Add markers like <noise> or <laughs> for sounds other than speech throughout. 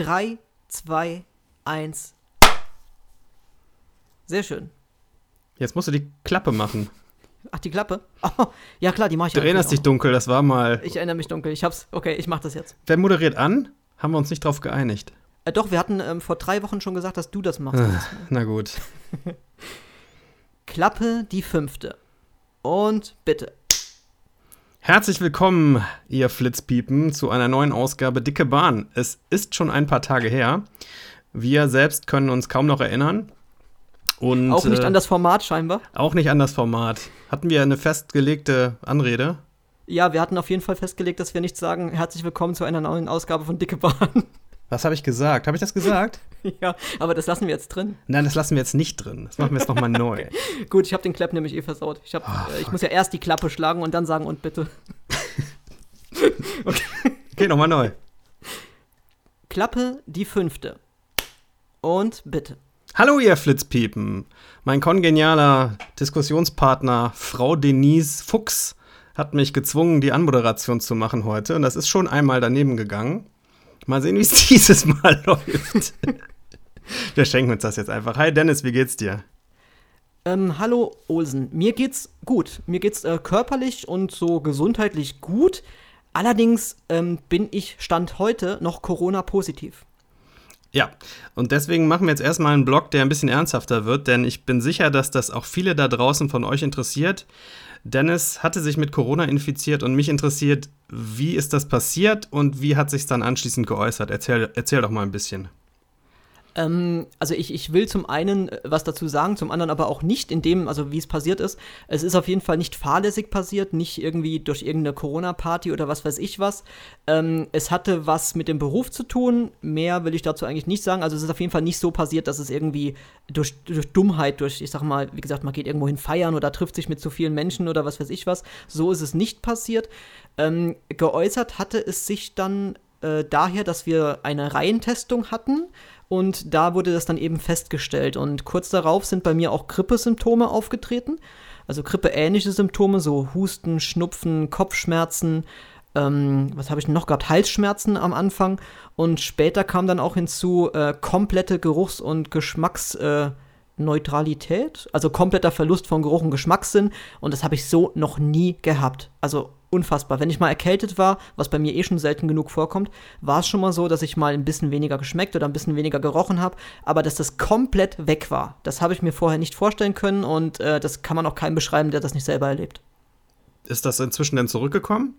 3, 2, 1. Sehr schön. Jetzt musst du die Klappe machen. Ach, die Klappe? Oh, ja klar, die mache ich Du erinnerst dich dunkel, das war mal. Ich erinnere mich dunkel. Ich hab's. Okay, ich mach das jetzt. Wer moderiert an? Haben wir uns nicht drauf geeinigt. Äh, doch, wir hatten ähm, vor drei Wochen schon gesagt, dass du das machst. Ah, na gut. <laughs> Klappe die fünfte. Und bitte. Herzlich willkommen, ihr Flitzpiepen, zu einer neuen Ausgabe Dicke Bahn. Es ist schon ein paar Tage her. Wir selbst können uns kaum noch erinnern. Und, auch nicht äh, an das Format scheinbar. Auch nicht an das Format. Hatten wir eine festgelegte Anrede? Ja, wir hatten auf jeden Fall festgelegt, dass wir nicht sagen, herzlich willkommen zu einer neuen Ausgabe von Dicke Bahn. Was habe ich gesagt? Habe ich das gesagt? <laughs> <laughs> ja, aber das lassen wir jetzt drin. Nein, das lassen wir jetzt nicht drin. Das machen wir jetzt nochmal <laughs> neu. Gut, ich habe den Clap nämlich eh versaut. Ich, hab, Oh, äh, ich muss ja erst die Klappe schlagen und dann sagen und bitte. <laughs> okay, okay nochmal neu. Klappe die fünfte. Und bitte. Hallo, ihr Flitzpiepen. Mein kongenialer Diskussionspartner, Frau Denise Fuchs, hat mich gezwungen, die Anmoderation zu machen heute. Und das ist schon einmal daneben gegangen. Mal sehen, wie es dieses Mal läuft. <laughs> Wir schenken uns das jetzt einfach. Hi Dennis, wie geht's dir? Ähm, hallo Olsen. Mir geht's gut. Mir geht's äh, körperlich und so gesundheitlich gut. Allerdings ähm, bin ich Stand heute noch Corona-positiv. Ja, und deswegen machen wir jetzt erstmal einen Blog, der ein bisschen ernsthafter wird, denn ich bin sicher, dass das auch viele da draußen von euch interessiert. Dennis hatte sich mit Corona infiziert und mich interessiert, wie ist das passiert und wie hat sich dann anschließend geäußert? Erzähl, erzähl doch mal ein bisschen. Ähm, also ich, ich will zum einen äh, was dazu sagen, zum anderen aber auch nicht in dem, also wie es passiert ist. Es ist auf jeden Fall nicht fahrlässig passiert, nicht irgendwie durch irgendeine Corona-Party oder was weiß ich was. Ähm, es hatte was mit dem Beruf zu tun, mehr will ich dazu eigentlich nicht sagen. Also es ist auf jeden Fall nicht so passiert, dass es irgendwie durch, durch Dummheit, durch, ich sag mal, wie gesagt, man geht irgendwo hin feiern oder trifft sich mit zu vielen Menschen oder was weiß ich was. So ist es nicht passiert. Ähm, geäußert hatte es sich dann äh, daher, dass wir eine Reihentestung hatten und da wurde das dann eben festgestellt. Und kurz darauf sind bei mir auch Grippesymptome aufgetreten. Also grippeähnliche Symptome, so Husten, Schnupfen, Kopfschmerzen. Ähm, was habe ich noch gehabt? Halsschmerzen am Anfang. Und später kam dann auch hinzu äh, komplette Geruchs- und Geschmacksneutralität. Äh, also kompletter Verlust von Geruch und Geschmackssinn. Und das habe ich so noch nie gehabt. Also unfassbar. Wenn ich mal erkältet war, was bei mir eh schon selten genug vorkommt, war es schon mal so, dass ich mal ein bisschen weniger geschmeckt oder ein bisschen weniger gerochen habe, aber dass das komplett weg war. Das habe ich mir vorher nicht vorstellen können und äh, das kann man auch keinem beschreiben, der das nicht selber erlebt. Ist das inzwischen denn zurückgekommen?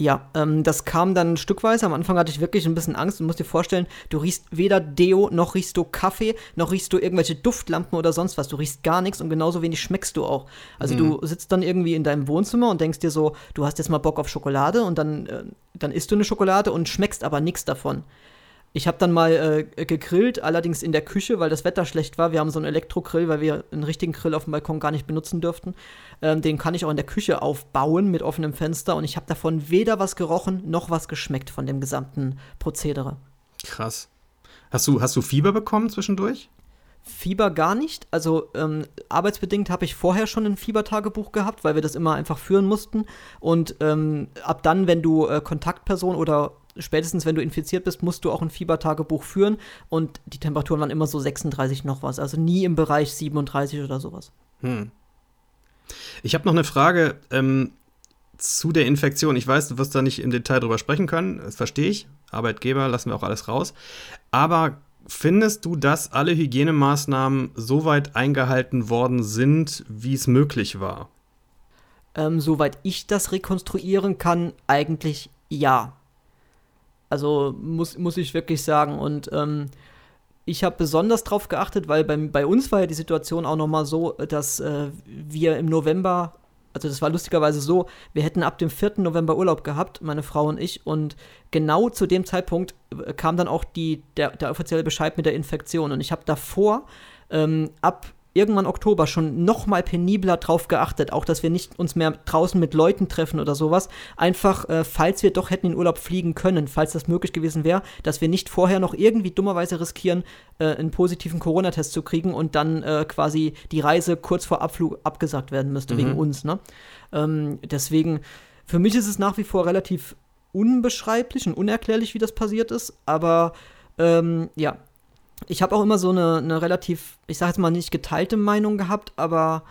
Ja, ähm, das kam dann stückweise. Am Anfang hatte ich wirklich ein bisschen Angst. Du musst dir vorstellen, du riechst weder Deo, noch riechst du Kaffee, noch riechst du irgendwelche Duftlampen oder sonst was. Du riechst gar nichts und genauso wenig schmeckst du auch. Also mhm. du sitzt dann irgendwie in deinem Wohnzimmer und denkst dir so, du hast jetzt mal Bock auf Schokolade und dann, äh, dann isst du eine Schokolade und schmeckst aber nichts davon. Ich habe dann mal äh, gegrillt, allerdings in der Küche, weil das Wetter schlecht war. Wir haben so einen Elektrogrill, weil wir einen richtigen Grill auf dem Balkon gar nicht benutzen dürften. Ähm, den kann ich auch in der Küche aufbauen mit offenem Fenster und ich habe davon weder was gerochen noch was geschmeckt von dem gesamten Prozedere. Krass. Hast du, hast du Fieber bekommen zwischendurch? Fieber gar nicht. Also ähm, arbeitsbedingt habe ich vorher schon ein Fiebertagebuch gehabt, weil wir das immer einfach führen mussten. Und ähm, ab dann, wenn du äh, Kontaktperson oder spätestens wenn du infiziert bist, musst du auch ein Fiebertagebuch führen. Und die Temperaturen waren immer so 36 noch was. Also nie im Bereich 37 oder sowas. Hm. Ich habe noch eine Frage ähm, zu der Infektion. Ich weiß, du wirst da nicht im Detail drüber sprechen können. Das verstehe ich. Arbeitgeber lassen wir auch alles raus. Aber findest du, dass alle Hygienemaßnahmen so weit eingehalten worden sind, wie es möglich war? Ähm, soweit ich das rekonstruieren kann, eigentlich ja. Also muss, muss ich wirklich sagen. Und ähm, ich habe besonders darauf geachtet, weil bei, bei uns war ja die Situation auch nochmal so, dass äh, wir im November, also das war lustigerweise so, wir hätten ab dem 4. November Urlaub gehabt, meine Frau und ich, und genau zu dem Zeitpunkt äh, kam dann auch die, der, der offizielle Bescheid mit der Infektion. Und ich habe davor ähm, ab irgendwann Oktober schon noch mal penibler drauf geachtet, auch dass wir nicht uns mehr draußen mit Leuten treffen oder sowas. Einfach, äh, falls wir doch hätten in Urlaub fliegen können, falls das möglich gewesen wäre, dass wir nicht vorher noch irgendwie dummerweise riskieren, äh, einen positiven Corona-Test zu kriegen und dann äh, quasi die Reise kurz vor Abflug abgesagt werden müsste, mhm. wegen uns. Ne? Ähm, deswegen, für mich ist es nach wie vor relativ unbeschreiblich und unerklärlich, wie das passiert ist. Aber ähm, ja, ich habe auch immer so eine, eine relativ, ich sage jetzt mal nicht geteilte Meinung gehabt, aber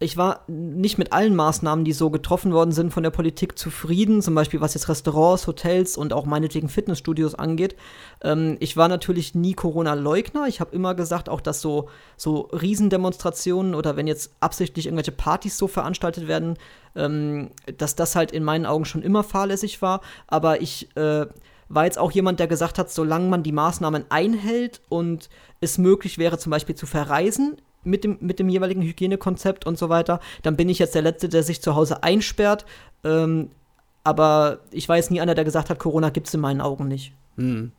ich war nicht mit allen Maßnahmen, die so getroffen worden sind von der Politik, zufrieden, zum Beispiel was jetzt Restaurants, Hotels und auch meinetwegen Fitnessstudios angeht. Ähm, ich war natürlich nie Corona-Leugner. Ich habe immer gesagt, auch dass so, so Riesendemonstrationen oder wenn jetzt absichtlich irgendwelche Partys so veranstaltet werden, ähm, dass das halt in meinen Augen schon immer fahrlässig war. Aber ich äh, war jetzt auch jemand, der gesagt hat, solange man die Maßnahmen einhält und es möglich wäre, zum Beispiel zu verreisen, mit dem, mit dem jeweiligen Hygienekonzept und so weiter, dann bin ich jetzt der Letzte, der sich zu Hause einsperrt. Ähm, aber ich war jetzt nie einer, der gesagt hat, Corona gibt es in meinen Augen nicht. Hm.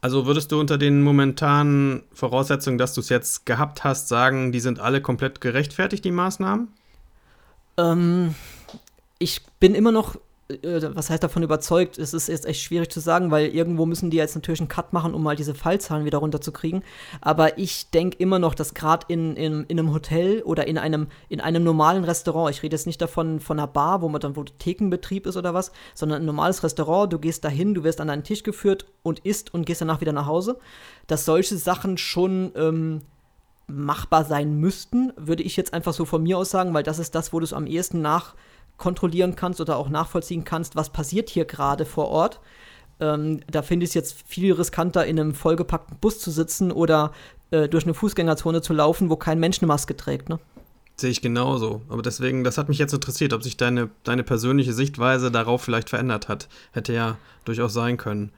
Also würdest du unter den momentanen Voraussetzungen, dass du es jetzt gehabt hast, sagen, die sind alle komplett gerechtfertigt, die Maßnahmen? Ähm, ich bin immer noch was heißt davon überzeugt, es ist jetzt echt schwierig zu sagen, weil irgendwo müssen die jetzt natürlich einen Cut machen, um mal diese Fallzahlen wieder runterzukriegen. Aber ich denke immer noch, dass gerade in, in, in, einem Hotel oder in einem, in einem normalen Restaurant, ich rede jetzt nicht davon von einer Bar, wo man dann, wo Thekenbetrieb ist oder was, sondern ein normales Restaurant, du gehst dahin, du wirst an deinen Tisch geführt und isst und gehst danach wieder nach Hause, dass solche Sachen schon ähm, machbar sein müssten, würde ich jetzt einfach so von mir aus sagen, weil das ist das, wo du es am ehesten nach kontrollieren kannst oder auch nachvollziehen kannst, was passiert hier gerade vor Ort. Ähm, da finde ich es jetzt viel riskanter, in einem vollgepackten Bus zu sitzen oder äh, durch eine Fußgängerzone zu laufen, wo kein Mensch eine Maske trägt. Ne? Sehe ich genauso. Aber deswegen, das hat mich jetzt interessiert, ob sich deine, deine persönliche Sichtweise darauf vielleicht verändert hat. Hätte ja durchaus sein können.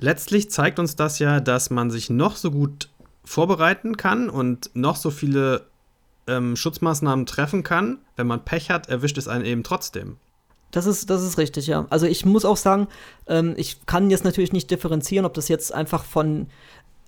Letztlich zeigt uns das ja, dass man sich noch so gut vorbereiten kann und noch so viele ähm, Schutzmaßnahmen treffen kann. Wenn man Pech hat, erwischt es einen eben trotzdem. Das ist, das ist richtig, ja. Also ich muss auch sagen, ähm, ich kann jetzt natürlich nicht differenzieren, ob das jetzt einfach von.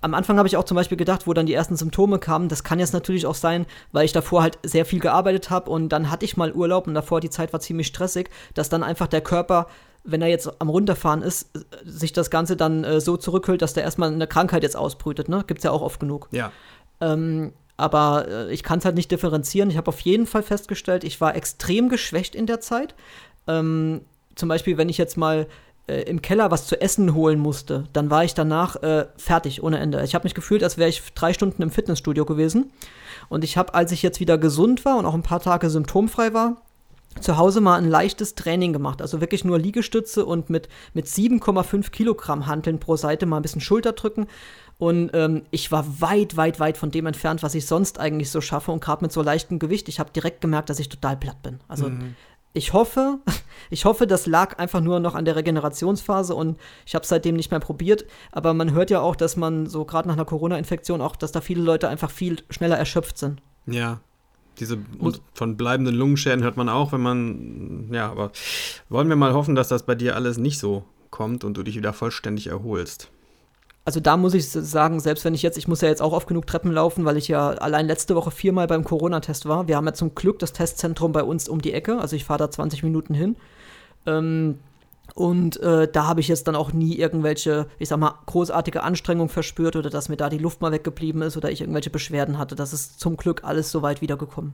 Am Anfang habe ich auch zum Beispiel gedacht, wo dann die ersten Symptome kamen, das kann jetzt natürlich auch sein, weil ich davor halt sehr viel gearbeitet habe und dann hatte ich mal Urlaub und davor die Zeit war ziemlich stressig, dass dann einfach der Körper wenn er jetzt am Runterfahren ist, sich das Ganze dann äh, so zurückhüllt, dass der erstmal eine Krankheit jetzt ausbrütet, ne? Gibt's ja auch oft genug. Ja. Ähm, aber äh, ich kann es halt nicht differenzieren. Ich habe auf jeden Fall festgestellt, ich war extrem geschwächt in der Zeit. Ähm, zum Beispiel, wenn ich jetzt mal äh, im Keller was zu essen holen musste, dann war ich danach äh, fertig ohne Ende. Ich habe mich gefühlt, als wäre ich drei Stunden im Fitnessstudio gewesen. Und ich habe, als ich jetzt wieder gesund war und auch ein paar Tage symptomfrei war, zu Hause mal ein leichtes Training gemacht. Also wirklich nur Liegestütze und mit, mit 7,5 Kilogramm Hanteln pro Seite mal ein bisschen Schulter drücken und ähm, ich war weit, weit, weit von dem entfernt, was ich sonst eigentlich so schaffe. Und gerade mit so leichtem Gewicht, ich habe direkt gemerkt, dass ich total platt bin. Also mhm. ich hoffe, <laughs> ich hoffe, das lag einfach nur noch an der Regenerationsphase und ich habe es seitdem nicht mehr probiert. Aber man hört ja auch, dass man so gerade nach einer Corona-Infektion auch, dass da viele Leute einfach viel schneller erschöpft sind. Ja, diese und von bleibenden Lungenschäden hört man auch, wenn man, ja, aber wollen wir mal hoffen, dass das bei dir alles nicht so kommt und du dich wieder vollständig erholst also da muss ich sagen, selbst wenn ich jetzt, ich muss ja jetzt auch oft genug Treppen laufen, weil ich ja allein letzte Woche viermal beim Corona-Test war. Wir haben ja zum Glück das Testzentrum bei uns um die Ecke, also ich fahre da 20 Minuten hin. Ähm, und äh, da habe ich jetzt dann auch nie irgendwelche, ich sag mal, großartige Anstrengung verspürt oder dass mir da die Luft mal weggeblieben ist oder ich irgendwelche Beschwerden hatte. Das ist zum Glück alles soweit wiedergekommen.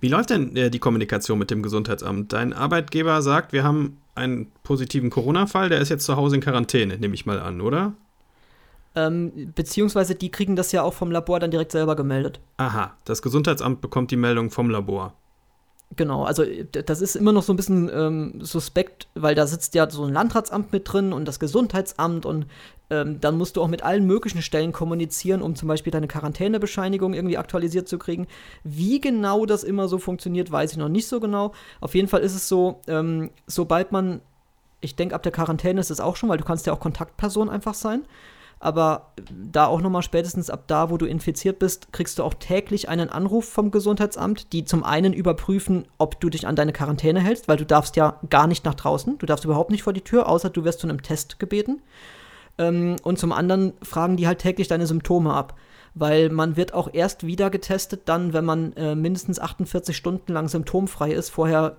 Wie läuft denn äh, die Kommunikation mit dem Gesundheitsamt? Dein Arbeitgeber sagt, wir haben einen positiven Corona-Fall, der ist jetzt zu Hause in Quarantäne, nehme ich mal an, oder? Ähm, beziehungsweise die kriegen das ja auch vom Labor dann direkt selber gemeldet. Aha, das Gesundheitsamt bekommt die Meldung vom Labor. Genau, also das ist immer noch so ein bisschen ähm, suspekt, weil da sitzt ja so ein Landratsamt mit drin und das Gesundheitsamt und ähm, dann musst du auch mit allen möglichen Stellen kommunizieren, um zum Beispiel deine Quarantänebescheinigung irgendwie aktualisiert zu kriegen. Wie genau das immer so funktioniert, weiß ich noch nicht so genau. Auf jeden Fall ist es so, ähm, sobald man, ich denke, ab der Quarantäne ist es auch schon, weil du kannst ja auch Kontaktperson einfach sein aber da auch nochmal spätestens ab da, wo du infiziert bist, kriegst du auch täglich einen Anruf vom Gesundheitsamt, die zum einen überprüfen, ob du dich an deine Quarantäne hältst, weil du darfst ja gar nicht nach draußen, du darfst überhaupt nicht vor die Tür, außer du wirst zu einem Test gebeten. Ähm, und zum anderen fragen die halt täglich deine Symptome ab weil man wird auch erst wieder getestet, dann, wenn man äh, mindestens 48 Stunden lang symptomfrei ist. Vorher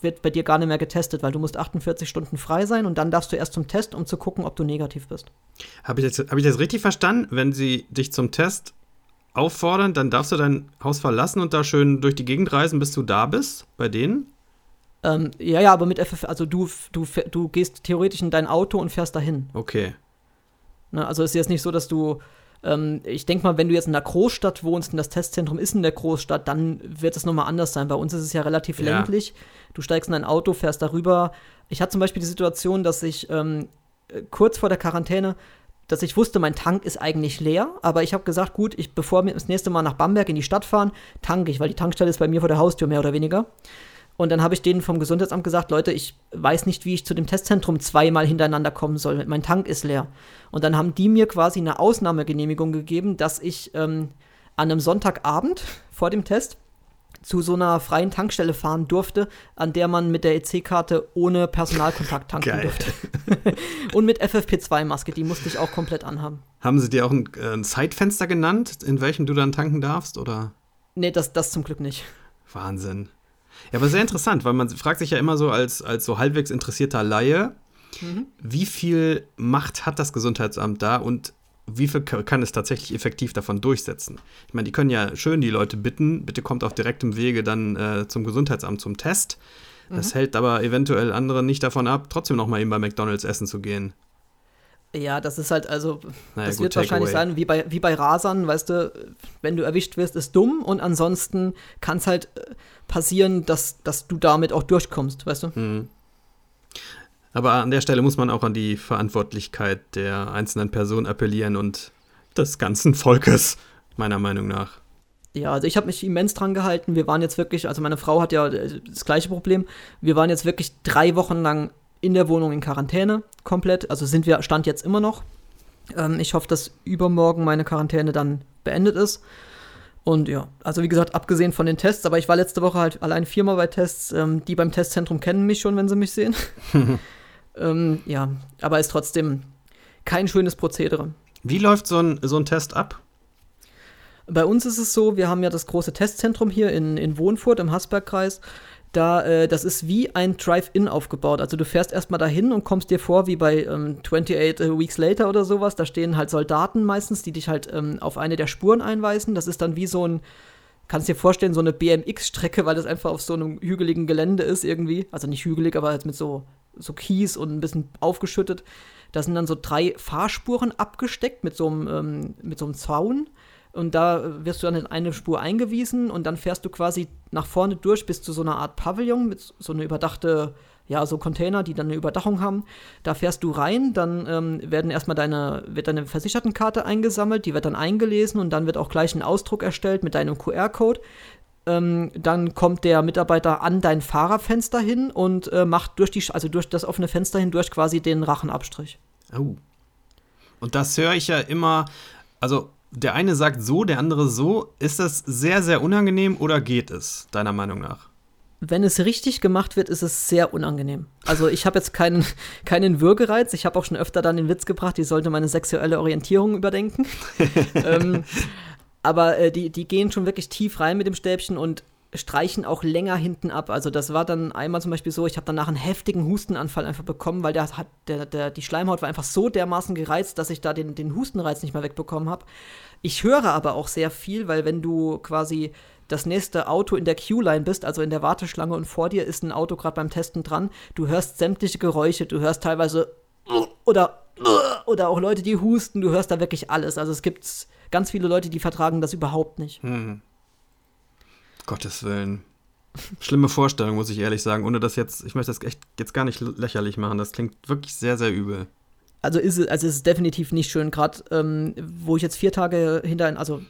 wird bei dir gar nicht mehr getestet, weil du musst 48 Stunden frei sein und dann darfst du erst zum Test, um zu gucken, ob du negativ bist. Habe ich, hab ich das richtig verstanden? Wenn sie dich zum Test auffordern, dann darfst du dein Haus verlassen und da schön durch die Gegend reisen, bis du da bist, bei denen? Ähm, ja, ja, aber mit FF, also du, du, du gehst theoretisch in dein Auto und fährst dahin. Okay. Ne, also ist jetzt nicht so, dass du, ähm, ich denke mal, wenn du jetzt in einer Großstadt wohnst und das Testzentrum ist in der Großstadt, dann wird es nochmal anders sein. Bei uns ist es ja relativ Ja. ländlich. Du steigst in ein Auto, fährst darüber. Ich hatte zum Beispiel die Situation, dass ich ähm, äh, kurz vor der Quarantäne, dass ich wusste, mein Tank ist eigentlich leer, aber ich habe gesagt, gut, ich, bevor wir das nächste Mal nach Bamberg in die Stadt fahren, tanke ich, weil die Tankstelle ist bei mir vor der Haustür mehr oder weniger. Und dann habe ich denen vom Gesundheitsamt gesagt, Leute, ich weiß nicht, wie ich zu dem Testzentrum zweimal hintereinander kommen soll. Mein Tank ist leer. Und dann haben die mir quasi eine Ausnahmegenehmigung gegeben, dass ich ähm, an einem Sonntagabend <laughs> vor dem Test zu so einer freien Tankstelle fahren durfte, an der man mit der EC-Karte ohne Personalkontakt tanken Geil. durfte. <laughs> Und mit FFP2-Maske, die musste ich auch komplett anhaben. Haben sie dir auch ein, äh, ein Zeitfenster genannt, in welchem du dann tanken darfst? Oder? Nee, das, das zum Glück nicht. Wahnsinn. Ja, aber sehr interessant, weil man fragt sich ja immer so als, als so halbwegs interessierter Laie, wie viel Macht hat das Gesundheitsamt da und wie viel ka- kann es tatsächlich effektiv davon durchsetzen? Ich meine, die können ja schön die Leute bitten, bitte kommt auf direktem Wege dann äh, zum Gesundheitsamt zum Test. Das hält aber eventuell andere nicht davon ab, trotzdem noch mal eben bei McDonalds essen zu gehen. Ja, das ist halt, also, Naja, das gut, wird wahrscheinlich Takeaway. sein, wie bei, wie bei Rasern, weißt du, wenn du erwischt wirst, ist dumm und ansonsten kann es halt äh, passieren, dass, dass du damit auch durchkommst, weißt du? Mhm. Aber an der Stelle muss man auch an die Verantwortlichkeit der einzelnen Person appellieren und des ganzen Volkes, meiner Meinung nach. Ja, also ich habe mich immens dran gehalten. Wir waren jetzt wirklich, also meine Frau hat ja äh, das gleiche Problem. Wir waren jetzt wirklich drei Wochen lang in der Wohnung in Quarantäne, komplett. Also sind wir, stand jetzt immer noch. Ähm, ich hoffe, dass übermorgen meine Quarantäne dann beendet ist. Und ja, also wie gesagt, abgesehen von den Tests, aber ich war letzte Woche halt allein viermal bei Tests. Ähm, die beim Testzentrum kennen mich schon, wenn sie mich sehen. <laughs> ähm, ja, aber ist trotzdem kein schönes Prozedere. Wie läuft so ein, so ein Test ab? Bei uns ist es so, wir haben ja das große Testzentrum hier in, in Wohnfurt im Hasbergkreis. Da, äh, das ist wie ein Drive-In aufgebaut. Also du fährst erstmal dahin und kommst dir vor wie bei ähm, 28 Weeks Later oder sowas. Da stehen halt Soldaten meistens, die dich halt ähm, auf eine der Spuren einweisen. Das ist dann wie so ein, kannst dir vorstellen, so eine BMX-Strecke, weil das einfach auf so einem hügeligen Gelände ist irgendwie. Also nicht hügelig, aber halt mit so, so Kies und ein bisschen aufgeschüttet. Da sind dann so drei Fahrspuren abgesteckt mit so einem, ähm, mit so einem Zaun. Und da wirst du dann in eine Spur eingewiesen und dann fährst du quasi nach vorne durch bis zu so einer Art Pavillon mit so einer überdachte, ja, so Container, die dann eine Überdachung haben. Da fährst du rein, dann ähm, werden erstmal deine, wird deine Versichertenkarte eingesammelt, die wird dann eingelesen und dann wird auch gleich ein Ausdruck erstellt mit deinem QR-Code. Ähm, dann kommt der Mitarbeiter an dein Fahrerfenster hin und äh, macht durch die, also durch das offene Fenster hindurch quasi den Rachenabstrich. Oh. Und das höre ich ja immer, also der eine sagt so, der andere so. Ist das sehr, sehr unangenehm oder geht es, deiner Meinung nach? Wenn es richtig gemacht wird, ist es sehr unangenehm. Also ich habe jetzt keinen, <laughs> keinen Würgereiz. Ich habe auch schon öfter dann den Witz gebracht, ich sollte meine sexuelle Orientierung überdenken. <laughs> ähm, aber äh, die, die gehen schon wirklich tief rein mit dem Stäbchen und streichen auch länger hinten ab. Also das war dann einmal zum Beispiel so, ich habe danach einen heftigen Hustenanfall einfach bekommen, weil der hat, der, der, die Schleimhaut war einfach so dermaßen gereizt, dass ich da den, den Hustenreiz nicht mehr wegbekommen habe. Ich höre aber auch sehr viel, weil wenn du quasi das nächste Auto in der Queue-Line bist, also in der Warteschlange und vor dir ist ein Auto gerade beim Testen dran, du hörst sämtliche Geräusche, du hörst teilweise oder oder auch Leute, die husten, du hörst da wirklich alles. Also es gibt ganz viele Leute, die vertragen das überhaupt nicht. Hm. Gottes Willen. Schlimme Vorstellung, muss ich ehrlich sagen. Ohne das jetzt, ich möchte das echt jetzt gar nicht lächerlich machen. Das klingt wirklich sehr, sehr übel. Also ist es, also es ist definitiv nicht schön. Gerade ähm, wo ich jetzt vier Tage hinter, also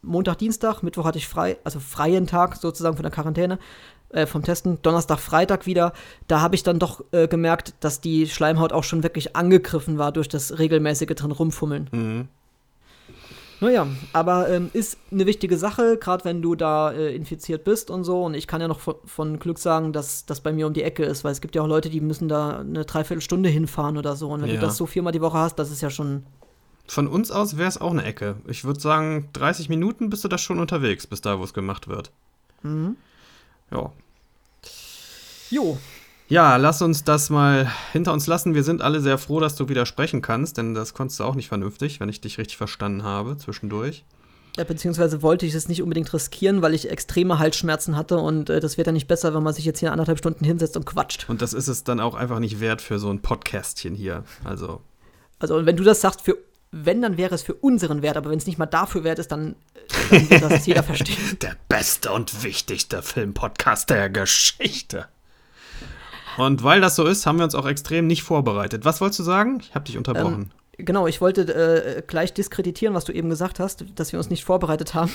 Montag, Dienstag, Mittwoch hatte ich frei, also freien Tag sozusagen von der Quarantäne, äh, vom Testen, Donnerstag, Freitag wieder. Da habe ich dann doch äh, gemerkt, dass die Schleimhaut auch schon wirklich angegriffen war durch das regelmäßige drin rumfummeln. Mhm. Naja, aber ähm, ist eine wichtige Sache, gerade wenn du da äh, infiziert bist und so. Und ich kann ja noch von, von Glück sagen, dass das bei mir um die Ecke ist, weil es gibt ja auch Leute, die müssen da eine Dreiviertelstunde hinfahren oder so. Und wenn Ja. du das so viermal die Woche hast, das ist ja schon. Von uns aus wäre es auch eine Ecke. Ich würde sagen, 30 Minuten bist du da schon unterwegs, bis da, wo es gemacht wird. Mhm. Ja. Jo, Ja, lass uns das mal hinter uns lassen. Wir sind alle sehr froh, dass du wieder sprechen kannst, denn das konntest du auch nicht vernünftig, wenn ich dich richtig verstanden habe, zwischendurch. Ja, beziehungsweise wollte ich es nicht unbedingt riskieren, weil ich extreme Halsschmerzen hatte und äh, das wird ja nicht besser, wenn man sich jetzt hier anderthalb Stunden hinsetzt und quatscht. Und das ist es dann auch einfach nicht wert für so ein Podcastchen hier. Also. Also, wenn du das sagst, für wenn, dann wäre es für unseren Wert, aber wenn es nicht mal dafür wert ist, dann, dann wird das jeder <laughs> verstehen. Der beste und wichtigste Filmpodcast der Geschichte. Und weil das so ist, haben wir uns auch extrem nicht vorbereitet. Was wolltest du sagen? Ich habe dich unterbrochen. Ähm, genau, ich wollte äh, gleich diskreditieren, was du eben gesagt hast, dass wir uns nicht vorbereitet haben.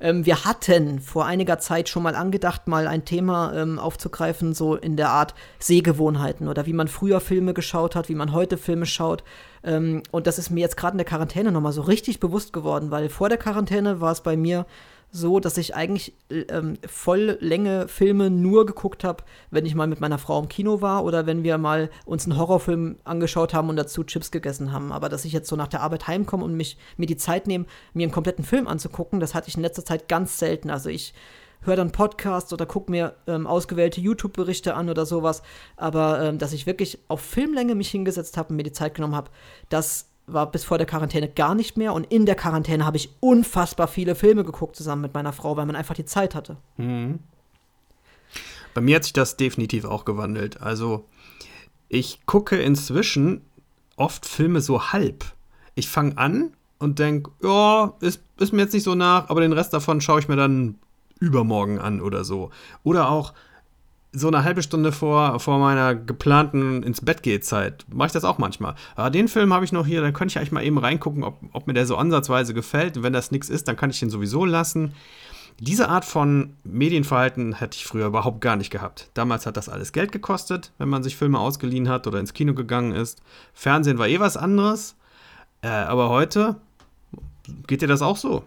Ähm, wir hatten vor einiger Zeit schon mal angedacht, mal ein Thema ähm, aufzugreifen, so in der Art Sehgewohnheiten oder wie man früher Filme geschaut hat, wie man heute Filme schaut. Ähm, und das ist mir jetzt gerade in der Quarantäne nochmal so richtig bewusst geworden, weil vor der Quarantäne war es bei mir so, dass ich eigentlich ähm, Volllänge Filme nur geguckt habe, wenn ich mal mit meiner Frau im Kino war oder wenn wir mal uns einen Horrorfilm angeschaut haben und dazu Chips gegessen haben. Aber dass ich jetzt so nach der Arbeit heimkomme und mich mir die Zeit nehme, mir einen kompletten Film anzugucken, das hatte ich in letzter Zeit ganz selten. Also ich höre dann Podcasts oder gucke mir ähm, ausgewählte YouTube-Berichte an oder sowas. Aber ähm, dass ich wirklich auf Filmlänge mich hingesetzt habe und mir die Zeit genommen habe, das war bis vor der Quarantäne gar nicht mehr. Und in der Quarantäne habe ich unfassbar viele Filme geguckt zusammen mit meiner Frau, weil man einfach die Zeit hatte. Mhm. Bei mir hat sich das definitiv auch gewandelt. Also ich gucke inzwischen oft Filme so halb. Ich fange an und denke, ja, ist, ist mir jetzt nicht so nach, aber den Rest davon schaue ich mir dann übermorgen an oder so. Oder auch, so eine halbe Stunde vor, vor meiner geplanten ins Bett geht Zeit mache ich das auch manchmal. Ja, den Film habe ich noch hier, dann könnte ich eigentlich mal eben reingucken, ob, ob mir der so ansatzweise gefällt. Und wenn das nichts ist, dann kann ich den sowieso lassen. Diese Art von Medienverhalten hätte ich früher überhaupt gar nicht gehabt. Damals hat das alles Geld gekostet, wenn man sich Filme ausgeliehen hat oder ins Kino gegangen ist. Fernsehen war eh was anderes. Äh, aber heute geht dir das auch so?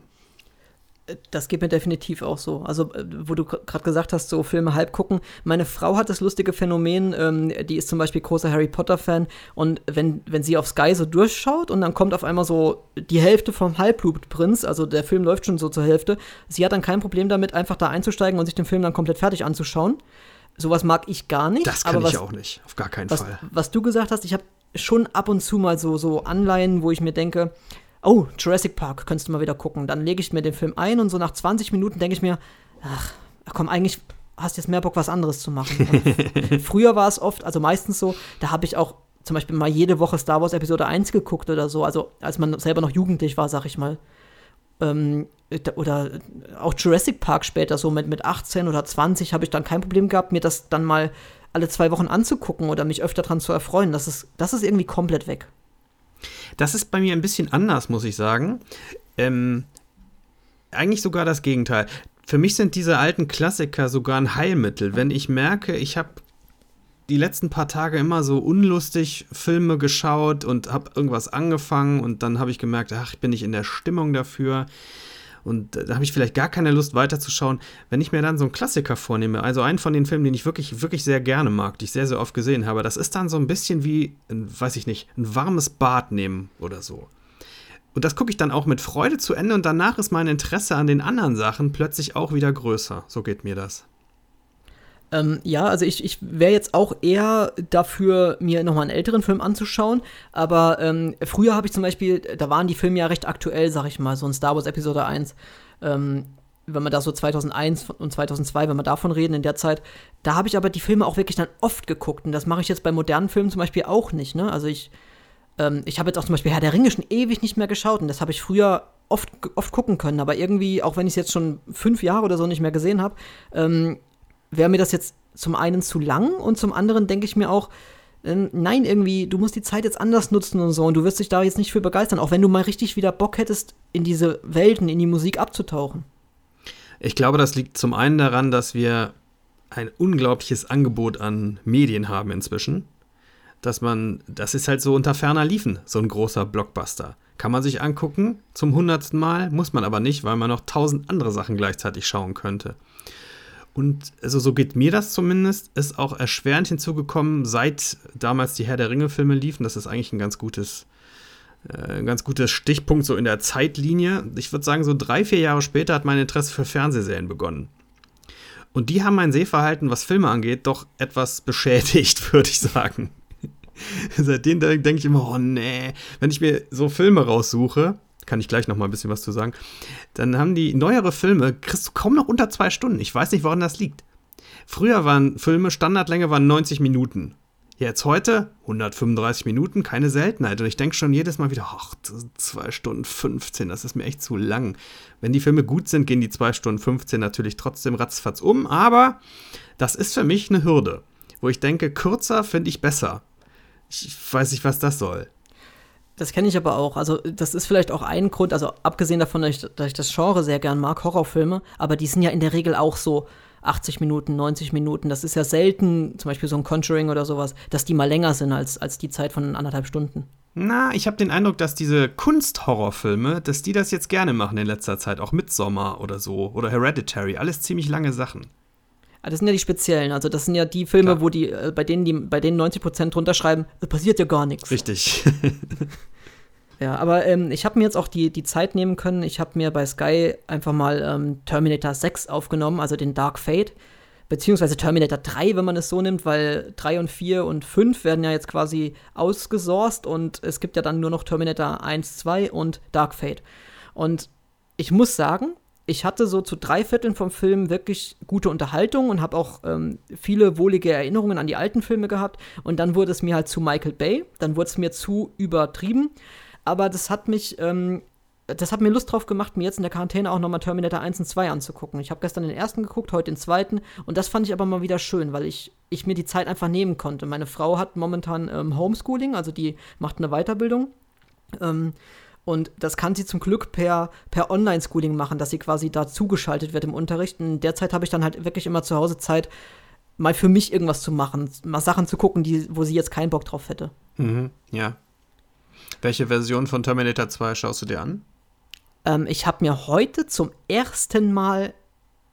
Das geht mir definitiv auch so. Also, äh, wo du gerade gesagt hast, so Filme halb gucken. Meine Frau hat das lustige Phänomen, ähm, die ist zum Beispiel großer Harry Potter-Fan und wenn, wenn sie auf Sky so durchschaut und dann kommt auf einmal so die Hälfte vom Halbblutprinz, also der Film läuft schon so zur Hälfte, sie hat dann kein Problem damit, einfach da einzusteigen und sich den Film dann komplett fertig anzuschauen. Sowas mag ich gar nicht. Das kann ich was, auch nicht, auf gar keinen was, Fall. Was du gesagt hast, ich habe schon ab und zu mal so, so Anleihen, wo ich mir denke, oh, Jurassic Park, könntest du mal wieder gucken. Dann lege ich mir den Film ein und so nach 20 Minuten denke ich mir, ach, komm, eigentlich hast du jetzt mehr Bock, was anderes zu machen. <laughs> früher war es oft, also meistens so, da habe ich auch zum Beispiel mal jede Woche Star Wars Episode 1 geguckt oder so, also als man selber noch jugendlich war, sag ich mal. Ähm, oder auch Jurassic Park später, so mit, mit 18 oder 20, habe ich dann kein Problem gehabt, mir das dann mal alle zwei Wochen anzugucken oder mich öfter dran zu erfreuen. Das ist, das ist irgendwie komplett weg. Das ist bei mir ein bisschen anders, muss ich sagen. Ähm, eigentlich sogar das Gegenteil. Für mich sind diese alten Klassiker sogar ein Heilmittel. Wenn ich merke, ich habe die letzten paar Tage immer so unlustig Filme geschaut und habe irgendwas angefangen und dann habe ich gemerkt, ach, ich bin nicht in der Stimmung dafür und da habe ich vielleicht gar keine Lust weiterzuschauen. Wenn ich mir dann so einen Klassiker vornehme, also einen von den Filmen, den ich wirklich, wirklich sehr gerne mag, die ich sehr, sehr oft gesehen habe, das ist dann so ein bisschen wie, weiß ich nicht, ein warmes Bad nehmen oder so. Und das gucke ich dann auch mit Freude zu Ende und danach ist mein Interesse an den anderen Sachen plötzlich auch wieder größer. So geht mir das. Ähm, ja, also ich, ich wäre jetzt auch eher dafür, mir nochmal einen älteren Film anzuschauen. Aber ähm, früher habe ich zum Beispiel, da waren die Filme ja recht aktuell, sag ich mal, so ein Star Wars Episode 1. Ähm, wenn man da so 2001 und 2002, wenn wir davon reden, in der Zeit, da habe ich aber die Filme auch wirklich dann oft geguckt. Und das mache ich jetzt bei modernen Filmen zum Beispiel auch nicht. Ne? Also ich, ähm, ich habe jetzt auch zum Beispiel Herr der Ringe schon ewig nicht mehr geschaut. Und das habe ich früher oft, oft gucken können. Aber irgendwie, auch wenn ich es jetzt schon fünf Jahre oder so nicht mehr gesehen habe, ähm, wäre mir das jetzt zum einen zu lang und zum anderen denke ich mir auch, ähm, nein, irgendwie, du musst die Zeit jetzt anders nutzen und so und du wirst dich da jetzt nicht für begeistern, auch wenn du mal richtig wieder Bock hättest, in diese Welten, in die Musik abzutauchen. Ich glaube, das liegt zum einen daran, dass wir ein unglaubliches Angebot an Medien haben inzwischen. Dass man, das ist halt so unter ferner Liefen, so ein großer Blockbuster. Kann man sich angucken, zum hundertsten Mal, muss man aber nicht, weil man noch tausend andere Sachen gleichzeitig schauen könnte. Und also so geht mir das zumindest, ist auch erschwerend hinzugekommen, seit damals die Herr der Ringe-Filme liefen. Das ist eigentlich ein ganz gutes, äh, ein ganz gutes Stichpunkt so in der Zeitlinie. Ich würde sagen, so drei, vier Jahre später hat mein Interesse für Fernsehserien begonnen. Und die haben mein Sehverhalten, was Filme angeht, doch etwas beschädigt, <laughs> würde ich sagen. <laughs> Seitdem denke ich immer, oh nee, wenn ich mir so Filme raussuche, Kann ich gleich noch mal ein bisschen was zu sagen. Dann haben die neuere Filme, kriegst du kaum noch unter zwei Stunden. Ich weiß nicht, woran das liegt. Früher waren Filme, Standardlänge waren 90 Minuten. Jetzt heute 135 Minuten, keine Seltenheit. Und ich denke schon jedes Mal wieder, ach, zwei Stunden 15, das ist mir echt zu lang. Wenn die Filme gut sind, gehen die zwei Stunden 15 natürlich trotzdem ratzfatz um. Aber das ist für mich eine Hürde, wo ich denke, kürzer finde ich besser. Ich weiß nicht, was das soll. Das kenne ich aber auch. Also, das ist vielleicht auch ein Grund, also abgesehen davon, dass ich, dass ich das Genre sehr gern mag, Horrorfilme, aber die sind ja in der Regel auch so 80 Minuten, 90 Minuten. Das ist ja selten, zum Beispiel so ein Conjuring oder sowas, dass die mal länger sind als, als die Zeit von anderthalb Stunden. Na, ich habe den Eindruck, dass diese Kunsthorrorfilme, dass die das jetzt gerne machen in letzter Zeit, auch Midsommar oder so oder Hereditary, alles ziemlich lange Sachen. Ah, das sind ja die speziellen, also das sind ja die Filme, Klar. wo die, äh, bei denen die, bei denen 90 Prozent drunter schreiben, es passiert ja gar nichts. Richtig. <laughs> <laughs> ja, aber ähm, ich habe mir jetzt auch die, die Zeit nehmen können. Ich habe mir bei Sky einfach mal ähm, Terminator 6 aufgenommen, also den Dark Fate, beziehungsweise Terminator 3, wenn man es so nimmt, weil 3 und 4 und 5 werden ja jetzt quasi ausgesourced und es gibt ja dann nur noch Terminator 1, 2 und Dark Fate. Und ich muss sagen, ich hatte so zu drei Vierteln vom Film wirklich gute Unterhaltung und habe auch ähm, viele wohlige Erinnerungen an die alten Filme gehabt. Und dann wurde es mir halt zu Michael Bay, dann wurde es mir zu übertrieben. Aber das hat mich, ähm, das hat mir Lust drauf gemacht, mir jetzt in der Quarantäne auch nochmal Terminator 1 und 2 anzugucken. Ich habe gestern den ersten geguckt, heute den zweiten. Und das fand ich aber mal wieder schön, weil ich, ich mir die Zeit einfach nehmen konnte. Meine Frau hat momentan ähm, Homeschooling, also die macht eine Weiterbildung. Ähm, und das kann sie zum Glück per, per Online-Schooling machen, dass sie quasi da zugeschaltet wird im Unterricht. Und derzeit habe ich dann halt wirklich immer zu Hause Zeit, mal für mich irgendwas zu machen, mal Sachen zu gucken, die, wo sie jetzt keinen Bock drauf hätte. Mhm, ja. Welche Version von Terminator 2 schaust du dir an? Ähm, ich habe mir heute zum ersten Mal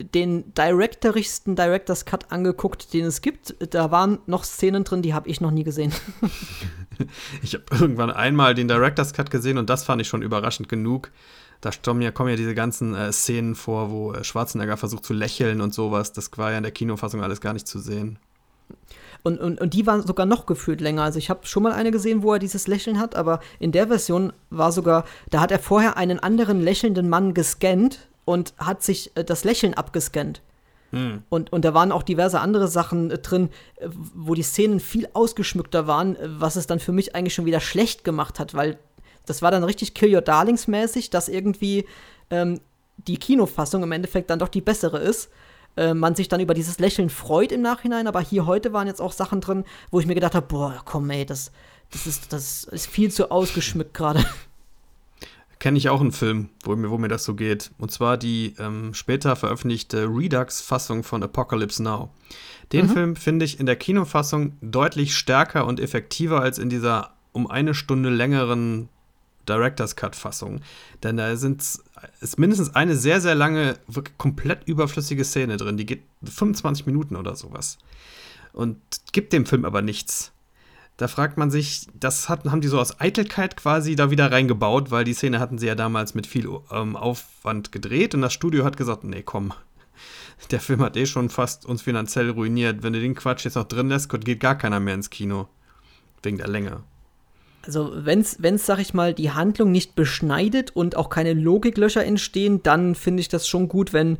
den direktorigsten Director's Cut angeguckt, den es gibt. Da waren noch Szenen drin, die habe ich noch nie gesehen. <laughs> ich habe irgendwann einmal den Director's Cut gesehen und das fand ich schon überraschend genug. Da kommen ja, kommen ja diese ganzen äh, Szenen vor, wo äh, Schwarzenegger versucht zu lächeln und sowas. Das war ja in der Kinofassung alles gar nicht zu sehen. Und, und, und die waren sogar noch gefühlt länger. Also ich habe schon mal eine gesehen, wo er dieses Lächeln hat, aber in der Version war sogar, da hat er vorher einen anderen lächelnden Mann gescannt und hat sich äh, das Lächeln abgescannt. Hm. Und, und da waren auch diverse andere Sachen äh, drin, äh, wo die Szenen viel ausgeschmückter waren, was es dann für mich eigentlich schon wieder schlecht gemacht hat, weil das war dann richtig Kill Your Darlings mäßig, dass irgendwie ähm, die Kinofassung im Endeffekt dann doch die bessere ist. Äh, man sich dann über dieses Lächeln freut im Nachhinein, aber hier heute waren jetzt auch Sachen drin, wo ich mir gedacht habe, boah, komm ey, das, das, ist, das ist viel zu ausgeschmückt gerade. Kenne ich auch einen Film, wo mir, wo mir das so geht. Und zwar die ähm, später veröffentlichte Redux-Fassung von Apocalypse Now. Den mhm. Film finde ich in der Kinofassung deutlich stärker und effektiver als in dieser um eine Stunde längeren Director's Cut-Fassung. Denn da sind, ist mindestens eine sehr, sehr lange, wirklich komplett überflüssige Szene drin. Die geht 25 Minuten oder sowas. Und gibt dem Film aber nichts. Da fragt man sich, das hat, haben die so aus Eitelkeit quasi da wieder reingebaut, weil die Szene hatten sie ja damals mit viel ähm, Aufwand gedreht und das Studio hat gesagt, nee, komm, <laughs> der Film hat eh schon fast uns finanziell ruiniert. Wenn du den Quatsch jetzt noch drin lässt, geht gar keiner mehr ins Kino. Wegen der Länge. Also, wenn's, wenn's, sag ich mal, die Handlung nicht beschneidet und auch keine Logiklöcher entstehen, dann finde ich das schon gut, wenn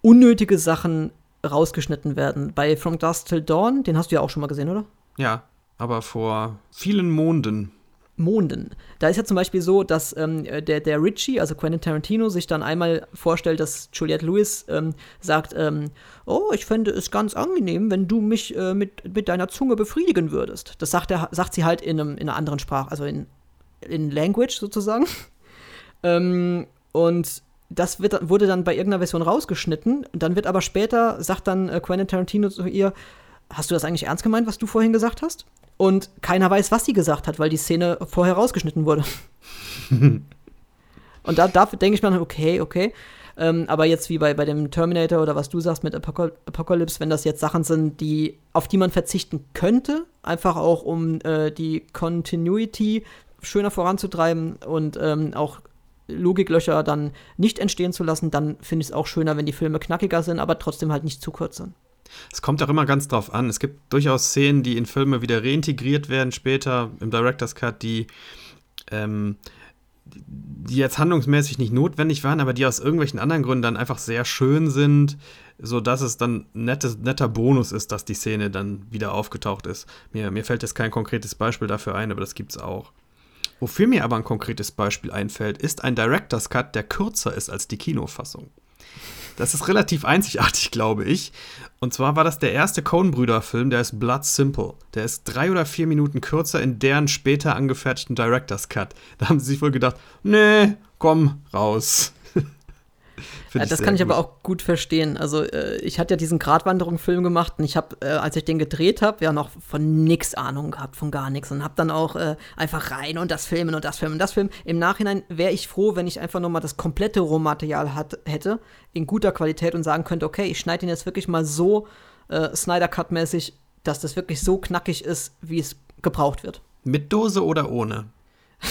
unnötige Sachen rausgeschnitten werden. Bei From Dusk Till Dawn, den hast du ja auch schon mal gesehen, oder? Ja, aber vor vielen Monden. Monden. Da ist ja zum Beispiel so, dass ähm, der, der Richie, also Quentin Tarantino, sich dann einmal vorstellt, dass Juliette Lewis ähm, sagt, ähm, oh, ich fände es ganz angenehm, wenn du mich äh, mit, mit deiner Zunge befriedigen würdest. Das sagt, er, sagt sie halt in, einem, in einer anderen Sprache, also in, in Language sozusagen. <laughs> Ähm, und das wird, wurde dann bei irgendeiner Version rausgeschnitten. Dann wird aber später, sagt dann äh, Quentin Tarantino zu ihr, hast du das eigentlich ernst gemeint, was du vorhin gesagt hast? Und keiner weiß, was sie gesagt hat, weil die Szene vorher rausgeschnitten wurde. <laughs> und da, da denke ich mir okay, okay. Ähm, aber jetzt wie bei, bei dem Terminator oder was du sagst mit Apocalypse, wenn das jetzt Sachen sind, die, auf die man verzichten könnte, einfach auch um äh, die Continuity schöner voranzutreiben und ähm, auch Logiklöcher dann nicht entstehen zu lassen, dann finde ich es auch schöner, wenn die Filme knackiger sind, aber trotzdem halt nicht zu kurz sind. Es kommt auch immer ganz drauf an. Es gibt durchaus Szenen, die in Filme wieder reintegriert werden später im Director's Cut, die ähm, die jetzt handlungsmäßig nicht notwendig waren, aber die aus irgendwelchen anderen Gründen dann einfach sehr schön sind, sodass es dann nettes, netter Bonus ist, dass die Szene dann wieder aufgetaucht ist. Mir, mir fällt jetzt kein konkretes Beispiel dafür ein, aber das gibt's auch. Wofür mir aber ein konkretes Beispiel einfällt, ist ein Director's Cut, der kürzer ist als die Kinofassung. Das ist relativ einzigartig, glaube ich. Und zwar war das der erste Coen-Brüder-Film, der ist Blood Simple. Der ist drei oder vier Minuten kürzer in deren später angefertigten Director's Cut. Da haben sie sich wohl gedacht, nee, komm, raus. Ja, das kann ich gut. aber auch gut verstehen. Also äh, ich hatte ja diesen Gratwanderung-Film gemacht und ich habe, äh, als ich den gedreht habe, ja noch von nix Ahnung gehabt, von gar nichts und habe dann auch äh, einfach rein und das Filmen und das Filmen und das Filmen. Im Nachhinein wäre ich froh, wenn ich einfach nochmal das komplette Rohmaterial hat, hätte, in guter Qualität und sagen könnte, okay, ich schneide ihn jetzt wirklich mal so äh, Snyder-Cut-mäßig, dass das wirklich so knackig ist, wie es gebraucht wird. Mit Dose oder ohne?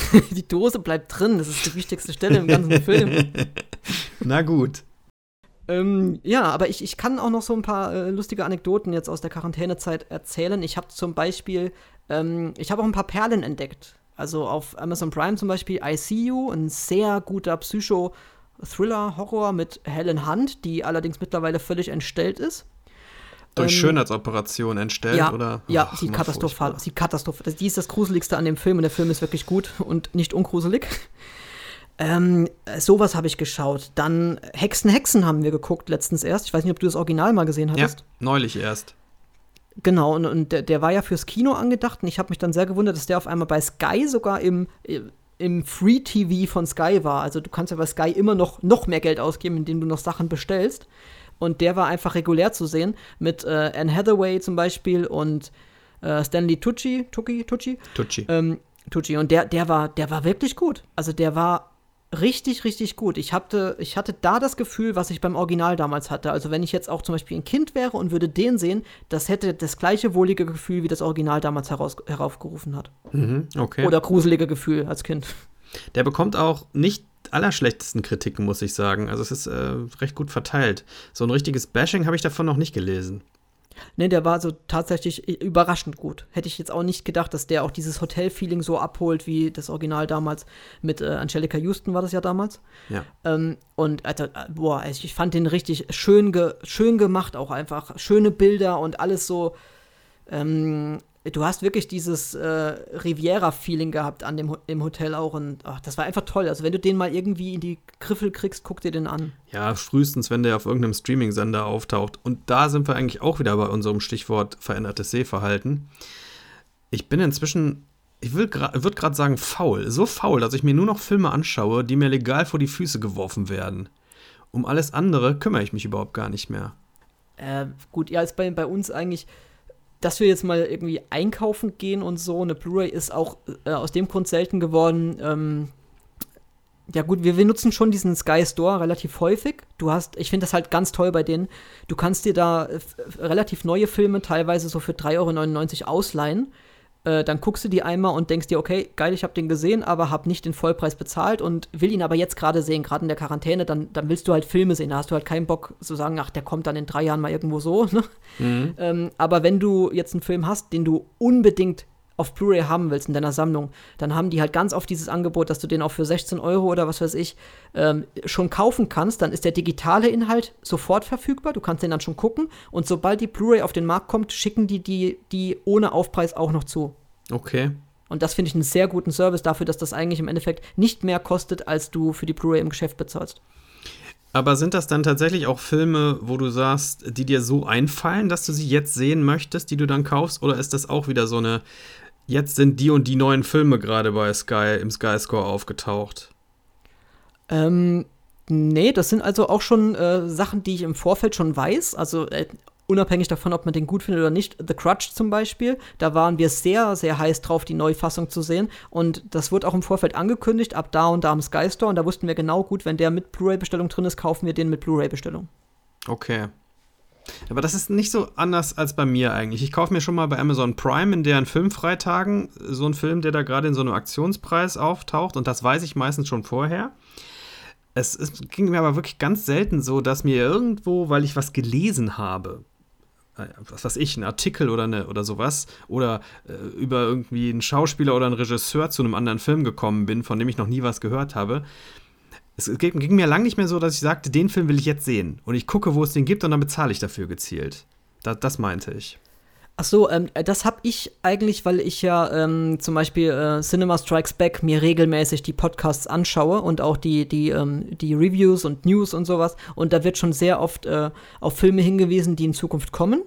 <laughs> die Dose bleibt drin, das ist die wichtigste Stelle im ganzen Film. <laughs> Na gut. Ähm, ja, aber ich, ich kann auch noch so ein paar äh, lustige Anekdoten jetzt aus der Quarantänezeit erzählen. Ich habe zum Beispiel, ähm, ich habe auch ein paar Perlen entdeckt. Also auf Amazon Prime zum Beispiel I See You, ein sehr guter Psycho-Thriller-Horror mit Helen Hunt, die allerdings mittlerweile völlig entstellt ist. Durch ähm, Schönheitsoperation entstellt, ja, oder? Ja, Ach, sieht katastrophal aus. Sieht katastrophal. Die ist das Gruseligste an dem Film und der Film ist wirklich gut und nicht ungruselig. Ähm, sowas habe ich geschaut. Dann Hexen, Hexen haben wir geguckt letztens erst. Ich weiß nicht, ob du das Original mal gesehen hattest. Ja, neulich erst. Genau, und, und der, der, war ja fürs Kino angedacht und ich habe mich dann sehr gewundert, dass der auf einmal bei Sky sogar im, im Free TV von Sky war. Also du kannst ja bei Sky immer noch, noch mehr Geld ausgeben, indem du noch Sachen bestellst. Und der war einfach regulär zu sehen mit äh, Anne Hathaway zum Beispiel und äh, Stanley Tucci, Tucci, Tucci. Tucci. Ähm, Tucci. Und der, der, war, der war wirklich gut. Also der war richtig, richtig gut. Ich hatte, ich hatte da das Gefühl, was ich beim Original damals hatte. Also wenn ich jetzt auch zum Beispiel ein Kind wäre und würde den sehen, das hätte das gleiche wohlige Gefühl, wie das Original damals heraus, heraufgerufen hat. Mhm, okay. Oder gruselige Gefühl als Kind. Der bekommt auch nicht allerschlechtesten Kritiken, muss ich sagen. Also es ist äh, recht gut verteilt. So ein richtiges Bashing habe ich davon noch nicht gelesen. Ne, der war so tatsächlich überraschend gut. Hätte ich jetzt auch nicht gedacht, dass der auch dieses Hotel-Feeling so abholt, wie das Original damals mit äh, Angelica Houston war das ja damals. Ja. Ähm, und Alter, boah, also ich fand den richtig schön, ge schön gemacht, auch einfach. Schöne Bilder und alles so. Ähm, du hast wirklich dieses äh, Riviera-Feeling gehabt an dem im Hotel auch und ach, das war einfach toll. Also wenn du den mal irgendwie in die Griffel kriegst, guck dir den an. Ja, frühestens, wenn der auf irgendeinem Streaming-Sender auftaucht. Und da sind wir eigentlich auch wieder bei unserem Stichwort verändertes Sehverhalten. Ich bin inzwischen, ich würde gerade sagen, faul. So faul, dass ich mir nur noch Filme anschaue, die mir legal vor die Füße geworfen werden. Um alles andere kümmere ich mich überhaupt gar nicht mehr. Äh, gut, ja, ist bei, bei uns eigentlich dass wir jetzt mal irgendwie einkaufen gehen und so, eine Blu-ray ist auch äh, aus dem Grund selten geworden. Ähm, ja gut, wir, wir nutzen schon diesen Sky Store relativ häufig. Du hast, ich finde das halt ganz toll bei denen. Du kannst dir da äh, relativ neue Filme teilweise so für 3,99 Euro ausleihen äh, dann guckst du die einmal und denkst dir, okay, geil, ich habe den gesehen, aber habe nicht den Vollpreis bezahlt und will ihn aber jetzt gerade sehen, gerade in der Quarantäne, dann, dann willst du halt Filme sehen. Da hast du halt keinen Bock zu sagen, ach, der kommt dann in drei Jahren mal irgendwo so. Ne? Mhm. Ähm, aber wenn du jetzt einen Film hast, den du unbedingt auf Blu-ray haben willst in deiner Sammlung, dann haben die halt ganz oft dieses Angebot, dass du den auch für 16 Euro oder was weiß ich ähm, schon kaufen kannst. Dann ist der digitale Inhalt sofort verfügbar. Du kannst den dann schon gucken. Und sobald die Blu-ray auf den Markt kommt, schicken die die, die ohne Aufpreis auch noch zu. Okay. Und das finde ich einen sehr guten Service dafür, dass das eigentlich im Endeffekt nicht mehr kostet, als du für die Blu-ray im Geschäft bezahlst. Aber sind das dann tatsächlich auch Filme, wo du sagst, die dir so einfallen, dass du sie jetzt sehen möchtest, die du dann kaufst? Oder ist das auch wieder so eine jetzt sind die und die neuen Filme gerade bei Sky im Sky Score aufgetaucht. Ähm, nee, das sind also auch schon äh, Sachen, die ich im Vorfeld schon weiß. Also äh, unabhängig davon, ob man den gut findet oder nicht. The Crutch zum Beispiel, da waren wir sehr, sehr heiß drauf, die Neufassung zu sehen. Und das wurde auch im Vorfeld angekündigt, ab da und da am Sky Store. Und da wussten wir genau gut, wenn der mit Blu-ray-Bestellung drin ist, kaufen wir den mit Blu-ray-Bestellung. Okay. Aber das ist nicht so anders als bei mir eigentlich. Ich kaufe mir schon mal bei Amazon Prime in deren Filmfreitagen so einen Film, der da gerade in so einem Aktionspreis auftaucht und das weiß ich meistens schon vorher. Es, es ging mir aber wirklich ganz selten so, dass mir irgendwo, weil ich was gelesen habe, äh, was weiß ich, einen Artikel oder, eine, oder sowas oder äh, über irgendwie einen Schauspieler oder einen Regisseur zu einem anderen Film gekommen bin, von dem ich noch nie was gehört habe. Es ging, ging mir lang nicht mehr so, dass ich sagte, den Film will ich jetzt sehen. Und ich gucke, wo es den gibt und dann bezahle ich dafür gezielt. Da, das meinte ich. Ach so, ähm, das habe ich eigentlich, weil ich ja ähm, zum Beispiel äh, Cinema Strikes Back mir regelmäßig die Podcasts anschaue und auch die, die, ähm, die Reviews und News und sowas. Und da wird schon sehr oft äh, auf Filme hingewiesen, die in Zukunft kommen.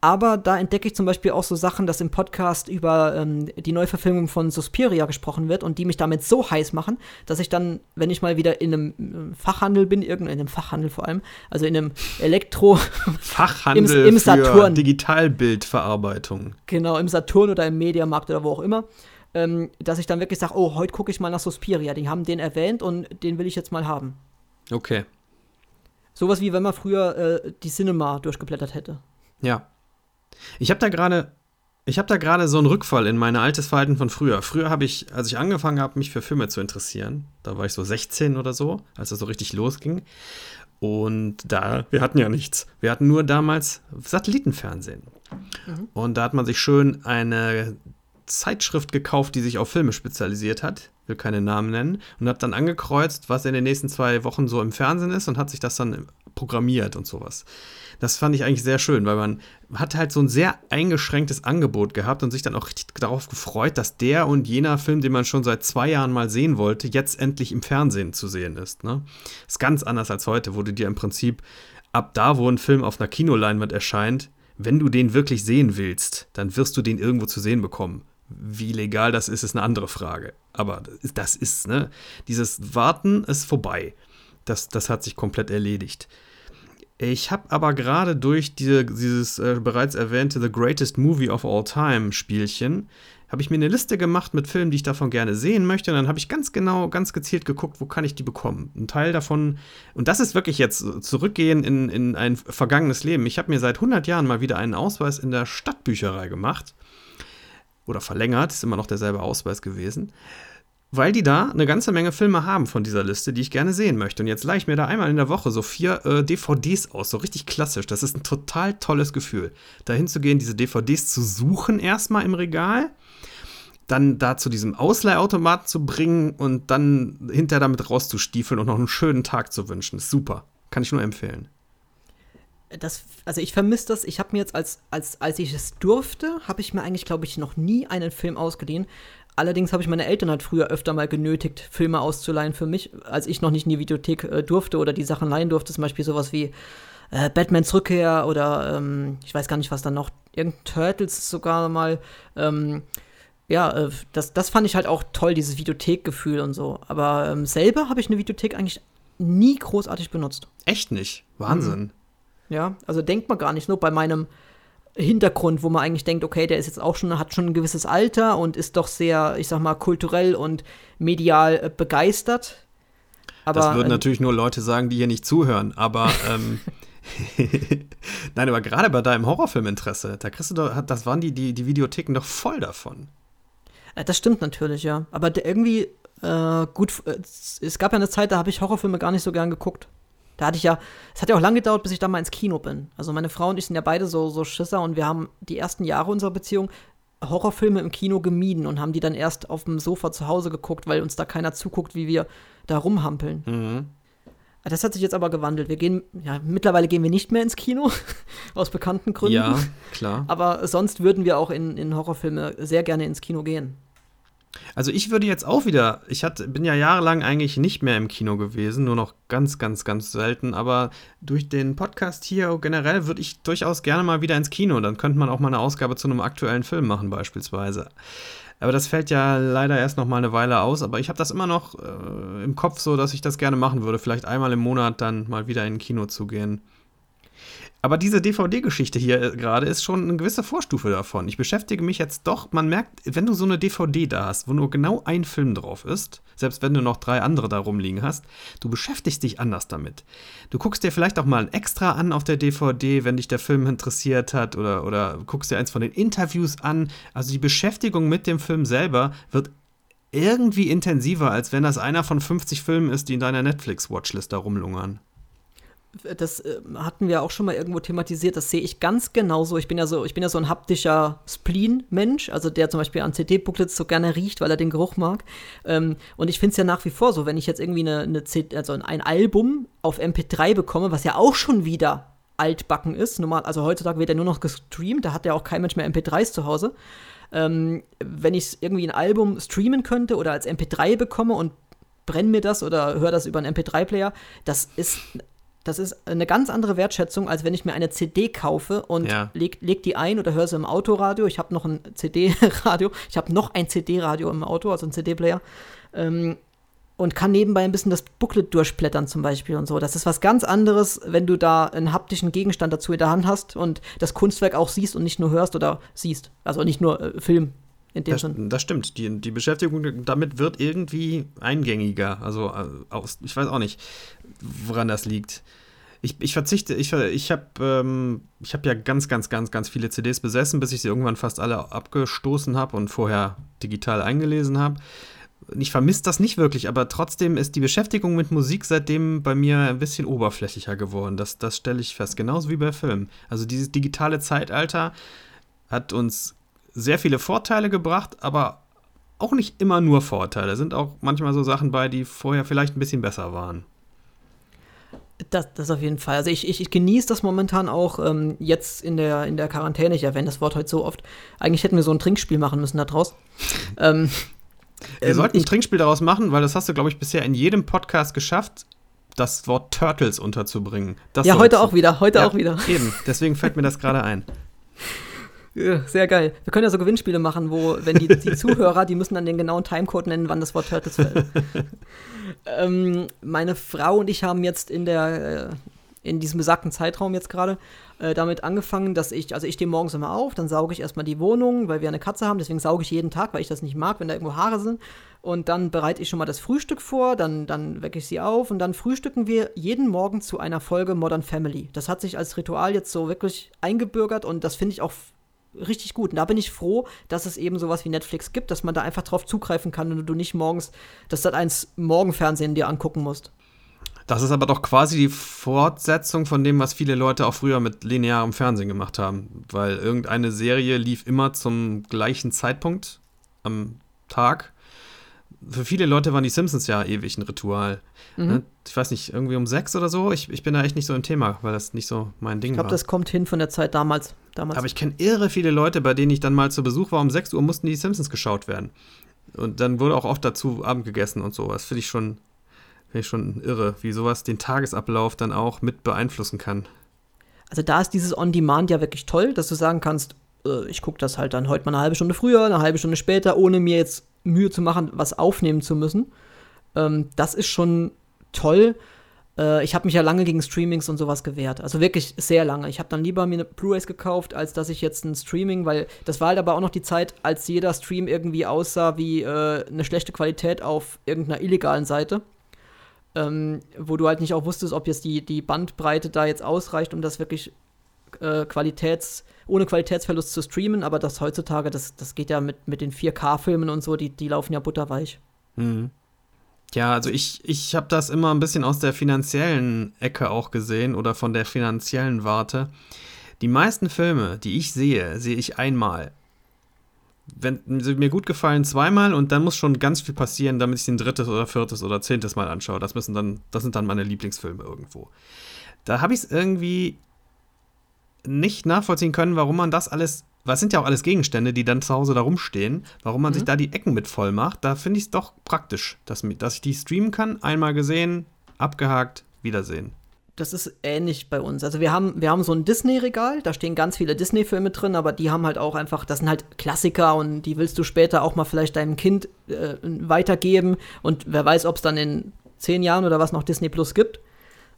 Aber da entdecke ich zum Beispiel auch so Sachen, dass im Podcast über ähm, die Neuverfilmung von Suspiria gesprochen wird und die mich damit so heiß machen, dass ich dann, wenn ich mal wieder in einem Fachhandel bin, irgend in einem Fachhandel vor allem, also in einem Elektro <laughs> Fachhandel im, im Saturn. Digitalbildverarbeitung. Genau, im Saturn oder im Mediamarkt oder wo auch immer. Ähm, dass ich dann wirklich sage, oh, heute gucke ich mal nach Suspiria. Die haben den erwähnt und den will ich jetzt mal haben. Okay. Sowas wie wenn man früher äh, die Cinema durchgeblättert hätte. Ja, ich habe da gerade ich habe da gerade so einen Rückfall in mein altes Verhalten von früher. Früher habe ich, als ich angefangen habe, mich für Filme zu interessieren, da war ich so 16 oder so, als es so richtig losging. Und da, wir hatten ja nichts. Wir hatten nur damals Satellitenfernsehen. Mhm. Und da hat man sich schön eine Zeitschrift gekauft, die sich auf Filme spezialisiert hat, will keine Namen nennen, und hat dann angekreuzt, was in den nächsten zwei Wochen so im Fernsehen ist und hat sich das dann programmiert und sowas. Das fand ich eigentlich sehr schön, weil man hat halt so ein sehr eingeschränktes Angebot gehabt und sich dann auch richtig darauf gefreut, dass der und jener Film, den man schon seit zwei Jahren mal sehen wollte, jetzt endlich im Fernsehen zu sehen ist. Ne? Ist ganz anders als heute, wo du dir im Prinzip ab da, wo ein Film auf einer Kinoleinwand erscheint, wenn du den wirklich sehen willst, dann wirst du den irgendwo zu sehen bekommen. Wie legal das ist, ist eine andere Frage. Aber das ist, ne? Dieses Warten ist vorbei. Das, das hat sich komplett erledigt. Ich habe aber gerade durch diese, dieses äh, bereits erwähnte The Greatest Movie of All Time Spielchen, habe ich mir eine Liste gemacht mit Filmen, die ich davon gerne sehen möchte. Und dann habe ich ganz genau, ganz gezielt geguckt, wo kann ich die bekommen. Ein Teil davon, und das ist wirklich jetzt zurückgehen in, in ein vergangenes Leben. Ich habe mir seit 100 Jahren mal wieder einen Ausweis in der Stadtbücherei gemacht. Oder verlängert, ist immer noch derselbe Ausweis gewesen weil die da eine ganze Menge Filme haben von dieser Liste, die ich gerne sehen möchte. Und jetzt leihe ich mir da einmal in der Woche so vier äh, DVDs aus, so richtig klassisch. Das ist ein total tolles Gefühl, da hinzugehen, diese DVDs zu suchen erstmal im Regal, dann da zu diesem Ausleihautomaten zu bringen und dann hinterher damit rauszustiefeln und noch einen schönen Tag zu wünschen. Super. Kann ich nur empfehlen. Das, also ich vermisse das. Ich habe mir jetzt, als, als, als ich es durfte, habe ich mir eigentlich, glaube ich, noch nie einen Film ausgeliehen. Allerdings habe ich meine Eltern halt früher öfter mal genötigt, Filme auszuleihen für mich, als ich noch nicht in die Videothek äh, durfte oder die Sachen leihen durfte. Zum Beispiel sowas wie äh, Batmans Rückkehr oder ähm, ich weiß gar nicht, was dann noch, irgendein Turtles sogar mal. Ähm, ja, äh, das, das fand ich halt auch toll, dieses Videothekgefühl und so. Aber ähm, selber habe ich eine Videothek eigentlich nie großartig benutzt. Echt nicht? Wahnsinn. Mhm. Ja, also denkt man gar nicht. Nur bei meinem Hintergrund, wo man eigentlich denkt, okay, der ist jetzt auch schon, hat schon ein gewisses Alter und ist doch sehr, ich sag mal, kulturell und medial äh, begeistert. Aber, das würden äh, natürlich nur Leute sagen, die hier nicht zuhören, aber ähm, <laughs> <laughs> Nein, aber gerade bei deinem Horrorfilminteresse, da kriegst du doch, das waren die, die, die Videotheken doch voll davon. Äh, das stimmt natürlich, ja. Aber irgendwie, äh, gut, äh, es gab ja eine Zeit, da habe ich Horrorfilme gar nicht so gern geguckt. Da hatte ich ja, es hat ja auch lange gedauert, bis ich da mal ins Kino bin. Also meine Frau und ich sind ja beide so, so Schisser und wir haben die ersten Jahre unserer Beziehung Horrorfilme im Kino gemieden und haben die dann erst auf dem Sofa zu Hause geguckt, weil uns da keiner zuguckt, wie wir da rumhampeln. Mhm. Das hat sich jetzt aber gewandelt. Wir gehen, ja, mittlerweile gehen wir nicht mehr ins Kino, <laughs> aus bekannten Gründen. Ja, klar. Aber sonst würden wir auch in, in Horrorfilme sehr gerne ins Kino gehen. Also ich würde jetzt auch wieder, ich hatte, bin ja jahrelang eigentlich nicht mehr im Kino gewesen, nur noch ganz, ganz, ganz selten, aber durch den Podcast hier generell würde ich durchaus gerne mal wieder ins Kino. Dann könnte man auch mal eine Ausgabe zu einem aktuellen Film machen beispielsweise. Aber das fällt ja leider erst noch mal eine Weile aus. Aber ich habe das immer noch äh, im Kopf so, dass ich das gerne machen würde. Vielleicht einmal im Monat dann mal wieder in ein Kino zu gehen. Aber diese DVD-Geschichte hier äh, gerade ist schon eine gewisse Vorstufe davon. Ich beschäftige mich jetzt doch, man merkt, wenn du so eine DVD da hast, wo nur genau ein Film drauf ist, selbst wenn du noch drei andere da rumliegen hast, du beschäftigst dich anders damit. Du guckst dir vielleicht auch mal ein Extra an auf der DVD, wenn dich der Film interessiert hat, oder, oder guckst dir eins von den Interviews an. Also die Beschäftigung mit dem Film selber wird irgendwie intensiver, als wenn das einer von 50 Filmen ist, die in deiner Netflix-Watchlist da rumlungern. Das äh, hatten wir auch schon mal irgendwo thematisiert, das sehe ich ganz genauso. Ich bin ja so, ich bin ja so ein haptischer Spleen-Mensch, also der zum Beispiel an CD-Booklets so gerne riecht, weil er den Geruch mag. Ähm, und ich finde es ja nach wie vor so, wenn ich jetzt irgendwie eine, eine also ein Album auf MP3 bekomme, was ja auch schon wieder altbacken ist. Normal, also heutzutage wird er nur noch gestreamt, da hat ja auch kein Mensch mehr MP3s zu Hause. Ähm, wenn ich irgendwie ein Album streamen könnte oder als MP3 bekomme und brenne mir das oder höre das über einen MP3-Player, das ist das ist eine ganz andere Wertschätzung, als wenn ich mir eine CD kaufe und ja. leg, leg die ein oder höre sie im Autoradio. Ich habe noch ein CD-Radio. Ich habe noch ein CD-Radio im Auto, also ein CD-Player. Ähm, und kann nebenbei ein bisschen das Booklet durchblättern zum Beispiel und so. Das ist was ganz anderes, wenn du da einen haptischen Gegenstand dazu in der Hand hast und das Kunstwerk auch siehst und nicht nur hörst oder siehst. Also nicht nur äh, Film. In dem das, Sinn. das stimmt. Die, die Beschäftigung damit wird irgendwie eingängiger. Also äh, aus, ich weiß auch nicht, woran das liegt. Ich, ich verzichte, ich, ich habe ähm, hab ja ganz, ganz, ganz, ganz viele CDs besessen, bis ich sie irgendwann fast alle abgestoßen habe und vorher digital eingelesen habe ich vermisse das nicht wirklich, aber trotzdem ist die Beschäftigung mit Musik seitdem bei mir ein bisschen oberflächlicher geworden. Das, das stelle ich fest, genauso wie bei Filmen. Also dieses digitale Zeitalter hat uns sehr viele Vorteile gebracht, aber auch nicht immer nur Vorteile. Da sind auch manchmal so Sachen bei, die vorher vielleicht ein bisschen besser waren. Das, das auf jeden Fall. Also ich, ich, ich genieße das momentan auch ähm, jetzt in der, in der Quarantäne. Ich erwähne das Wort heute so oft. Eigentlich hätten wir so ein Trinkspiel machen müssen da draus. <laughs> ähm, wir ähm, sollten ein Trinkspiel daraus machen, weil das hast du, glaube ich, bisher in jedem Podcast geschafft, das Wort Turtles unterzubringen. Das ja, heute auch wieder, heute ja, auch wieder. Eben, deswegen fällt mir das <laughs> gerade ein. Sehr geil. Wir können ja so Gewinnspiele machen, wo, wenn die, die <laughs> Zuhörer, die müssen dann den genauen Timecode nennen, wann das Wort Turtles fällt. <laughs> ähm, meine Frau und ich haben jetzt in der, äh, in diesem besagten Zeitraum jetzt gerade äh, damit angefangen, dass ich, also ich stehe morgens immer auf, dann sauge ich erstmal die Wohnung, weil wir eine Katze haben, deswegen sauge ich jeden Tag, weil ich das nicht mag, wenn da irgendwo Haare sind. Und dann bereite ich schon mal das Frühstück vor, dann, dann wecke ich sie auf und dann frühstücken wir jeden Morgen zu einer Folge Modern Family. Das hat sich als Ritual jetzt so wirklich eingebürgert und das finde ich auch richtig gut. Und da bin ich froh, dass es eben sowas wie Netflix gibt, dass man da einfach drauf zugreifen kann und du nicht morgens das Sat 1 Morgenfernsehen dir angucken musst. Das ist aber doch quasi die Fortsetzung von dem, was viele Leute auch früher mit linearem Fernsehen gemacht haben. Weil irgendeine Serie lief immer zum gleichen Zeitpunkt am Tag. Für viele Leute waren die Simpsons ja ewig ein Ritual. Mhm. Ne? Ich weiß nicht, irgendwie um sechs oder so. Ich, ich bin da echt nicht so im Thema, weil das nicht so mein Ding ich glaub, war. Ich glaube, das kommt hin von der Zeit damals. Damals. Aber ich kenne irre viele Leute, bei denen ich dann mal zu Besuch war. Um 6 Uhr mussten die Simpsons geschaut werden. Und dann wurde auch oft dazu Abend gegessen und so. Das finde ich schon Finde ich schon irre, wie sowas den Tagesablauf dann auch mit beeinflussen kann. Also da ist dieses On-Demand ja wirklich toll, dass du sagen kannst, äh, ich gucke das halt dann heute mal eine halbe Stunde früher, eine halbe Stunde später, ohne mir jetzt Mühe zu machen, was aufnehmen zu müssen. Ähm, das ist schon toll. Äh, ich habe mich ja lange gegen Streamings und sowas gewehrt. Also wirklich sehr lange. Ich habe dann lieber mir eine Blu-rays gekauft, als dass ich jetzt ein Streaming, weil das war halt aber auch noch die Zeit, als jeder Stream irgendwie aussah wie äh, eine schlechte Qualität auf irgendeiner illegalen Seite ähm, wo du halt nicht auch wusstest, ob jetzt die, die Bandbreite da jetzt ausreicht, um das wirklich äh, Qualitäts, ohne Qualitätsverlust zu streamen, aber das heutzutage, das, das geht ja mit, mit den 4K-Filmen und so, die, die laufen ja butterweich. Mhm. Ja, also ich, ich habe das immer ein bisschen aus der finanziellen Ecke auch gesehen oder von der finanziellen Warte. Die meisten Filme, die ich sehe, sehe ich einmal wenn sie mir gut gefallen, zweimal und dann muss schon ganz viel passieren, damit ich den drittes oder viertes oder zehntes Mal anschaue. Das müssen dann, das sind dann meine Lieblingsfilme irgendwo. Da habe ich es irgendwie nicht nachvollziehen können, warum man das alles, was sind ja auch alles Gegenstände, die dann zu Hause da rumstehen, warum man mhm. sich da die Ecken mit voll macht. Da finde ich es doch praktisch, dass, dass ich die streamen kann, einmal gesehen, abgehakt, Wiedersehen das ist ähnlich bei uns. Also wir haben, wir haben so ein Disney-Regal, da stehen ganz viele Disney-Filme drin, aber die haben halt auch einfach, das sind halt Klassiker und die willst du später auch mal vielleicht deinem Kind äh, weitergeben. Und wer weiß, ob es dann in zehn Jahren oder was noch Disney Plus gibt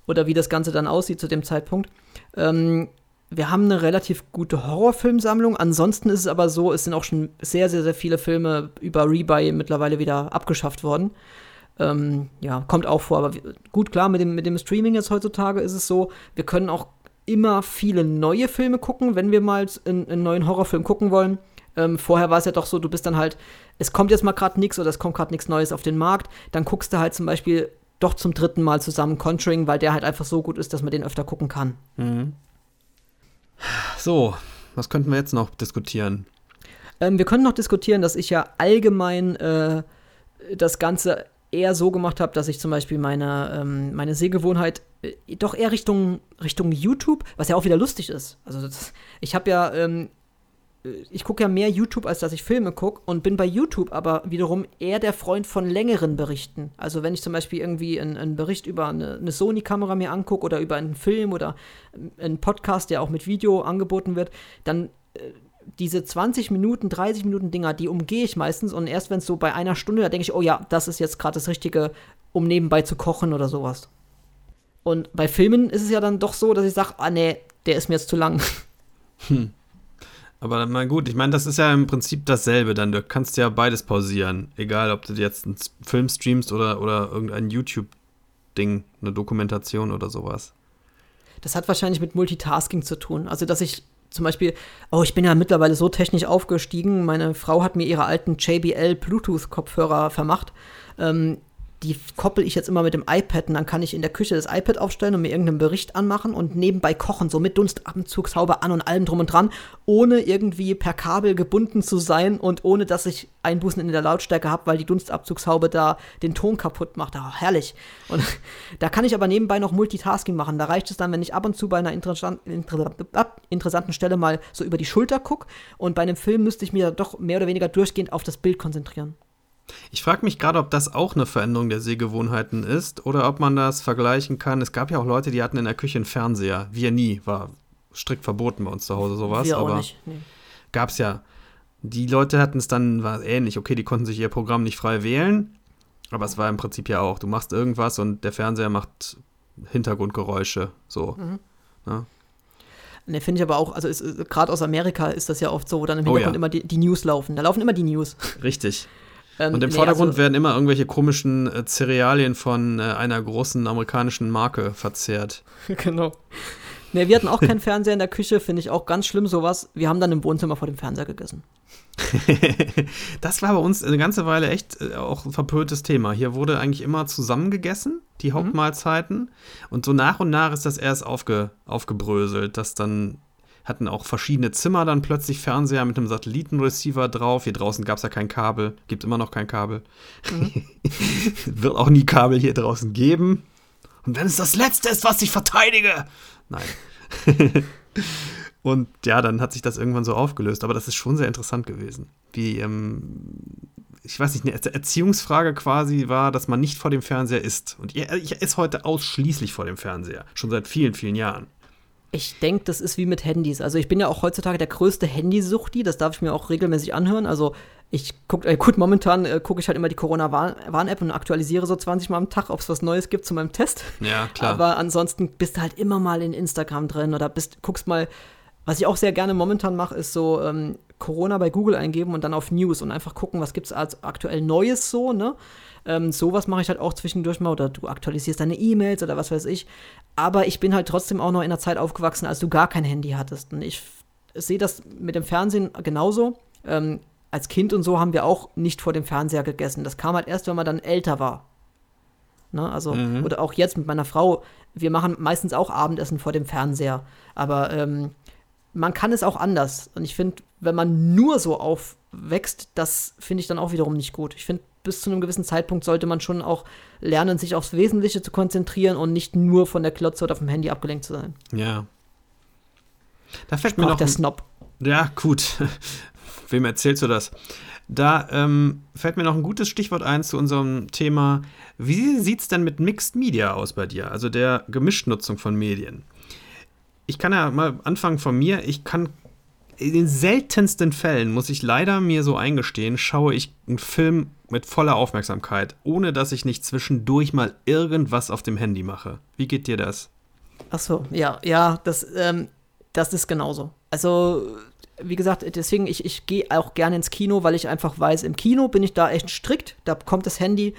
oder wie das Ganze dann aussieht zu dem Zeitpunkt. Ähm, wir haben eine relativ gute Horrorfilmsammlung. Ansonsten ist es aber so, es sind auch schon sehr, sehr, sehr viele Filme über Rebuy mittlerweile wieder abgeschafft worden. Ähm, ja, kommt auch vor. Aber gut, klar, mit dem, mit dem Streaming jetzt heutzutage ist es so, wir können auch immer viele neue Filme gucken, wenn wir mal einen, einen neuen Horrorfilm gucken wollen. Ähm, vorher war es ja doch so, du bist dann halt, es kommt jetzt mal gerade nichts oder es kommt gerade nichts Neues auf den Markt, dann guckst du halt zum Beispiel doch zum dritten Mal zusammen Conjuring, weil der halt einfach so gut ist, dass man den öfter gucken kann. Mhm. So, was könnten wir jetzt noch diskutieren? Ähm, wir können noch diskutieren, dass ich ja allgemein äh, das Ganze eher so gemacht habe, dass ich zum Beispiel meine, ähm, meine Sehgewohnheit äh, doch eher Richtung, Richtung YouTube, was ja auch wieder lustig ist. Also das, ich habe ja ähm, ich gucke ja mehr YouTube, als dass ich Filme gucke und bin bei YouTube aber wiederum eher der Freund von längeren Berichten. Also wenn ich zum Beispiel irgendwie einen, einen Bericht über eine, eine Sony-Kamera mir angucke oder über einen Film oder einen Podcast, der auch mit Video angeboten wird, dann äh, diese 20 Minuten, 30 Minuten Dinger, die umgehe ich meistens und erst wenn es so bei einer Stunde, da denke ich, oh ja, das ist jetzt gerade das Richtige, um nebenbei zu kochen oder sowas. Und bei Filmen ist es ja dann doch so, dass ich sage, ah nee, der ist mir jetzt zu lang. Hm. Aber mal gut, ich meine, das ist ja im Prinzip dasselbe dann. Du kannst ja beides pausieren. Egal, ob du jetzt einen Film streamst oder, oder irgendein YouTube-Ding, eine Dokumentation oder sowas. Das hat wahrscheinlich mit Multitasking zu tun. Also, dass ich zum Beispiel, oh, ich bin ja mittlerweile so technisch aufgestiegen. Meine Frau hat mir ihre alten JBL Bluetooth-Kopfhörer vermacht. Ähm, die koppel ich jetzt immer mit dem iPad und dann kann ich in der Küche das iPad aufstellen und mir irgendeinen Bericht anmachen und nebenbei kochen, so mit Dunstabzugshauber an und allem drum und dran, ohne irgendwie per Kabel gebunden zu sein und ohne dass ich Einbußen in der Lautstärke habe, weil die Dunstabzugshaube da den Ton kaputt macht. Oh, herrlich. Und <laughs> da kann ich aber nebenbei noch Multitasking machen. Da reicht es dann, wenn ich ab und zu bei einer interessant, interessanten Stelle mal so über die Schulter gucke und bei einem Film müsste ich mir doch mehr oder weniger durchgehend auf das Bild konzentrieren. Ich frage mich gerade, ob das auch eine Veränderung der Sehgewohnheiten ist oder ob man das vergleichen kann. Es gab ja auch Leute, die hatten in der Küche einen Fernseher. Wir nie, war strikt verboten bei uns zu Hause sowas. Wir aber nicht. Nee. Gab es ja. Die Leute hatten es dann, war ähnlich. Okay, die konnten sich ihr Programm nicht frei wählen, aber es war im Prinzip ja auch, du machst irgendwas und der Fernseher macht Hintergrundgeräusche. So. Mhm. Ja. Ne, finde ich aber auch, also gerade aus Amerika ist das ja oft so, wo dann im Hintergrund oh ja. immer die, die, News laufen. Da laufen immer die News. Richtig. Ähm, und im nee, Vordergrund also, werden immer irgendwelche komischen äh, Cerealien von äh, einer großen amerikanischen Marke verzehrt. <laughs> genau. Ne, wir hatten auch keinen Fernseher in der Küche, finde ich auch ganz schlimm sowas. Wir haben dann im Wohnzimmer vor dem Fernseher gegessen. <laughs> das war bei uns eine ganze Weile echt äh, auch ein verpöntes Thema. Hier wurde eigentlich immer zusammen gegessen, die mhm. Hauptmahlzeiten. Mhm. Und so nach und nach ist das erst aufge, aufgebröselt, dass dann hatten auch verschiedene Zimmer dann plötzlich Fernseher mit einem Satellitenreceiver drauf. Hier draußen gab es ja kein Kabel, gibt immer noch kein Kabel. Mhm. <laughs> Wird auch nie Kabel hier draußen geben. Und wenn es das Letzte ist, was ich verteidige. Nein. <laughs> Und ja, dann hat sich das irgendwann so aufgelöst. Aber das ist schon sehr interessant gewesen. Wie, ähm, ich weiß nicht, eine Erziehungsfrage quasi war, dass man nicht vor dem Fernseher isst. Und ich, ich esse heute ausschließlich vor dem Fernseher. Schon seit vielen, vielen Jahren. Ich denke, das ist wie mit Handys. Also ich bin ja auch heutzutage der größte Handysuchti, das darf ich mir auch regelmäßig anhören. Also ich gucke, äh, gut, momentan äh, gucke ich halt immer die Corona-Warn-App und aktualisiere so 20 Mal am Tag, ob es was Neues gibt zu meinem Test. Ja, klar. Aber ansonsten bist du halt immer mal in Instagram drin oder bist, guckst mal, was ich auch sehr gerne momentan mache, ist so ähm, Corona bei Google eingeben und dann auf News und einfach gucken, was gibt es als aktuell Neues so, ne? Ähm, sowas mache ich halt auch zwischendurch mal oder du aktualisierst deine E-Mails oder was weiß ich. Aber ich bin halt trotzdem auch noch in einer Zeit aufgewachsen, als du gar kein Handy hattest. Und ich sehe das mit dem Fernsehen genauso. Ähm, als Kind und so haben wir auch nicht vor dem Fernseher gegessen. Das kam halt erst, wenn man dann älter war. Ne, also, mhm. oder auch jetzt mit meiner Frau, wir machen meistens auch Abendessen vor dem Fernseher. Aber ähm, man kann es auch anders. Und ich finde, wenn man nur so aufwächst, das finde ich dann auch wiederum nicht gut. Ich finde, bis zu einem gewissen Zeitpunkt sollte man schon auch lernen, sich aufs Wesentliche zu konzentrieren und nicht nur von der Klotze oder vom Handy abgelenkt zu sein. Ja. Da fällt mir noch der Snob. Ja, gut. <laughs> Wem erzählst du das? Da ähm, fällt mir noch ein gutes Stichwort ein zu unserem Thema. Wie sieht es denn mit Mixed Media aus bei dir? Also der Gemischnutzung von Medien. Ich kann ja mal anfangen von mir. Ich kann in den seltensten Fällen, muss ich leider mir so eingestehen, schaue ich einen Film mit voller Aufmerksamkeit, ohne dass ich nicht zwischendurch mal irgendwas auf dem Handy mache. Wie geht dir das? Ach so, ja, ja, das, ähm, das ist genauso. Also, wie gesagt, deswegen, ich, ich gehe auch gerne ins Kino, weil ich einfach weiß, im Kino bin ich da echt strikt. Da kommt das Handy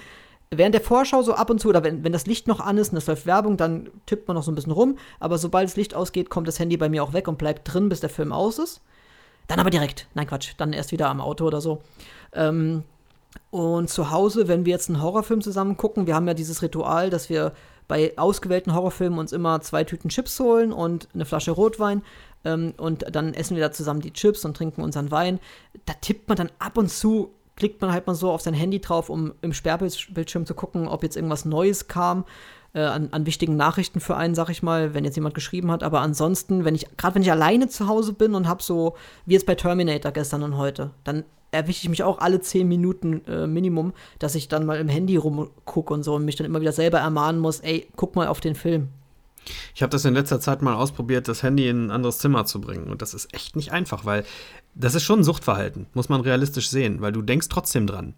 während der Vorschau so ab und zu, oder wenn, wenn das Licht noch an ist und es läuft Werbung, dann tippt man noch so ein bisschen rum. Aber sobald das Licht ausgeht, kommt das Handy bei mir auch weg und bleibt drin, bis der Film aus ist. Dann aber direkt. Nein, Quatsch. Dann erst wieder am Auto oder so. Ähm, Und zu Hause, wenn wir jetzt einen Horrorfilm zusammen gucken, wir haben ja dieses Ritual, dass wir bei ausgewählten Horrorfilmen uns immer zwei Tüten Chips holen und eine Flasche Rotwein. Ähm, und dann essen wir da zusammen die Chips und trinken unseren Wein. Da tippt man dann ab und zu, klickt man halt mal so auf sein Handy drauf, um im Sperrbildschirm zu gucken, ob jetzt irgendwas Neues kam. Äh, an, an, wichtigen Nachrichten für einen, sag ich mal, wenn jetzt jemand geschrieben hat. Aber ansonsten, wenn ich, gerade wenn ich alleine zu Hause bin und habe so, wie jetzt bei Terminator gestern und heute, dann erwische ich mich auch alle zehn Minuten äh, Minimum, dass ich dann mal im Handy rumgucke und so und mich dann immer wieder selber ermahnen muss, ey, guck mal auf den Film. Ich habe das in letzter Zeit mal ausprobiert, das Handy in ein anderes Zimmer zu bringen. Und das ist echt nicht einfach, weil das ist schon ein Suchtverhalten, muss man realistisch sehen, weil du denkst trotzdem dran.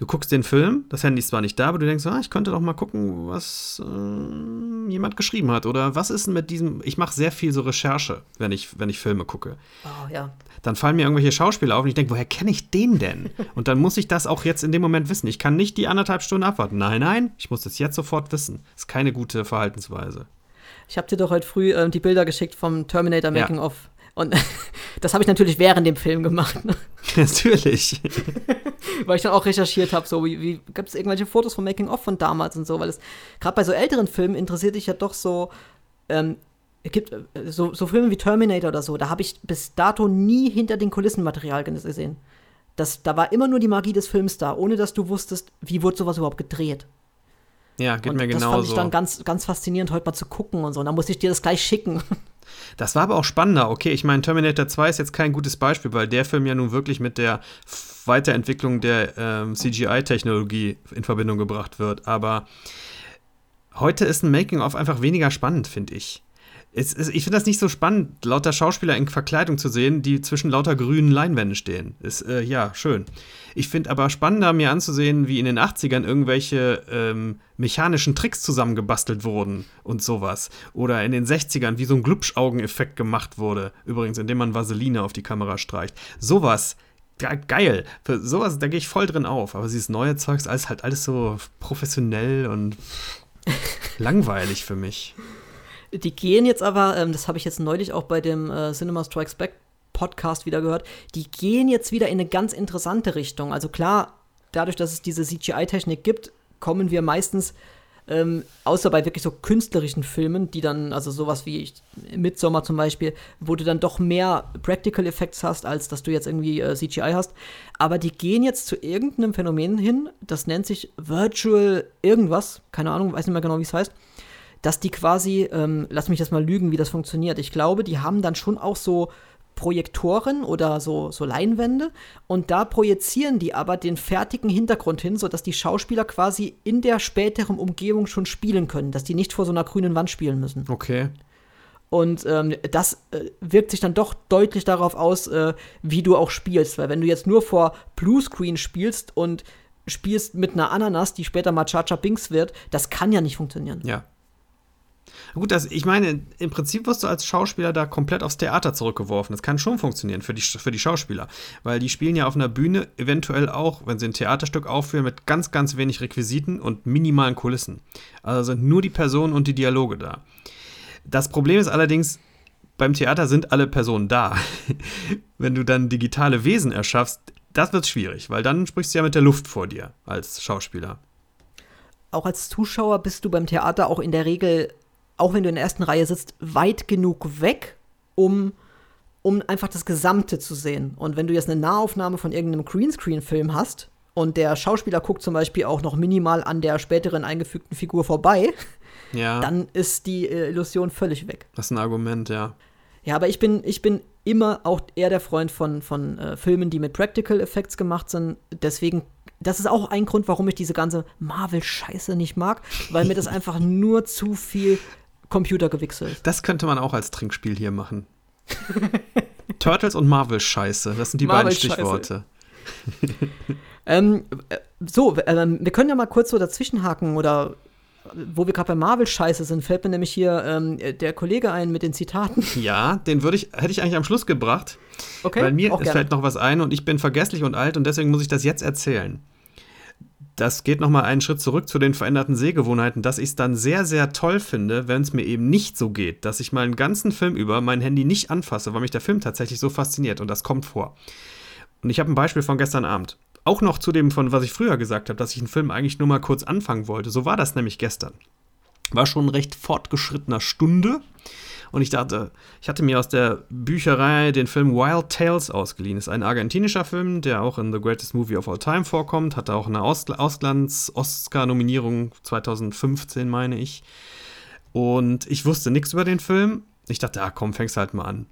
Du guckst den Film, das Handy ist zwar nicht da, aber du denkst, ah, ich könnte doch mal gucken, was äh, jemand geschrieben hat. Oder was ist denn mit diesem. Ich mache sehr viel so Recherche, wenn ich, wenn ich Filme gucke. Oh, ja dann fallen mir irgendwelche Schauspieler auf und ich denke, woher kenne ich den denn? <laughs> Und dann muss ich das auch jetzt in dem Moment wissen. Ich kann nicht die anderthalb Stunden abwarten. Nein, nein, ich muss das jetzt sofort wissen. Das ist keine gute Verhaltensweise. Ich habe dir doch heute früh äh, die Bilder geschickt vom Terminator Making ja. of. Und <laughs> das habe ich natürlich während dem Film gemacht. Ne? <laughs> Natürlich. <laughs> weil ich dann auch recherchiert habe, so wie, wie gibt es irgendwelche Fotos vom Making of von damals und so, weil es gerade bei so älteren Filmen interessiert dich ja doch so, ähm, es gibt äh, so, so Filme wie Terminator oder so, da habe ich bis dato nie hinter den Kulissen Material gesehen. Das, da war immer nur die Magie des Films da, ohne dass du wusstest, wie wurde sowas überhaupt gedreht. Ja, geht und mir genauso. Das fand ich dann ganz, ganz faszinierend, heute mal zu gucken und so. Und dann musste ich dir das gleich schicken. Das war aber auch spannender. Okay, ich meine, Terminator 2 ist jetzt kein gutes Beispiel, weil der Film ja nun wirklich mit der Weiterentwicklung der ähm, CGI-Technologie in Verbindung gebracht wird. Aber heute ist ein Making-of einfach weniger spannend, finde ich. Es, es, ich finde das nicht so spannend, lauter Schauspieler in Verkleidung zu sehen, die zwischen lauter grünen Leinwänden stehen. Ist, äh, ja, schön. Ich finde aber spannender, mir anzusehen, wie in den 80ern irgendwelche ähm, mechanischen Tricks zusammengebastelt wurden und sowas. Oder in den 60ern, wie so ein Glubschaugeneffekt gemacht wurde. Übrigens, indem man Vaseline auf die Kamera streicht. Sowas. Geil. Für sowas, da gehe ich voll drin auf. Aber dieses neue Zeugs, alles halt alles so professionell und <laughs> langweilig für mich. Die gehen jetzt aber, ähm, das habe ich jetzt neulich auch bei dem äh, Cinema Strikes Back Podcast wieder gehört, die gehen jetzt wieder in eine ganz interessante Richtung. Also klar, dadurch, dass es diese CGI-Technik gibt, kommen wir meistens, ähm, außer bei wirklich so künstlerischen Filmen, die dann, also sowas wie ich, Midsommar zum Beispiel, wo du dann doch mehr Practical Effects hast, als dass du jetzt irgendwie äh, CGI hast. Aber die gehen jetzt zu irgendeinem Phänomen hin, das nennt sich Virtual irgendwas, keine Ahnung, weiß nicht mehr genau, wie es heißt dass die quasi, ähm, lass mich das mal lügen, wie das funktioniert. Ich glaube, die haben dann schon auch so Projektoren oder so, so Leinwände und da projizieren die aber den fertigen Hintergrund hin, sodass die Schauspieler quasi in der späteren Umgebung schon spielen können, dass die nicht vor so einer grünen Wand spielen müssen. Okay. Und ähm, das äh, wirkt sich dann doch deutlich darauf aus, äh, wie du auch spielst. Weil wenn du jetzt nur vor Bluescreen spielst und spielst mit einer Ananas, die später mal Chacha Binks wird, das kann ja nicht funktionieren. Ja. Gut, das, ich meine, im Prinzip wirst du als Schauspieler da komplett aufs Theater zurückgeworfen. Das kann schon funktionieren für die, für die Schauspieler. Weil die spielen ja auf einer Bühne eventuell auch, wenn sie ein Theaterstück aufführen, mit ganz, ganz wenig Requisiten und minimalen Kulissen. Also sind nur die Personen und die Dialoge da. Das Problem ist allerdings, beim Theater sind alle Personen da. <laughs> wenn du dann digitale Wesen erschaffst, das wird schwierig, weil dann sprichst du ja mit der Luft vor dir als Schauspieler. Auch als Zuschauer bist du beim Theater auch in der Regel auch wenn du in der ersten Reihe sitzt, weit genug weg, um, um einfach das Gesamte zu sehen. Und wenn du jetzt eine Nahaufnahme von irgendeinem Greenscreen-Film hast und der Schauspieler guckt zum Beispiel auch noch minimal an der späteren eingefügten Figur vorbei, <laughs> ja. dann ist die äh, Illusion völlig weg. Das ist ein Argument, ja. Ja, aber ich bin, ich bin immer auch eher der Freund von, von äh, Filmen, die mit Practical Effects gemacht sind. Deswegen, das ist auch ein Grund, warum ich diese ganze Marvel-Scheiße nicht mag, weil mir das <laughs> einfach nur zu viel Computer gewichselt. Das könnte man auch als Trinkspiel hier machen. <laughs> Turtles und Marvel-Scheiße, das sind die Marvel beiden Stichworte. <laughs> ähm, äh, so, äh, wir können ja mal kurz so dazwischenhaken oder wo wir gerade bei Marvel-Scheiße sind, fällt mir nämlich hier ähm, der Kollege ein mit den Zitaten. <laughs> Ja, den würde ich, hätte ich eigentlich am Schluss gebracht. Okay. Weil mir fällt noch was ein und ich bin vergesslich und alt und deswegen muss ich das jetzt erzählen das geht nochmal einen Schritt zurück zu den veränderten Sehgewohnheiten, dass ich es dann sehr, sehr toll finde, wenn es mir eben nicht so geht, dass ich mal einen ganzen Film über mein Handy nicht anfasse, weil mich der Film tatsächlich so fasziniert und das kommt vor. Und ich habe ein Beispiel von gestern Abend. auch noch zu dem, von was ich früher gesagt habe, dass ich einen Film eigentlich nur mal kurz anfangen wollte. So war das nämlich gestern. War schon recht fortgeschrittener Stunde. Und ich dachte, ich hatte mir aus der Bücherei den Film Wild Tales ausgeliehen. Ist ein argentinischer Film, der auch in The Greatest Movie of All Time vorkommt. Hatte auch eine Ausglanz-Oscar-Nominierung 2015, meine ich. Und ich wusste nichts über den Film. Ich dachte, ah, komm, fängst halt mal an.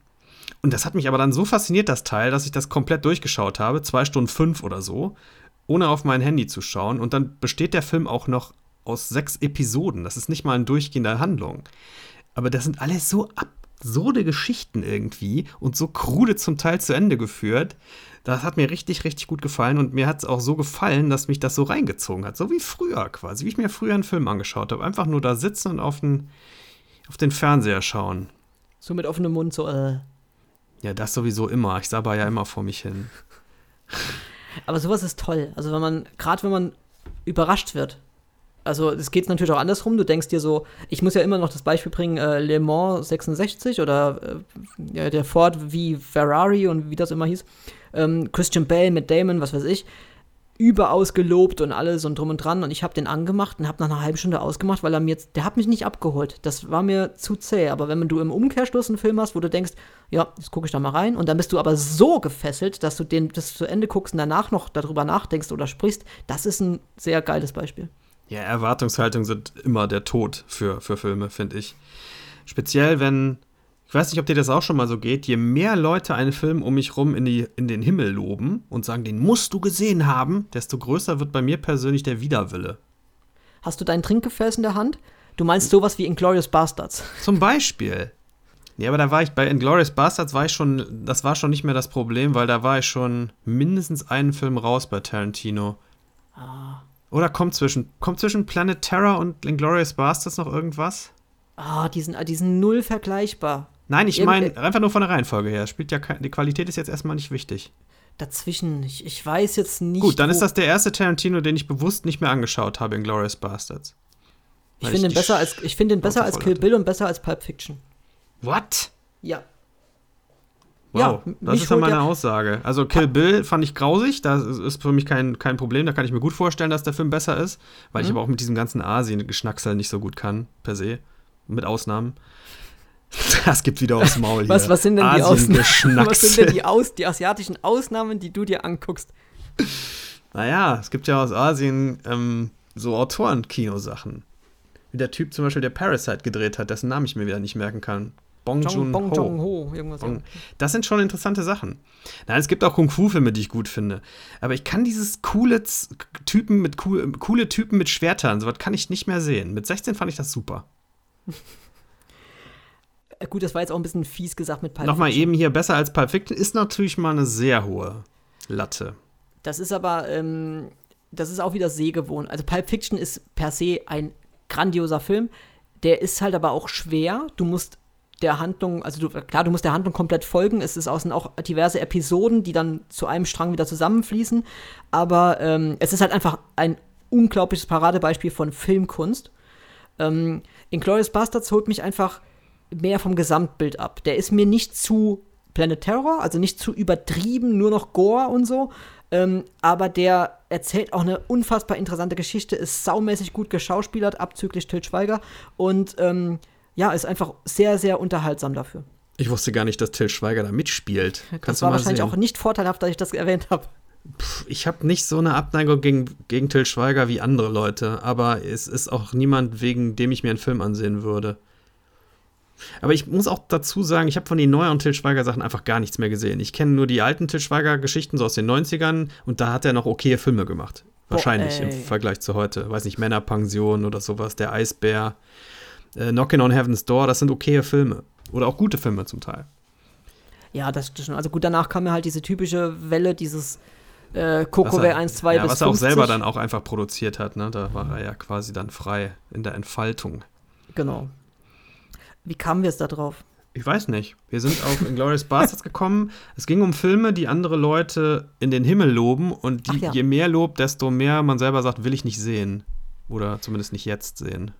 Und das hat mich aber dann so fasziniert, das Teil, dass ich das komplett durchgeschaut habe, zwei Stunden fünf oder so, ohne auf mein Handy zu schauen. Und dann besteht der Film auch noch aus sechs Episoden. Das ist nicht mal eine durchgehende Handlung. Aber das sind alles so absurde Geschichten irgendwie und so krude zum Teil zu Ende geführt. Das hat mir richtig, richtig gut gefallen und mir hat es auch so gefallen, dass mich das so reingezogen hat. So wie früher quasi, wie ich mir früher einen Film angeschaut habe. Einfach nur da sitzen und auf den, auf den Fernseher schauen. So mit offenem Mund, so, äh. Ja, das sowieso immer. Ich sabber ja immer vor mich hin. Aber sowas ist toll. Also wenn man, gerade wenn man überrascht wird also es geht natürlich auch andersrum. Du denkst dir so, ich muss ja immer noch das Beispiel bringen, äh, Le Mans 66 oder äh, der Ford wie Ferrari und wie das immer hieß. Ähm, Christian Bale mit Damon, was weiß ich, überaus gelobt und alles und drum und dran. Und ich habe den angemacht und habe nach einer halben Stunde ausgemacht, weil er mir jetzt, der hat mich nicht abgeholt. Das war mir zu zäh. Aber wenn du im Umkehrschluss einen Film hast, wo du denkst, ja, jetzt gucke ich da mal rein, und dann bist du aber so gefesselt, dass du den das zu Ende guckst und danach noch darüber nachdenkst oder sprichst, das ist ein sehr geiles Beispiel. Ja, Erwartungshaltung sind immer der Tod für, für Filme, finde ich. Speziell, wenn, ich weiß nicht, ob dir das auch schon mal so geht, je mehr Leute einen Film um mich rum in, die, in den Himmel loben und sagen, den musst du gesehen haben, desto größer wird bei mir persönlich der Widerwille. Hast du dein Trinkgefäß in der Hand? Du meinst sowas wie Inglourious Bastards. <laughs> Zum Beispiel. Ja, aber da war ich bei Inglourious Bastards war ich schon, das war schon nicht mehr das Problem, weil da war ich schon mindestens einen Film raus bei Tarantino. Ah. Oder kommt zwischen, kommt zwischen Planet Terror und Inglourious Bastards noch irgendwas? Ah, oh, die, sind, die sind null vergleichbar. Nein, ich meine einfach nur von der Reihenfolge her. Spielt ja die Qualität ist jetzt erstmal nicht wichtig. Dazwischen, ich, ich weiß jetzt nicht. Gut, dann ist das der erste Tarantino, den ich bewusst nicht mehr angeschaut habe, Inglourious Bastards. Ich finde ihn besser als ich finde ihn besser als Kill Bill und besser als Pulp Fiction. What? Ja. Wow, ja, das ist ja meine Aussage. Also Kill Bill fand ich grausig, das ist für mich kein, kein Problem, da kann ich mir gut vorstellen, dass der Film besser ist, weil mhm. ich aber auch mit diesem ganzen Asien-Geschnacksel nicht so gut kann, per se, mit Ausnahmen. <laughs> Das gibt wieder aufs Maul hier. Was, was sind denn die Ausnahmen? Was sind denn die, Aus, die asiatischen Ausnahmen, die du dir anguckst? Naja, es gibt ja aus Asien ähm, so Autoren-Kinosachen. Wie der Typ zum Beispiel, der Parasite gedreht hat, dessen Namen ich mir wieder nicht merken kann. Bong Joon Bong Ho. Irgendwas Bong. Das sind schon interessante Sachen. Nein, es gibt auch Kung-Fu-Filme, die ich gut finde. Aber ich kann dieses coole Typen mit cool, coole Typen mit Schwertern, sowas kann ich nicht mehr sehen. Mit 16 fand ich das super. Gut, das war jetzt auch ein bisschen fies gesagt mit Pulp Nochmal eben hier besser als Pulp Fiction ist natürlich mal eine sehr hohe Latte. Das ist aber, ähm, das ist auch wieder sehgewohnt. Also Pulp Fiction ist per se ein grandioser Film. Der ist halt aber auch schwer. Du musst der Handlung, also du, klar, du musst der Handlung komplett folgen. Es ist außen auch diverse Episoden, die dann zu einem Strang wieder zusammenfließen. Aber ähm, es ist halt einfach ein unglaubliches Paradebeispiel von Filmkunst. Ähm, Inglourious Bastards holt mich einfach mehr vom Gesamtbild ab. Der ist mir nicht zu Planet Terror, also nicht zu übertrieben, nur noch Gore und so. Ähm, aber der erzählt auch eine unfassbar interessante Geschichte, ist saumäßig gut geschauspielert, abzüglich Til Schweiger. Und ähm, ja, ist einfach sehr, sehr unterhaltsam dafür. Ich wusste gar nicht, dass Till Schweiger da mitspielt. Kannst das war wahrscheinlich sehen? auch nicht vorteilhaft, dass ich das erwähnt habe. Ich habe nicht so eine Abneigung gegen, gegen Till Schweiger wie andere Leute, aber es ist auch niemand, wegen dem ich mir einen Film ansehen würde. Aber ich muss auch dazu sagen, ich habe von den neueren Till Schweiger Sachen einfach gar nichts mehr gesehen. Ich kenne nur die alten Till Schweiger Geschichten so aus den 90ern und da hat er noch okaye Filme gemacht. Wahrscheinlich Boah, im Vergleich zu heute. Weiß nicht, Männerpension oder sowas, der Eisbär äh, Knocking on Heaven's Door, das sind okaye Filme. Oder auch gute Filme zum Teil. Ja, das stimmt. Also gut, danach kam ja halt diese typische Welle, dieses äh, Kokoway 1, 2 ja, bis Was er auch selber dann auch einfach produziert hat, ne? Da war er ja quasi dann frei in der Entfaltung. Genau. Wie kamen wir es da drauf? Ich weiß nicht. Wir sind auf Inglourious Bastards gekommen. Es ging um Filme, die andere Leute in den Himmel loben und die, ja. je mehr Lob, desto mehr man selber sagt, will ich nicht sehen. Oder zumindest nicht jetzt sehen.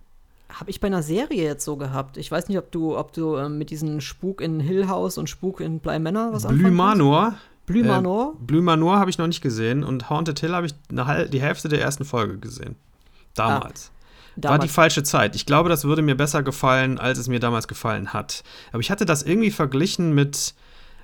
Habe ich bei einer Serie jetzt so gehabt. Ich weiß nicht, ob du, ob du ähm, mit diesem Spuk in Hill House und Spuk in Bly Manor was Blue Manor? Blue Manor? Äh, Blue Manor habe ich noch nicht gesehen und Haunted Hill habe ich eine, die Hälfte der ersten Folge gesehen. Damals. Ah, damals. War die falsche Zeit. Ich glaube, das würde mir besser gefallen, als es mir damals gefallen hat. Aber ich hatte das irgendwie verglichen mit.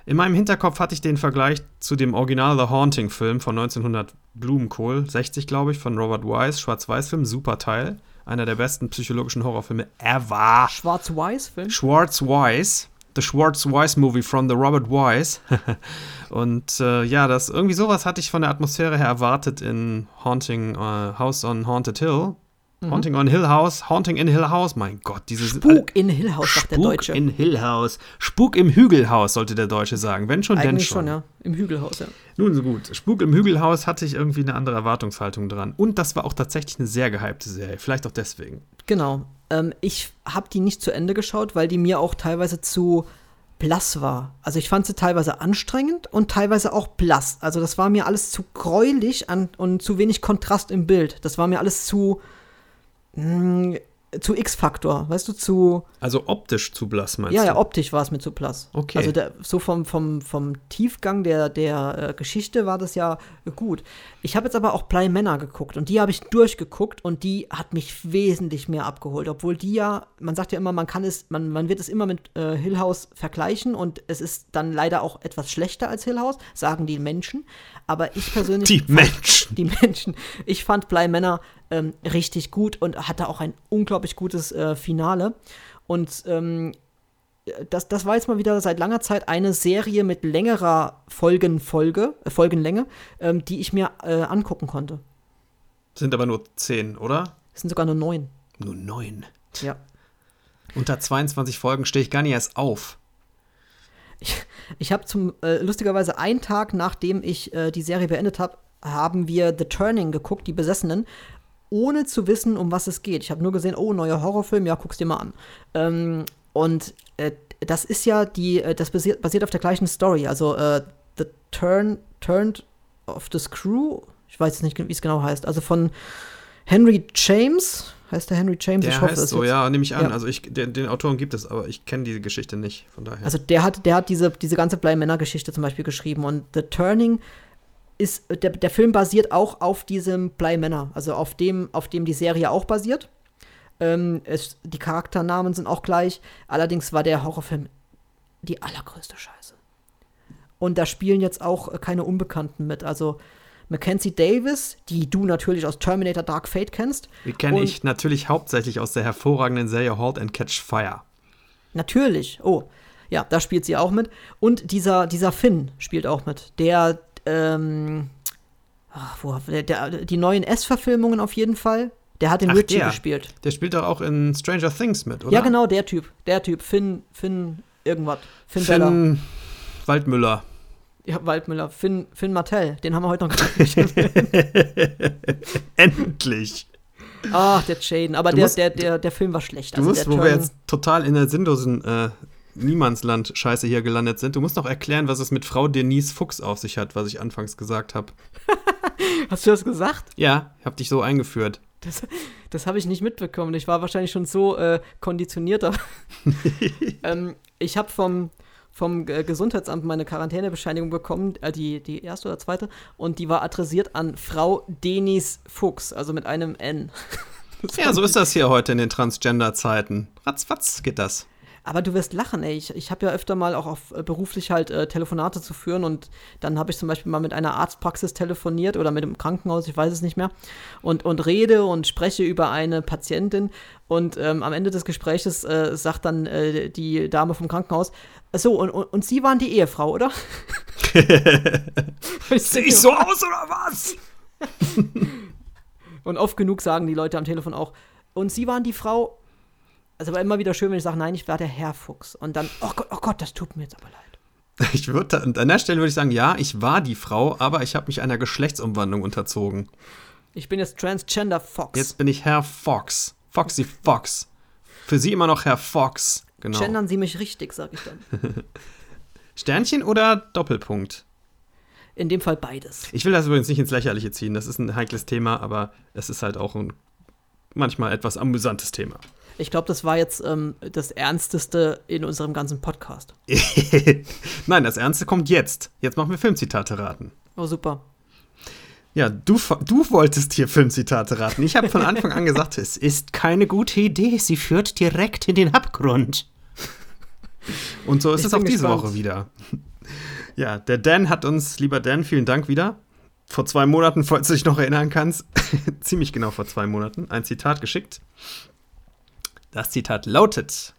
In meinem Hinterkopf hatte ich den Vergleich zu dem Original The Haunting-Film von 1900 Blumenkohl, 60 glaube ich, von Robert Wise, Schwarz-Weiß-Film, super Teil. Einer der besten psychologischen Horrorfilme ever. Schwarz-Weiß-Film? Schwarz-Weiß. The Schwarz-Weiß Movie from the Robert Wise. <laughs> Und äh, ja, das irgendwie sowas hatte ich von der Atmosphäre her erwartet in Haunting uh, House on Haunted Hill. Mhm. Haunting on Hill House, Haunting in Hill House, mein Gott, diese Spuk in Hill House, sagt der Deutsche. Spuk in Hill House. Spuk im Hügelhaus, sollte der Deutsche sagen. Wenn schon, Eigentlich denn schon. schon, ja. Im Hügelhaus, ja. Nun so gut. Spuk im Hügelhaus hatte ich irgendwie eine andere Erwartungshaltung dran. Und das war auch tatsächlich eine sehr gehypte Serie. Vielleicht auch deswegen. Genau. Ähm, ich habe die nicht zu Ende geschaut, weil die mir auch teilweise zu blass war. Also ich fand sie teilweise anstrengend und teilweise auch blass. Also das war mir alles zu gräulich an, und zu wenig Kontrast im Bild. Das war mir alles zu mh, mm, zu X-Faktor, weißt du, zu. Also optisch zu blass, meinst ja, du? Ja, optisch war es mir zu blass. Okay. Also der, so vom, vom, vom Tiefgang der, der äh, Geschichte war das ja gut. Ich habe jetzt aber auch Bly Männer geguckt und die habe ich durchgeguckt und die hat mich wesentlich mehr abgeholt, obwohl die ja, man sagt ja immer, man kann es, man, man wird es immer mit äh, Hill House vergleichen und es ist dann leider auch etwas schlechter als Hill House, sagen die Menschen. Aber ich persönlich. Die Menschen. <laughs> Die Menschen. Ich fand Bly Männer ähm, richtig gut und hatte auch ein unglaublich gutes äh, Finale. Und ähm, das, das war jetzt mal wieder seit langer Zeit eine Serie mit längerer Folgenfolge, äh, Folgenlänge, ähm, die ich mir äh, angucken konnte. Sind aber nur zehn, oder? Es sind sogar nur neun. Nur neun. Ja. Unter 22 Folgen stehe ich gar nicht erst auf. Ich, ich habe zum äh, lustigerweise einen Tag nachdem ich äh, die Serie beendet habe, haben wir The Turning geguckt, die Besessenen, ohne zu wissen, um was es geht. Ich habe nur gesehen, oh, neuer Horrorfilm, ja, guck's dir mal an. Ähm, und äh, das ist ja die, äh, das basiert, basiert auf der gleichen Story. Also äh, The Turn, Turned of the Screw, ich weiß jetzt nicht, wie es genau heißt. Also von Henry James, heißt der Henry James? Der ich hoffe, heißt so, ja, nehme ich an. Ja. Also ich, den, den, Autoren gibt es, aber ich kenne diese Geschichte nicht, von daher. Also der hat, der hat diese, diese ganze Bly-Männer-Geschichte zum Beispiel geschrieben und The Turning ist, der, der Film basiert auch auf diesem Bly Männer, also auf dem, auf dem die Serie auch basiert. Ähm, es, die Charakternamen sind auch gleich. Allerdings war der Horrorfilm die allergrößte Scheiße. Und da spielen jetzt auch keine Unbekannten mit. Also Mackenzie Davis, die du natürlich aus Terminator Dark Fate kennst. Die kenne ich natürlich hauptsächlich aus der hervorragenden Serie Halt and Catch Fire. Natürlich. Oh, ja, da spielt sie auch mit. Und dieser, dieser Finn spielt auch mit. Der ähm, ach, wo, der, der, die neuen S-Verfilmungen auf jeden Fall. Der hat den Ach, Richie der. gespielt. Der spielt doch auch in Stranger Things mit, oder? Ja, genau, der Typ. Der Typ. Finn, Finn, irgendwas. Finn, Finn Bella. Waldmüller. Ja, Waldmüller. Finn, Finn Martell. Den haben wir heute noch nicht <laughs> Endlich. Ach, der Jaden. Aber der, der, der, der Film war schlecht. Du also musst, wo wir jetzt total in der sinnlosen äh, Niemandsland-Scheiße hier gelandet sind. Du musst noch erklären, was es mit Frau Denise Fuchs auf sich hat, was ich anfangs gesagt habe. <laughs> Hast du das gesagt? Ja, ich habe dich so eingeführt. Das, das habe ich nicht mitbekommen. Ich war wahrscheinlich schon so äh, konditionierter. <laughs> ähm, ich habe vom, vom Gesundheitsamt meine Quarantänebescheinigung bekommen, äh, die, die erste oder zweite, und die war adressiert an Frau Denis Fuchs, also mit einem N. <laughs> ja, so ist das hier heute in den Transgender-Zeiten. Ratzfatz geht das. Aber du wirst lachen, ey. Ich, ich habe ja öfter mal auch auf, äh, beruflich halt äh, Telefonate zu führen und dann habe ich zum Beispiel mal mit einer Arztpraxis telefoniert oder mit einem Krankenhaus, ich weiß es nicht mehr, und, und rede und spreche über eine Patientin und ähm, am Ende des Gesprächs äh, sagt dann äh, die Dame vom Krankenhaus, so, und, und, und Sie waren die Ehefrau, oder? Sehe <laughs> ich so aus oder was? <laughs> und oft genug sagen die Leute am Telefon auch, und Sie waren die Frau, also aber immer wieder schön, wenn ich sage, nein, ich war der Herr Fuchs. Und dann, oh Gott, oh Gott, das tut mir jetzt aber leid. <laughs> Ich würde an der Stelle würde ich sagen, ja, ich war die Frau, aber ich habe mich einer Geschlechtsumwandlung unterzogen. Ich bin jetzt Transgender Fox. Jetzt bin ich Herr Fox. Foxy Fox. Für Sie immer noch Herr Fox. Genau. Gendern Sie mich richtig, sag ich dann. <laughs> Sternchen oder Doppelpunkt? In dem Fall beides. Ich will das übrigens nicht ins Lächerliche ziehen. Das ist ein heikles Thema, aber es ist halt auch ein manchmal etwas amüsantes Thema. Ich glaube, das war jetzt ähm, das Ernsteste in unserem ganzen Podcast. <laughs> Nein, das Ernste kommt jetzt. Jetzt machen wir Filmzitate raten. Oh, super. Ja, du, du wolltest hier Filmzitate raten. Ich habe von <laughs> Anfang an gesagt, es ist keine gute Idee. Sie führt direkt in den Abgrund. Und so ist ich es auch diese gespannt. Woche wieder. Ja, der Dan hat uns, lieber Dan, vielen Dank wieder. Vor zwei Monaten, falls du dich noch erinnern kannst, <laughs> ziemlich genau vor zwei Monaten, ein Zitat geschickt. Das Zitat lautet: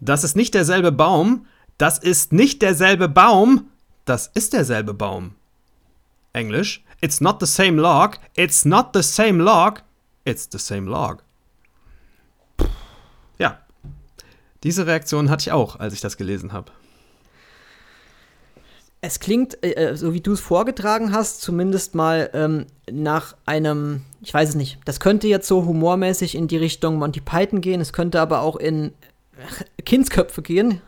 Das ist nicht derselbe Baum, das ist nicht derselbe Baum, das ist derselbe Baum. Englisch: It's not the same log, it's not the same log, it's the same log. Ja, diese Reaktion hatte ich auch, als ich das gelesen habe. Es klingt, äh, äh so wie du es vorgetragen hast, zumindest mal ähm, nach einem, ich weiß es nicht, das könnte jetzt so humormäßig in die Richtung Monty Python gehen, es könnte aber auch in Kindsköpfe gehen.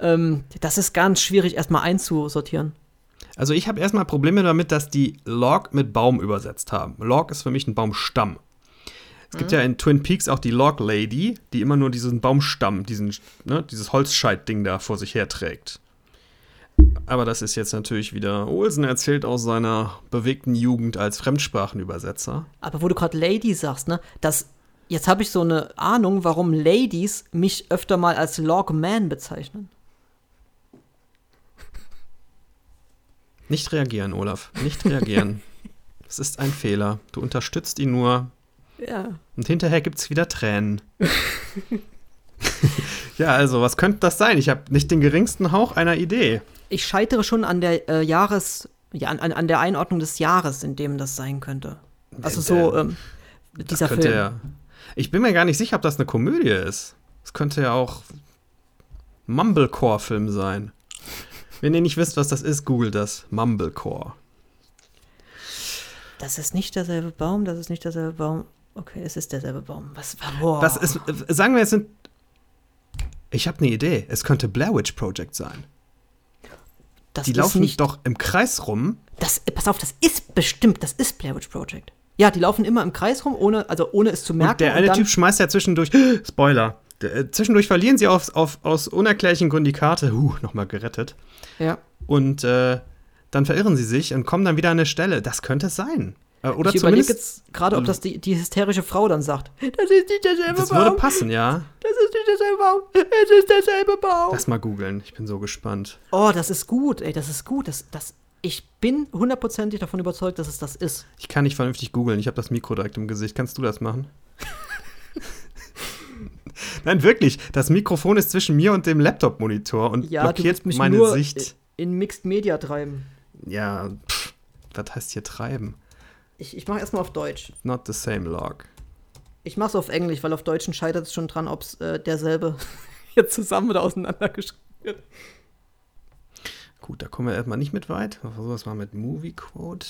Ähm, das ist ganz schwierig erstmal einzusortieren. Also ich habe erstmal Probleme damit, dass die Log mit Baum übersetzt haben. Log ist für mich ein Baumstamm. Es gibt mhm. ja in Twin Peaks auch die Log Lady, die immer nur diesen Baumstamm, diesen, ne, dieses Holzscheit-Ding da vor sich herträgt. Aber das ist jetzt natürlich wieder Olsen erzählt aus seiner bewegten Jugend als Fremdsprachenübersetzer. Aber wo du gerade Lady sagst, ne, das jetzt habe ich so eine Ahnung, warum Ladies mich öfter mal als Logman bezeichnen. Nicht reagieren, Olaf. Nicht reagieren. <laughs> Es ist ein Fehler. Du unterstützt ihn nur. Ja. Und hinterher gibt es wieder Tränen. <laughs> ja, also, was könnte das sein? Ich habe nicht den geringsten Hauch einer Idee. Ich scheitere schon an der äh, Jahres, ja, an, an der Einordnung des Jahres, in dem das sein könnte. Also so ähm, dieser Film. Ja, ich bin mir gar nicht sicher, ob das eine Komödie ist. Es könnte ja auch Mumblecore-Film sein. Wenn ihr nicht wisst, was das ist, googelt das. Mumblecore. Das ist nicht derselbe Baum, das ist nicht derselbe Baum. Okay, es ist derselbe Baum. Was war Das ist, sagen wir, es sind. Ich habe eine Idee. Es könnte Blair Witch Project sein. Das die laufen nicht, doch im Kreis rum. Das, pass auf, das ist bestimmt, das ist Blair Witch Project. Ja, die laufen immer im Kreis rum, ohne, also ohne es zu merken. Und der eine und Typ schmeißt ja zwischendurch, <gasps> Spoiler, äh, zwischendurch verlieren sie auf, auf, aus unerklärlichen Gründen die Karte. Huh, nochmal gerettet. Ja. Und äh, dann verirren sie sich und kommen dann wieder an eine Stelle. Das könnte es sein. Äh, oder ich überlege jetzt gerade, ob das die, die hysterische Frau dann sagt. Das ist nicht derselbe das Baum. Das würde passen, ja. Das ist nicht derselbe Baum. Es ist derselbe Baum. Lass mal googeln. Ich bin so gespannt. Oh, das ist gut. Ey, das ist gut. Das, das, ich bin hundertprozentig davon überzeugt, dass es das ist. Ich kann nicht vernünftig googeln. Ich habe das Mikro direkt im Gesicht. Kannst du das machen? <laughs> Nein, wirklich. Das Mikrofon ist zwischen mir und dem Laptop-Monitor und ja, blockiert mich meine nur Sicht. In Mixed Media treiben. Ja, pff, was heißt hier treiben? Ich, ich mache erstmal auf Deutsch. Not the same log. Ich mache es auf Englisch, weil auf Deutschen scheitert es schon dran, ob es äh, derselbe <laughs> jetzt zusammen oder auseinandergeschrieben wird. Gut, da kommen wir erstmal nicht mit weit. Wir versuchen es mal mit Movie Quote.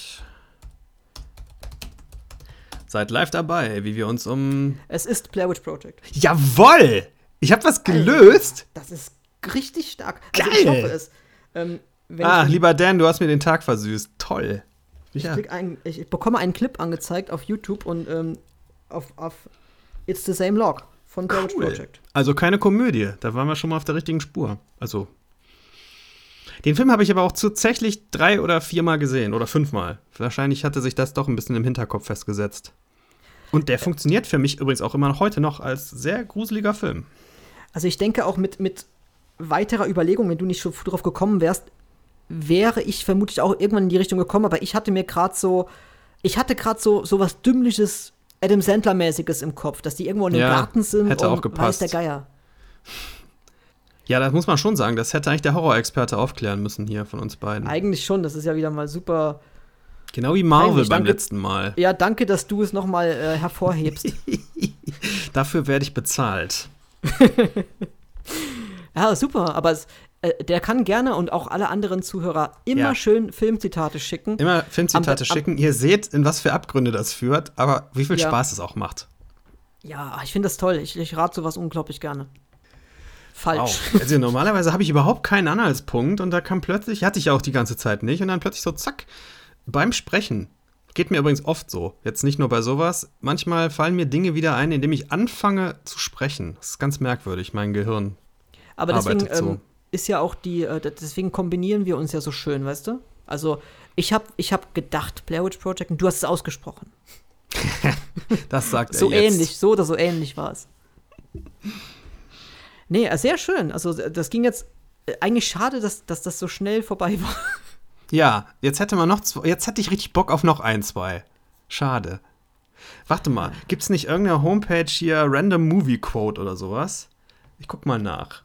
Seid live dabei, wie wir uns um. Es ist Blair Witch Project. Jawoll! Ich habe was gelöst. Das ist richtig stark. Geil. Also ich hoffe es. Ähm, ah, lieber Dan, du hast mir den Tag versüßt. Toll. Ich, ja. ein, ich bekomme einen Clip angezeigt auf YouTube und ähm, auf, auf It's the Same Log von Witch Project. Also keine Komödie. Da waren wir schon mal auf der richtigen Spur. Also den Film habe ich aber auch tatsächlich drei oder viermal gesehen oder fünfmal. Wahrscheinlich hatte sich das doch ein bisschen im Hinterkopf festgesetzt. Und der funktioniert für mich übrigens auch immer heute noch als sehr gruseliger Film. Also ich denke auch mit, mit weiterer Überlegung, wenn du nicht schon drauf gekommen wärst, wäre ich vermutlich auch irgendwann in die Richtung gekommen, aber ich hatte mir gerade so, ich hatte gerade so, so was Dümmliches, Adam Sandler-mäßiges im Kopf, dass die irgendwo in einem ja, Garten sind hätte und auch gepasst. weiß der Geier. Ja, das muss man schon sagen. Das hätte eigentlich der Horrorexperte aufklären müssen hier von uns beiden. Eigentlich schon. Das ist ja wieder mal super. Genau wie Marvel Heimlich. beim danke, letzten Mal. Ja, danke, dass du es nochmal äh, hervorhebst. <laughs> Dafür werde ich bezahlt. <laughs> ja, super. Aber es, äh, der kann gerne und auch alle anderen Zuhörer immer ja. schön Filmzitate schicken. Immer Filmzitate am, schicken. Ihr seht, in was für Abgründe das führt, aber wie viel ja. Spaß es auch macht. Ja, ich finde das toll. Ich, ich rate sowas unglaublich gerne falsch. Wow. Also normalerweise habe ich überhaupt keinen Anhaltspunkt und da kam plötzlich, hatte ich auch die ganze Zeit nicht, und dann plötzlich so zack, beim Sprechen Geht mir übrigens oft so. Jetzt nicht nur bei sowas. Manchmal fallen mir Dinge wieder ein, indem ich anfange zu sprechen. Das ist ganz merkwürdig, mein Gehirn. Aber deswegen arbeitet so. ähm, ist ja auch die, äh, deswegen kombinieren wir uns ja so schön, weißt du? Also, ich habe ich hab gedacht, Blair Witch Project, und du hast es ausgesprochen. <laughs> Das sagt So er jetzt. ähnlich, so oder so ähnlich war es. Nee, äh, sehr schön. Also, das ging jetzt äh, eigentlich schade, dass, dass das so schnell vorbei war. <laughs> Ja, jetzt hätte man noch zwei, jetzt hätte ich richtig Bock auf noch ein, zwei. Schade. Warte mal, gibt's nicht irgendeine Homepage hier Random Movie Quote oder sowas? Ich guck mal nach.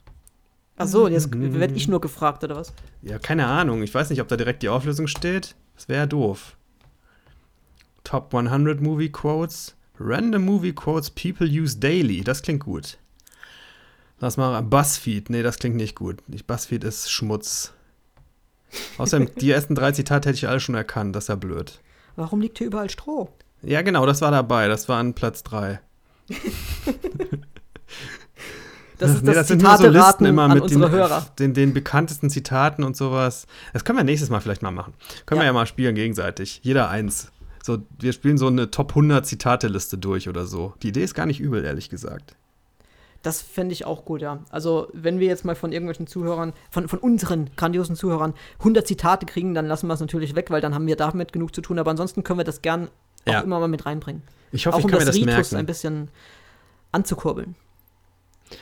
Ach so, jetzt werde ich nur gefragt, oder was? Ja, keine Ahnung. Ich weiß nicht, ob da direkt die Auflösung steht. Das wäre doof. Top 100 Movie Quotes. Random Movie Quotes people use daily. Das klingt gut. Lass mal BuzzFeed. Nee, das klingt nicht gut. BuzzFeed ist Schmutz. Außerdem, <laughs> die ersten drei Zitate hätte ich alle schon erkannt. Das ist ja blöd. Warum liegt hier überall Stroh? Ja, genau, das war dabei. Das war an Platz 3. <laughs> Das ist Nee, das, sind nur so Zitate Listen raten immer mit den. Den, den bekanntesten Zitaten und sowas. Das können wir nächstes Mal vielleicht mal machen. Können Ja. wir ja mal spielen gegenseitig. Jeder eins. So, wir spielen so eine Top 100 Zitate-Liste durch oder so. Die Idee ist gar nicht übel, ehrlich gesagt. Das fände ich auch gut, ja. Also, wenn wir jetzt mal von irgendwelchen Zuhörern, von, von unseren grandiosen Zuhörern 100 Zitate kriegen, dann lassen wir es natürlich weg, weil dann haben wir damit genug zu tun. Aber ansonsten können wir das gern Ja. auch immer mal mit reinbringen. Ich hoffe, auch ich um kann mir das das Ritus ein merken. bisschen anzukurbeln.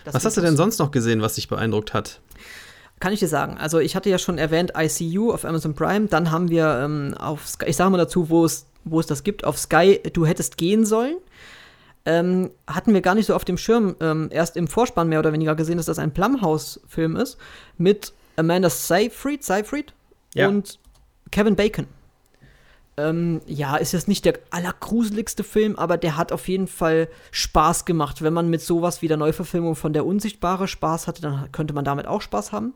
Das Was hast du denn sonst noch gesehen, was dich beeindruckt hat? Kann ich dir sagen. Also ich hatte ja schon erwähnt ICU auf Amazon Prime. Dann haben wir ähm, auf Sky, ich sage mal dazu, wo es, wo es das gibt, auf Sky, du hättest gehen sollen. Ähm, hatten wir gar nicht so auf dem Schirm, ähm, erst im Vorspann mehr oder weniger gesehen, dass das ein Blumhouse-Film ist mit Amanda Seyfried, Seyfried Ja. und Kevin Bacon. Ähm, ja, ist jetzt nicht der allergruseligste Film, aber der hat auf jeden Fall Spaß gemacht. Wenn man mit sowas wie der Neuverfilmung von Der Unsichtbare Spaß hatte, dann könnte man damit auch Spaß haben.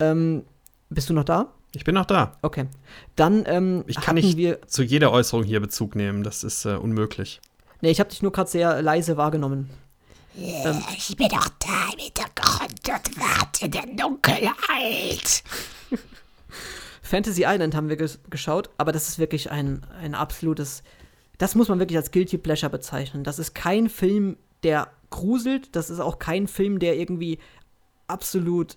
Ähm, bist du noch da? Ich bin noch da. Okay. Dann ähm, Ich kann nicht wir. zu jeder Äußerung hier Bezug nehmen. Das ist äh, unmöglich. Nee, ich habe dich nur gerade sehr leise wahrgenommen. Ähm, Ich bin doch da im Hintergrund und warte in der Dunkelheit. <laughs> Fantasy Island haben wir ges geschaut, aber das ist wirklich ein, ein absolutes. Das muss man wirklich als Guilty Pleasure bezeichnen. Das ist kein Film, der gruselt. Das ist auch kein Film, der irgendwie absolut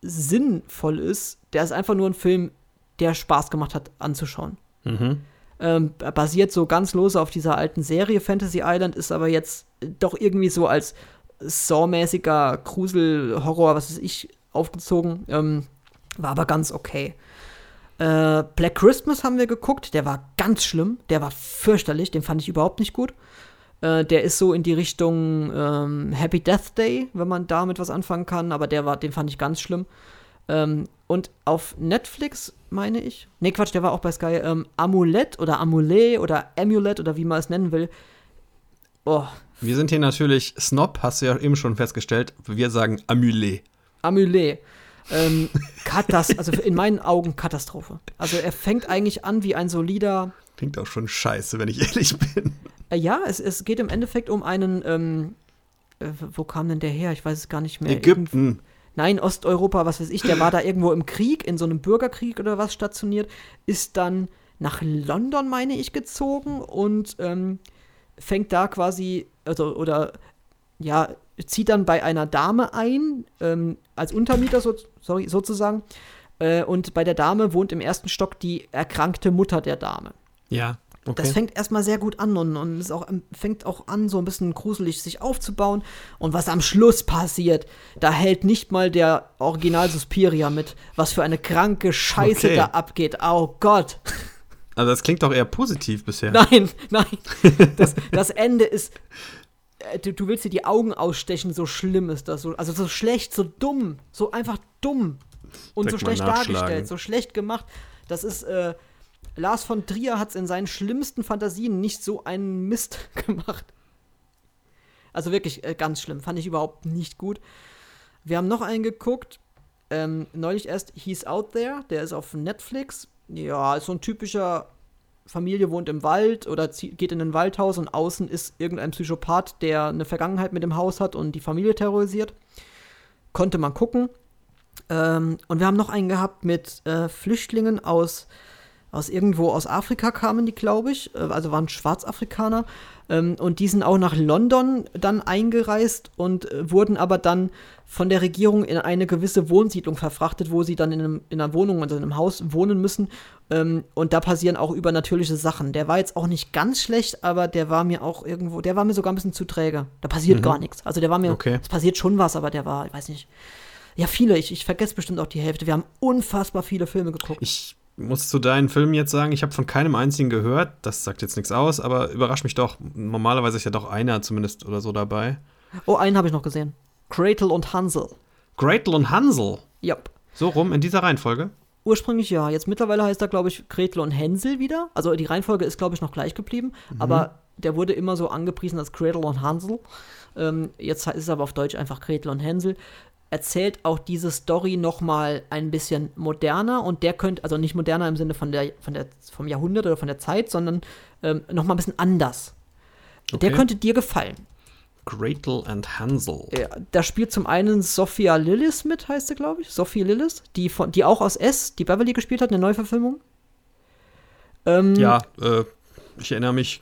sinnvoll ist. Der ist einfach nur ein Film, der Spaß gemacht hat anzuschauen. Mhm. Ähm, basiert so ganz lose auf dieser alten Serie Fantasy Island, ist aber jetzt doch irgendwie so als Saw-mäßiger Grusel-Horror, was weiß ich, aufgezogen. Ähm, war aber ganz okay. Äh, Black Christmas haben wir geguckt, der war ganz schlimm, der war fürchterlich, den fand ich überhaupt nicht gut. Äh, der ist so in die Richtung ähm, Happy Death Day, wenn man damit was anfangen kann, aber der war, den fand ich ganz schlimm. Ähm, und auf Netflix, meine ich, nee, Quatsch, der war auch bei Sky, ähm, Amulett oder Amulet oder Amulet oder wie man es nennen will. Oh, Wir sind hier natürlich Snob, hast du ja eben schon festgestellt. Wir sagen Amulet. Amulet. Ähm, Katas also in meinen Augen Katastrophe. Also er fängt eigentlich an wie ein solider. Klingt auch schon scheiße, wenn ich ehrlich bin. Äh, ja, es, es geht im Endeffekt um einen. Ähm, äh, wo kam denn der her? Ich weiß es gar nicht mehr. Irgend- Ägypten. Nein, Osteuropa, was weiß ich. Der war da irgendwo im Krieg, in so einem Bürgerkrieg oder was stationiert, ist dann nach London, meine ich, gezogen und ähm, fängt da quasi, also, oder ja, zieht dann bei einer Dame ein, ähm, als Untermieter, so, sorry, sozusagen. Äh, und bei der Dame wohnt im ersten Stock die erkrankte Mutter der Dame. Ja, okay. Das fängt erstmal sehr gut an und, und es auch, fängt auch an, so ein bisschen gruselig sich aufzubauen. Und was am Schluss passiert, da hält nicht mal der Original Suspiria mit, was für eine kranke Scheiße Okay. da abgeht. Oh Gott. also das klingt doch eher positiv bisher. Nein, <laughs> nein. Das, das Ende ist. Äh, Du, du willst dir die Augen ausstechen, so schlimm ist das. So, also so schlecht, so dumm. So einfach dumm. Und so Direkt mal schlecht dargestellt, so schlecht gemacht. Das ist. Äh, Lars von Trier hat es in seinen schlimmsten Fantasien nicht so einen Mist <laughs> gemacht. Also wirklich äh, ganz schlimm. Fand ich überhaupt nicht gut. Wir haben noch einen geguckt. Ähm, neulich erst He's Out There. Der ist auf Netflix. Ja, ist so ein typischer Familie wohnt im Wald oder geht in ein Waldhaus und außen ist irgendein Psychopath, der eine Vergangenheit mit dem Haus hat und die Familie terrorisiert. Konnte man gucken. Ähm, und wir haben noch einen gehabt mit äh, Flüchtlingen aus aus irgendwo aus Afrika kamen die, glaube ich, äh, also waren Schwarzafrikaner. Ähm, und die sind auch nach London dann eingereist und äh, wurden aber dann von der Regierung in eine gewisse Wohnsiedlung verfrachtet, wo sie dann in, einem, in einer Wohnung, also in einem Haus wohnen müssen. Ähm, und da passieren auch übernatürliche Sachen. Der war jetzt auch nicht ganz schlecht, aber der war mir auch irgendwo, der war mir sogar ein bisschen zu träge. Da passiert Mhm. gar nichts. Also der war mir, Okay. es passiert schon was, aber der war, ich weiß nicht. Ja, viele, ich, ich vergesse bestimmt auch die Hälfte. Wir haben unfassbar viele Filme geguckt. Ich muss zu deinen Filmen jetzt sagen, ich habe von keinem einzigen gehört. Das sagt jetzt nichts aus, aber überrascht mich doch. Normalerweise ist ja doch einer zumindest oder so dabei. Oh, einen habe ich noch gesehen. Gretel und Hansel. Gretel und Hansel. Yep. So rum in dieser Reihenfolge. Ursprünglich ja. Jetzt mittlerweile heißt er, glaube ich, Gretel und Hänsel wieder. Also die Reihenfolge ist, glaube ich, noch gleich geblieben. Aber der wurde immer so angepriesen als Gretel und Hansel. Ähm, jetzt ist es aber auf Deutsch einfach Gretel und Hänsel. Erzählt auch diese Story noch mal ein bisschen moderner und der könnte, also nicht moderner im Sinne von der, von der, vom Jahrhundert oder von der Zeit, sondern ähm, noch mal ein bisschen anders. Der Okay. könnte dir gefallen. Gretel and Hansel. Ja, da spielt zum einen Sophia Lillis mit, heißt sie, glaube ich. Sophie Lillis, die, von, die auch aus S, die Beverly gespielt hat, eine Neuverfilmung. Ähm, Ja, äh, ich erinnere mich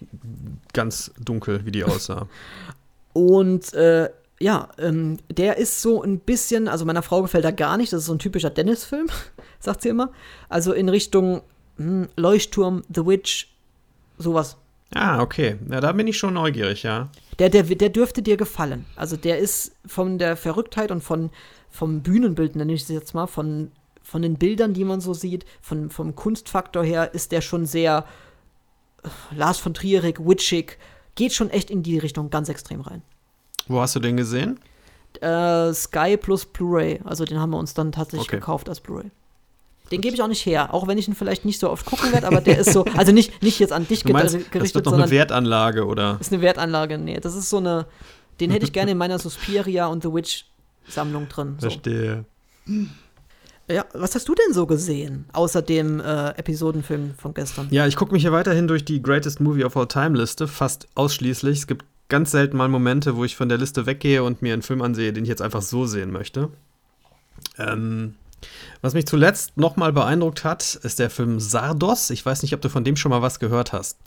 ganz dunkel, wie die aussah. <laughs> Und äh, ja, ähm, der ist so ein bisschen, also meiner Frau gefällt er gar nicht, das ist so ein typischer Dennis-Film, <laughs> sagt sie immer. Also in Richtung hm, Leuchtturm, The Witch, sowas. ah, okay. Ja, da bin ich schon neugierig, ja. Der, der, der dürfte dir gefallen. Also der ist von der Verrücktheit und von, vom Bühnenbild, nenne ich es jetzt mal, von, von den Bildern, die man so sieht, von, vom Kunstfaktor her, ist der schon sehr äh, Lars von Trierig, witchig, geht schon echt in die Richtung ganz extrem rein. Wo hast du den gesehen? Äh, Sky plus Blu-ray, also den haben wir uns dann tatsächlich Okay. gekauft als Blu-ray. Den gebe ich auch nicht her, auch wenn ich ihn vielleicht nicht so oft gucken werde, aber der ist so, <laughs> also nicht, nicht jetzt an dich Du meinst, ger- das gerichtet, wird doch eine Wertanlage, oder? ist eine Wertanlage. Nee, das ist so eine, den hätte ich gerne in meiner Suspiria und The Witch Sammlung drin. So. Verstehe. Ja, was hast du denn so gesehen, außer dem äh, Episodenfilm von gestern? Ja, ich gucke mich hier weiterhin durch die Greatest Movie of All Time Liste, fast ausschließlich. Es gibt ganz selten mal Momente, wo ich von der Liste weggehe und mir einen Film ansehe, den ich jetzt einfach so sehen möchte. Ähm, was mich zuletzt nochmal beeindruckt hat, ist der Film Sardos. Ich weiß nicht, ob du von dem schon mal was gehört hast.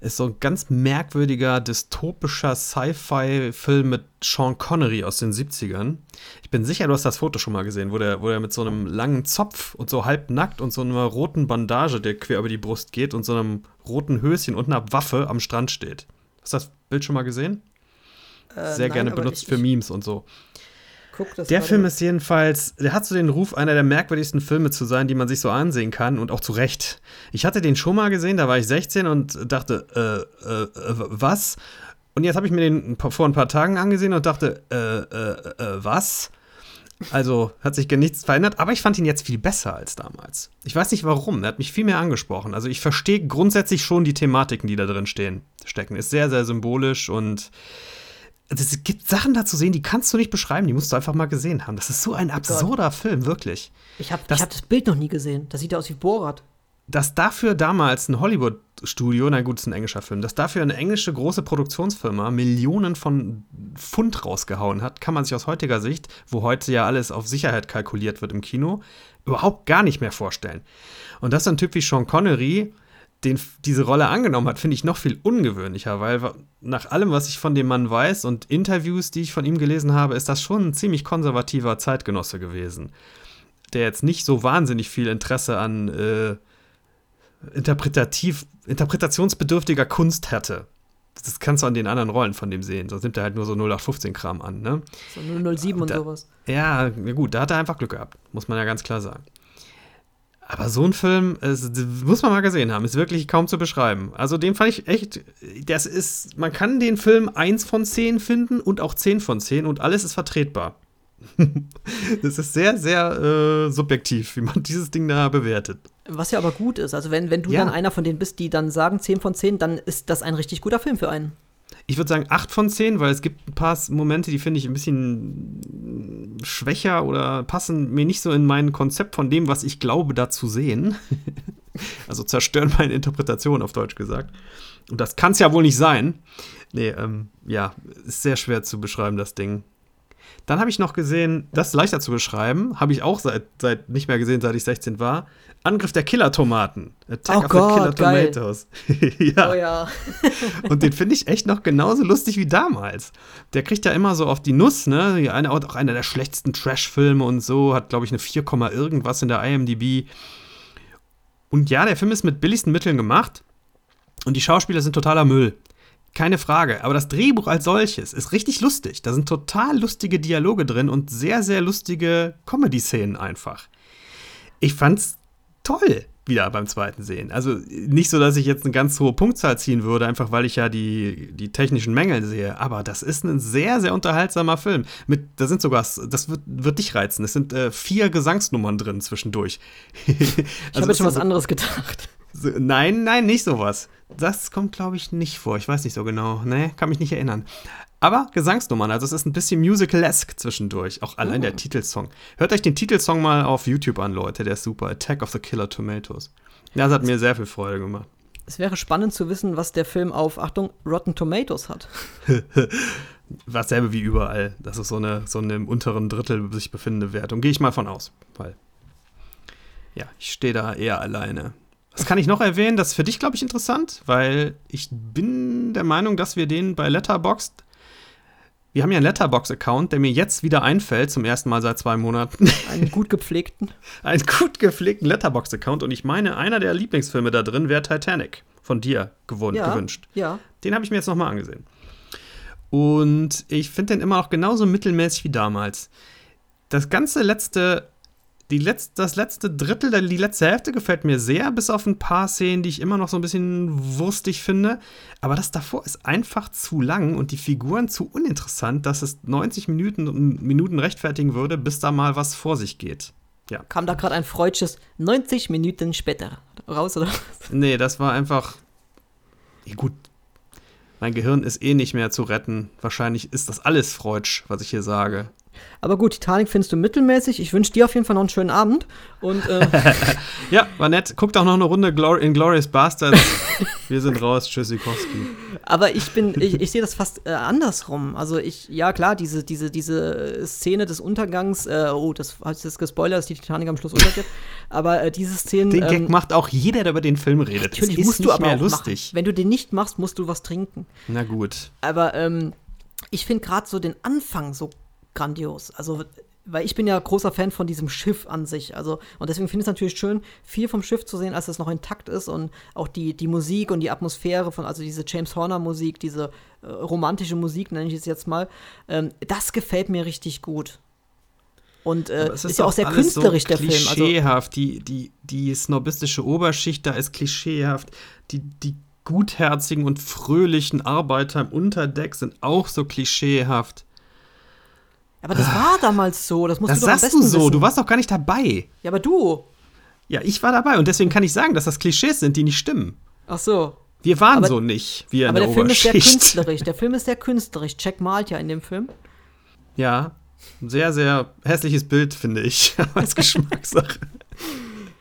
Ist so ein ganz merkwürdiger, dystopischer Sci-Fi-Film mit Sean Connery aus den 70ern. Ich bin sicher, du hast das Foto schon mal gesehen, wo der, wo der mit so einem langen Zopf und so halbnackt und so einer roten Bandage, der quer über die Brust geht und so einem roten Höschen und einer Waffe am Strand steht. Hast du das Bild schon mal gesehen? Äh, Sehr nein, gerne benutzt ich- für Memes und so. Guck das Der. Film ist jedenfalls, der hat so den Ruf, einer der merkwürdigsten Filme zu sein, die man sich so ansehen kann und auch zu Recht. Ich hatte den schon mal gesehen, da war ich 16 und dachte, äh, äh, äh, was? Und jetzt habe ich mir den vor ein paar Tagen angesehen und dachte, äh, äh, äh, was? Also hat sich gar nichts verändert, aber ich fand ihn jetzt viel besser als damals. Ich weiß nicht warum, er hat mich viel mehr angesprochen. Also ich verstehe grundsätzlich schon die Thematiken, die da drin stehen, stecken. Ist sehr, sehr symbolisch und es gibt Sachen da zu sehen, die kannst du nicht beschreiben, die musst du einfach mal gesehen haben. Das ist so ein absurder Film, wirklich. Ich habe das- hab das Bild noch nie gesehen. Das sieht aus wie Borat. Dass dafür damals ein Hollywood-Studio, na gut, ist ein englischer Film, dass dafür eine englische große Produktionsfirma Millionen von Pfund rausgehauen hat, kann man sich aus heutiger Sicht, wo heute ja alles auf Sicherheit kalkuliert wird im Kino, überhaupt gar nicht mehr vorstellen. Und dass ein Typ wie Sean Connery den, diese Rolle angenommen hat, finde ich noch viel ungewöhnlicher, weil nach allem, was ich von dem Mann weiß und Interviews, die ich von ihm gelesen habe, ist das schon ein ziemlich konservativer Zeitgenosse gewesen, der jetzt nicht so wahnsinnig viel Interesse an äh, interpretativ, interpretationsbedürftiger Kunst hatte. Das kannst du an den anderen Rollen von dem sehen. Sonst nimmt er halt nur so 0815-Kram an, ne? So 007 und Da- sowas. Ja, gut, da hat er einfach Glück gehabt, muss man ja ganz klar sagen. Aber so ein Film, es, muss man mal gesehen haben, ist wirklich kaum zu beschreiben. Also den fand ich echt, das ist, man kann den Film 1 von 10 finden und auch 10 von 10 und alles ist vertretbar. <laughs> das ist sehr, sehr äh, subjektiv, wie man <laughs> dieses Ding da bewertet. Was ja aber gut ist. Also wenn, wenn du Ja. dann einer von denen bist, die dann sagen 10 von 10, dann ist das ein richtig guter Film für einen. Ich würde sagen 8 von 10, weil es gibt ein paar Momente, die finde ich ein bisschen schwächer oder passen mir nicht so in mein Konzept von dem, was ich glaube, da zu sehen. <laughs> also zerstören meine Interpretation, auf Deutsch gesagt. Und das kann es ja wohl nicht sein. Nee, ähm, ja, ist sehr schwer zu beschreiben, das Ding. Dann habe ich noch gesehen, das ist leichter zu beschreiben, habe ich auch seit, seit nicht mehr gesehen, seit ich 16 war. Angriff der Killer-Tomaten. Attack Oh of the Gott, Killer geil. Tomatoes. <laughs> ja. Oh ja. <laughs> Und den finde ich echt noch genauso lustig wie damals. Der kriegt ja immer so auf die Nuss, ne? Eine, auch einer der schlechtesten Trash-Filme und so, hat, glaube ich, eine 4, Komma irgendwas in der IMDb. Und ja, der Film ist mit billigsten Mitteln gemacht und die Schauspieler sind totaler Müll. Keine Frage. Aber das Drehbuch als solches ist richtig lustig. Da sind total lustige Dialoge drin und sehr, sehr lustige Comedy-Szenen einfach. Ich fand's toll wieder beim zweiten Sehen. Also nicht so, dass ich jetzt eine ganz hohe Punktzahl ziehen würde, einfach weil ich ja die, die technischen Mängel sehe. Aber das ist ein sehr, sehr unterhaltsamer Film. Mit, da sind sogar, das wird, wird dich reizen. Es sind äh, vier Gesangsnummern drin zwischendurch. <laughs> Ich Also habe jetzt schon was anderes gedacht. So, nein, nein, nicht sowas. Das kommt, glaube ich, nicht vor. Ich weiß nicht so genau. Nee, kann mich nicht erinnern. Aber Gesangsnummern, also es ist ein bisschen musical-esque zwischendurch. Auch allein der Titelsong. Hört euch den Titelsong mal auf YouTube an, Leute. Der ist super. Attack of the Killer Tomatoes. Ja, das hat mir sehr viel Freude gemacht. Es wäre spannend zu wissen, was der Film auf, Achtung, Rotten Tomatoes hat. <laughs> Dasselbe wie überall. Das ist so eine, so eine im unteren Drittel sich befindende Wertung. Gehe ich mal von aus. Weil, ja, ich stehe da eher alleine. Was kann ich noch erwähnen? Das ist für dich, glaube ich, interessant, weil ich bin der Meinung, dass wir den bei Letterboxd. Wir haben ja einen Letterbox-Account, der mir jetzt wieder einfällt, zum ersten Mal seit zwei Monaten. <laughs> Einen gut gepflegten. einen gut gepflegten Letterbox-Account. Und ich meine, einer der Lieblingsfilme da drin wäre Titanic. Von dir gewon- Ja, gewünscht. ja. Den habe ich mir jetzt nochmal angesehen. Und ich finde den immer noch genauso mittelmäßig wie damals. Das ganze letzte, die letz, das letzte Drittel, die letzte Hälfte gefällt mir sehr, bis auf ein paar Szenen, die ich immer noch so ein bisschen wurstig finde. Aber das davor ist einfach zu lang und die Figuren zu uninteressant, dass es 90 Minuten, Minuten rechtfertigen würde, bis da mal was vor sich geht. Ja. Kam da gerade ein freudsches 90 Minuten später raus, oder? Nee, das war einfach. Gut. Mein Gehirn ist eh nicht mehr zu retten. Wahrscheinlich ist das alles Freudsch, was ich hier sage. Aber gut, Titanic findest du mittelmäßig. Ich wünsche dir auf jeden Fall noch einen schönen Abend. Und äh, <laughs> Ja, war nett. Guckt auch noch eine Runde Glor in Glorious Bastards. <laughs> Wir sind raus. Tschüssikowski. aber ich bin, ich, ich sehe das fast äh, andersrum. Also ich, ja klar, diese, diese, diese Szene des Untergangs, äh, oh, das hat jetzt gespoilert, dass die Titanic am Schluss untergeht. Aber äh, diese Szenen. Den Gag ähm, macht auch jeder, der über den Film redet. Natürlich ist musst du aber lustig. machen. Wenn du den nicht machst, musst du was trinken. Na gut. Aber ähm, ich finde gerade so den Anfang so grandios. Also, weil ich bin ja großer Fan von diesem Schiff an sich. Also, und deswegen finde ich es natürlich schön, viel vom Schiff zu sehen, als es noch intakt ist und auch die, die Musik und die Atmosphäre von, also diese James Horner Musik, diese äh, romantische Musik, nenne ich es jetzt mal, ähm, das gefällt mir richtig gut. Und äh, es ist, ja auch sehr künstlerisch, so der Film. Also, Klischeehaft. die, die, die snobistische Oberschicht da ist klischeehaft. Die, die gutherzigen und fröhlichen Arbeiter im Unterdeck sind auch so klischeehaft. Aber das war damals so, das musst Das du doch am sagst besten du so, wissen. du warst doch gar nicht dabei. Ja, aber du. Ja, ich war dabei und deswegen kann ich sagen, dass das Klischees sind, die nicht stimmen. Ach so. Wir waren Aber- so nicht, wir in Aber der, der Film ist sehr künstlerisch. Der Film ist sehr künstlerisch. Jack malt ja in dem Film. Ja, ein sehr, sehr hässliches Bild, finde ich. <laughs> Als <laughs> Geschmackssache.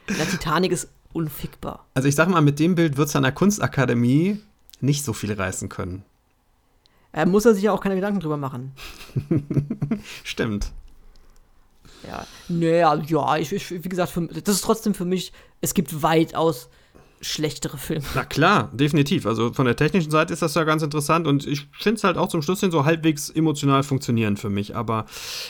Der Titanic ist unfickbar. Also ich sag mal, mit dem Bild wird es an der Kunstakademie nicht so viel reißen können. Er muss er sich ja auch keine Gedanken drüber machen. <laughs> Stimmt. Ja, naja, ja, ich, ich, wie gesagt, für, das ist trotzdem für mich, es gibt weitaus schlechtere Filme. Na klar, definitiv. Also von der technischen Seite ist das ja ganz interessant und ich finde es halt auch zum Schluss hin so halbwegs emotional funktionieren für mich. Aber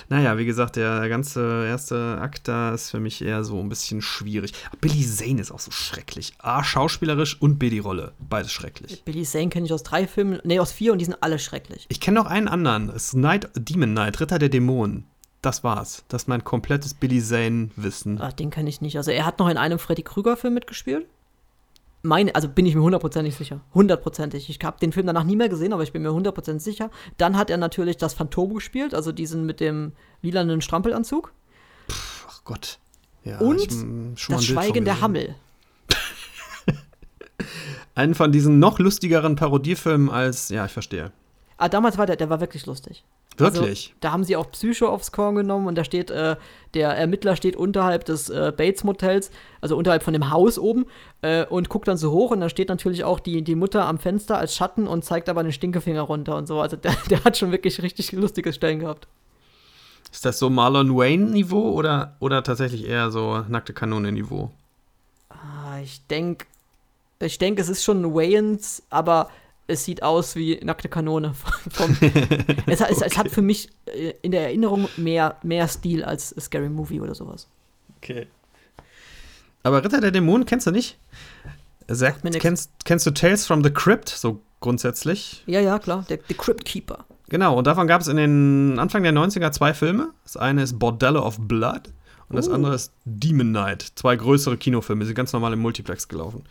naja, wie gesagt, der ganze erste Akt da ist für mich eher so ein bisschen schwierig. Billy Zane ist auch so schrecklich. A, schauspielerisch und B, die Rolle. Beides schrecklich. Billy Zane kenne ich aus drei Filmen, nee, aus vier und die sind alle schrecklich. Ich kenne noch einen anderen. Es ist Night, Demon Knight, Ritter der Dämonen. Das war's. Das ist mein komplettes Billy Zane-Wissen. Ach, den kenne ich nicht. Also er hat noch in einem Freddy Krüger-Film mitgespielt. Meine, also bin ich mir hundertprozentig sicher. Hundertprozentig. Ich habe den Film danach nie mehr gesehen, aber ich bin mir hundertprozentig sicher. Dann hat er natürlich das Phantom gespielt, also diesen mit dem lilanen Strampelanzug. Ach Gott. Ja, Und das Schweigen der. Hammel. <laughs> Einen von diesen noch lustigeren Parodiefilmen als, ja, ich verstehe. Ah, damals war der, der war wirklich lustig. Wirklich? Also, da haben sie auch Psycho aufs Korn genommen und da steht, äh, der Ermittler steht unterhalb des äh, Bates Motels, also unterhalb von dem Haus oben äh, und guckt dann so hoch und dann steht natürlich auch die, die Mutter am Fenster als Schatten und zeigt aber den Stinkefinger runter und so. Also <laughs> der, der hat schon wirklich richtig lustige Stellen gehabt. Ist das so Marlon Wayne-Niveau oder, oder tatsächlich eher so nackte Kanone-Niveau? Ah, ich denke, ich denk, es ist schon Wayans, aber es sieht aus wie nackte Kanone. <laughs> Vom, <laughs> es, es, es hat für mich äh, in der Erinnerung mehr, mehr Stil als Scary Movie oder sowas. Okay. Aber Ritter der Dämonen kennst du nicht? Sagt, kennst, kennst du Tales from the Crypt so grundsätzlich? Ja, ja, klar, der, der Crypt Keeper. Genau, und davon gab es in den Anfang der 90er zwei Filme. Das eine ist Bordello of Blood und das Uh. andere ist Demon Knight. Zwei größere Kinofilme, die sind ganz normal im Multiplex gelaufen.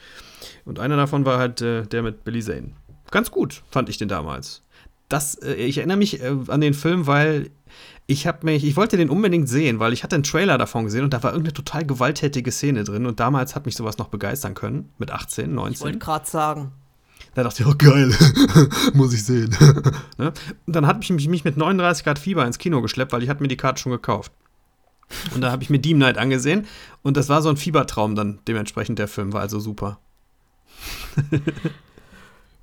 Und einer davon war halt äh, der mit Billy Zane. Ganz gut, fand ich den damals. Das, äh, ich erinnere mich äh, an den Film, weil ich habe mich, ich wollte den unbedingt sehen, weil ich hatte einen Trailer davon gesehen und da war irgendeine total gewalttätige Szene drin und damals hat mich sowas noch begeistern können, mit 18, Ich wollte 19. gerade sagen. Da dachte ich, oh geil, <laughs> muss ich sehen. <laughs> ne? Und dann hat mich, mich, mit 39 Grad Fieber ins Kino geschleppt, weil ich hatte mir die Karte schon gekauft. Und da habe ich mir Demon Knight angesehen und das war so ein Fiebertraum dann dementsprechend, der Film war also super. <laughs>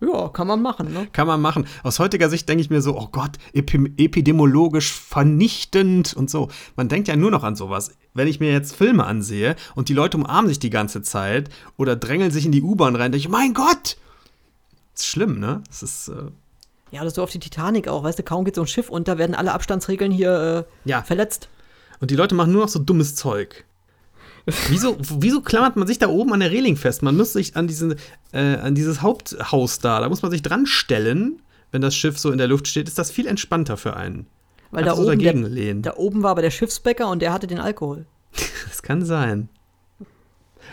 Ja, kann man machen, ne? Kann man machen. Aus heutiger Sicht denke ich mir so, oh Gott, epi epidemiologisch vernichtend und so. Man denkt ja nur noch an sowas. Wenn ich mir jetzt Filme ansehe und die Leute umarmen sich die ganze Zeit oder drängeln sich in die U-Bahn rein, denke ich, mein Gott! Das ist schlimm, ne? Das ist, äh, Ja, das ist so auf die Titanic auch, weißt du, kaum geht so ein Schiff unter, werden alle Abstandsregeln hier äh, ja. verletzt. Und die Leute machen nur noch so dummes Zeug. Wieso, wieso klammert man sich da oben an der Reling fest? Man muss sich an, diesen, äh, an dieses Haupthaus da, da muss man sich dran stellen, wenn das Schiff so in der Luft steht, ist das viel entspannter für einen. Weil da Kannst du oben, der, da oben war aber der Schiffsbäcker und der hatte den Alkohol. <laughs> Das kann sein.